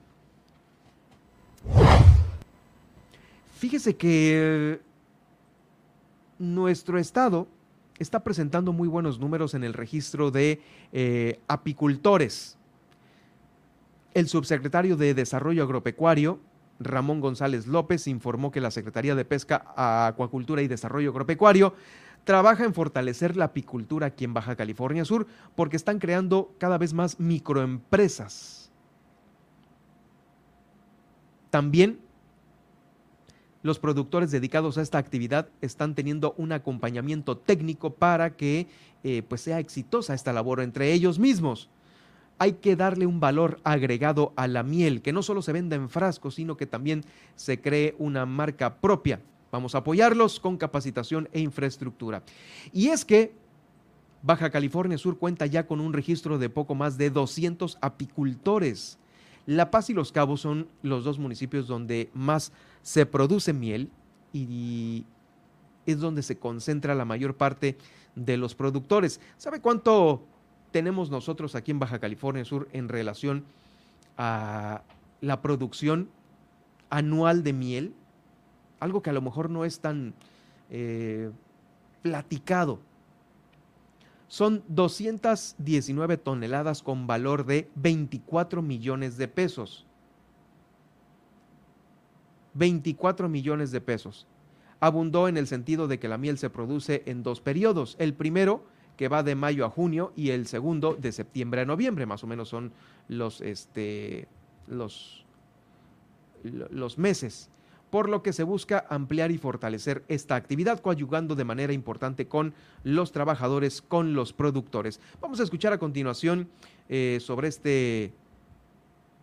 Fíjese que nuestro estado está presentando muy buenos números en el registro de eh, apicultores. El subsecretario de Desarrollo Agropecuario, Ramón González López, informó que la Secretaría de Pesca, Acuacultura y Desarrollo Agropecuario trabaja en fortalecer la apicultura aquí en Baja California Sur porque están creando cada vez más microempresas. También los productores dedicados a esta actividad están teniendo un acompañamiento técnico para que eh, pues sea exitosa esta labor entre ellos mismos. Hay que darle un valor agregado a la miel, que no solo se venda en frascos, sino que también se cree una marca propia. Vamos a apoyarlos con capacitación e infraestructura. Y es que Baja California Sur cuenta ya con un registro de poco más de 200 apicultores. La Paz y Los Cabos son los dos municipios donde más se produce miel y es donde se concentra la mayor parte de los productores. ¿Sabe cuánto tenemos nosotros aquí en Baja California Sur en relación a la producción anual de miel? Algo que a lo mejor no es tan eh, platicado. son 219 toneladas con valor de 24 millones de pesos. 24 millones de pesos. Abundó en el sentido de que la miel se produce en dos periodos. El primero, que va de mayo a junio, y el segundo, de septiembre a noviembre. Más o menos son los, este, los, los meses por lo que se busca ampliar y fortalecer esta actividad, coadyugando de manera importante con los trabajadores, con los productores. Vamos a escuchar a continuación eh, sobre este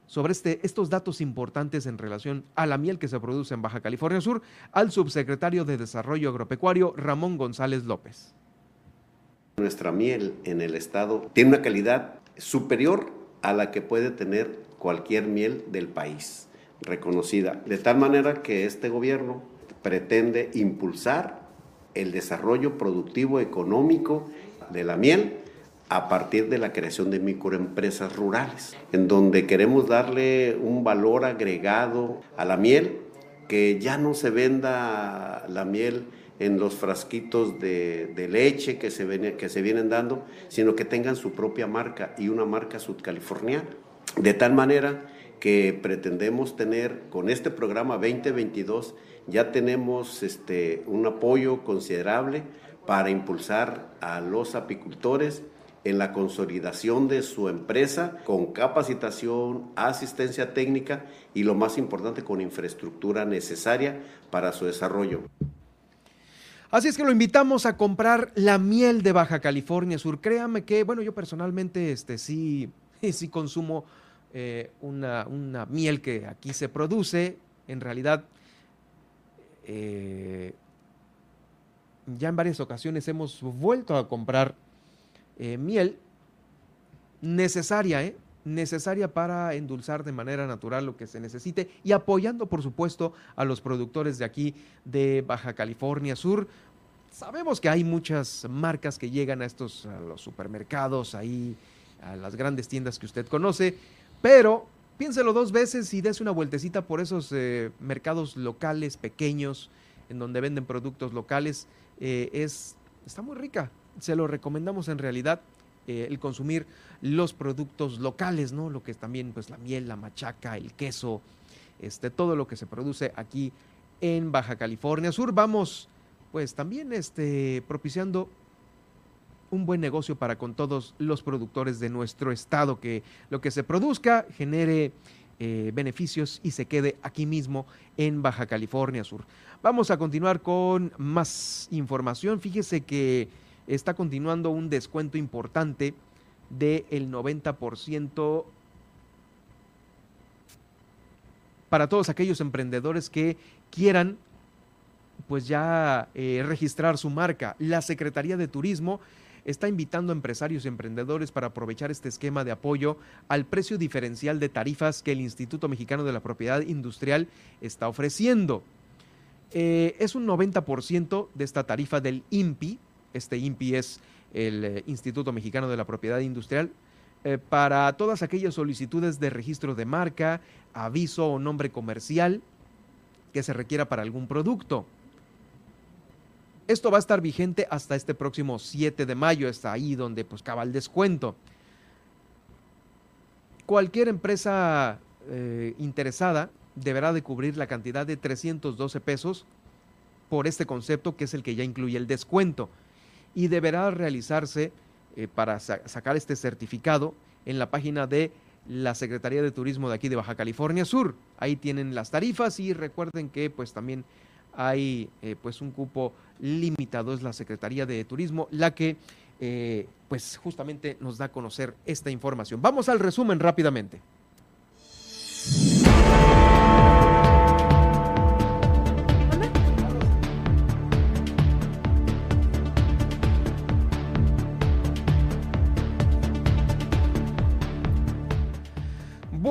sobre este, estos datos importantes en relación a la miel que se produce en Baja California Sur al subsecretario de Desarrollo Agropecuario Ramón González López. Nuestra miel en el estado tiene una calidad superior a la que puede tener cualquier miel del país reconocida, de tal manera que este gobierno pretende impulsar el desarrollo productivo económico de la miel a partir de la creación de microempresas rurales, en donde queremos darle un valor agregado a la miel, que ya no se venda la miel en los frasquitos de, leche que se, que se vienen dando, sino que tengan su propia marca y una marca sudcaliforniana. De tal manera que pretendemos tener con este programa 2022, ya tenemos este, un apoyo considerable para impulsar a los apicultores en la consolidación de su empresa con capacitación, asistencia técnica y lo más importante con infraestructura necesaria para su desarrollo. Así es que lo invitamos a comprar la miel de Baja California Sur. Créame que, bueno, yo personalmente este, sí, sí consumo eh, una, miel que aquí se produce. En realidad, eh, ya en varias ocasiones hemos vuelto a comprar eh, miel necesaria, necesaria para endulzar de manera natural lo que se necesite y apoyando, por supuesto, a los productores de aquí de Baja California Sur. Sabemos que hay muchas marcas que llegan a estos a los supermercados, ahí a las grandes tiendas que usted conoce pero piénselo dos veces y des una vueltecita por esos eh, mercados locales, pequeños, en donde venden productos locales. Eh, es, está muy rica. Se lo recomendamos en realidad eh, el consumir los productos locales, ¿no? Lo que es también pues la miel, la machaca, el queso, este, todo lo que se produce aquí en Baja California Sur. Vamos pues también este, propiciando un buen negocio para con todos los productores de nuestro estado, que lo que se produzca genere eh, beneficios y se quede aquí mismo en Baja California Sur. Vamos a continuar con más información. Fíjese que está continuando un descuento importante del 90% para todos aquellos emprendedores que quieran pues ya eh, registrar su marca. La Secretaría de Turismo está invitando a empresarios y emprendedores para aprovechar este esquema de apoyo al precio diferencial de tarifas que el Instituto Mexicano de la Propiedad Industrial está ofreciendo. Eh, es un 90% de esta tarifa del INPI, este INPI es el eh, Instituto Mexicano de la Propiedad Industrial, eh, para todas aquellas solicitudes de registro de marca, aviso o nombre comercial que se requiera para algún producto. Esto va a estar vigente hasta este próximo 7 de mayo, está ahí donde pues acaba el descuento. Cualquier empresa eh, interesada deberá de cubrir la cantidad de 312 pesos por este concepto que es el que ya incluye el descuento y deberá realizarse eh, para sacar este certificado en la página de la Secretaría de Turismo de aquí de Baja California Sur. Ahí tienen las tarifas y recuerden que pues también hay eh, pues un cupo limitado, es la Secretaría de Turismo la que eh, pues justamente nos da a conocer esta información. Vamos al resumen rápidamente.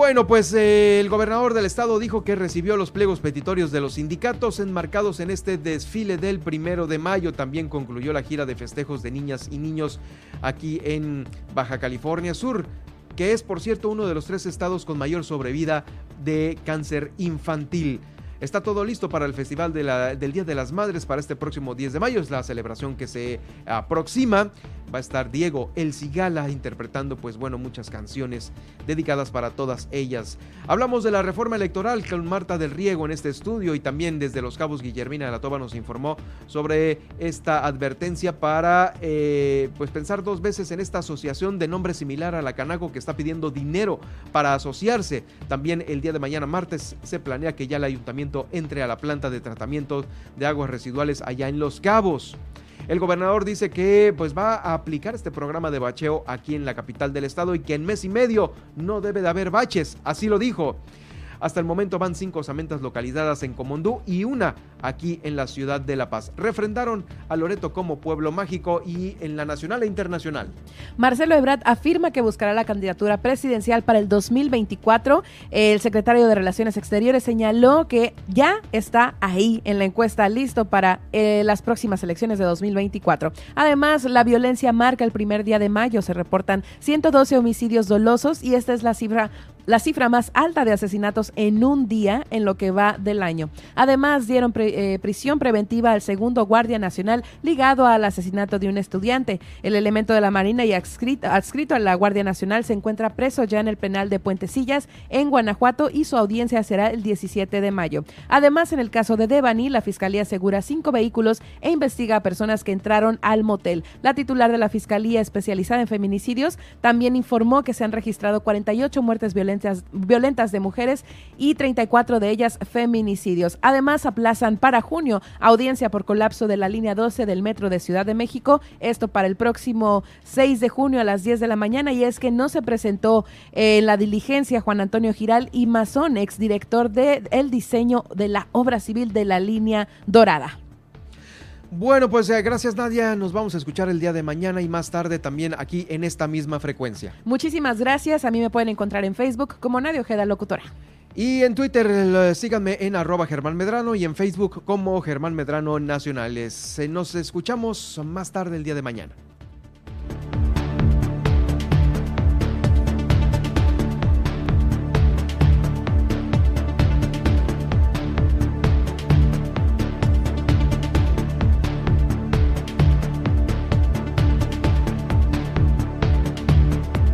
Bueno, pues eh, el gobernador del estado dijo que recibió los pliegos petitorios de los sindicatos enmarcados en este desfile del primero de mayo. También concluyó la gira de festejos de niñas y niños aquí en Baja California Sur, que es, por cierto, uno de los tres estados con mayor sobrevida de cáncer infantil. Está todo listo para el Festival del Día de las Madres para este próximo 10 de mayo. Es la celebración que se aproxima. Va a estar Diego El Cigala interpretando pues bueno muchas canciones dedicadas para todas ellas. Hablamos de la reforma electoral con Marta del Riego en este estudio y también desde Los Cabos Guillermina de la Toba nos informó sobre esta advertencia para eh, pues pensar dos veces en esta asociación de nombre similar a la Canaco que está pidiendo dinero para asociarse. También el día de mañana martes se planea que ya el ayuntamiento entre a la planta de tratamiento de aguas residuales allá en Los Cabos. El gobernador dice que pues va a aplicar este programa de bacheo aquí en la capital del estado y que en mes y medio no debe de haber baches, así lo dijo. Hasta el momento van cinco osamentas localizadas en Comondú y una aquí en la ciudad de La Paz. Refrendaron a Loreto como pueblo mágico y en la nacional e internacional. Marcelo Ebrard afirma que buscará la candidatura presidencial para el 2024. El secretario de Relaciones Exteriores señaló que ya está ahí en la encuesta listo para eh, las próximas elecciones de 2024. Además, la violencia marca el primer día de mayo. Se reportan 112 homicidios dolosos y esta es la cifra la cifra más alta de asesinatos en un día en lo que va del año. Además, dieron eh, prisión preventiva al segundo guardia nacional ligado al asesinato de un estudiante. El elemento de la Marina y adscrito, a la Guardia Nacional se encuentra preso ya en el penal de Puentecillas, en Guanajuato, y su audiencia será el 17 de mayo. Además, en el caso de Devani, la Fiscalía asegura cinco vehículos e investiga a personas que entraron al motel. La titular de la Fiscalía especializada en feminicidios también informó que se han registrado 48 muertes violentas violentas de mujeres y 34 de ellas feminicidios. Además, aplazan para junio audiencia por colapso de la línea 12 del metro de Ciudad de México. Esto para el próximo 6 de junio a las 10 de la mañana. Y es que no se presentó en la diligencia Juan Antonio Giral y Mazón, exdirector del el diseño de la obra civil de la línea dorada. Bueno, pues eh, gracias Nadia. Nos vamos a escuchar el día de mañana y más tarde también aquí en esta misma frecuencia. Muchísimas gracias. A mí me pueden encontrar en Facebook como Nadia Ojeda Locutora. Y en Twitter eh, síganme en arroba Germán Medrano y en Facebook como Germán Medrano Nacionales. Nos escuchamos más tarde el día de mañana.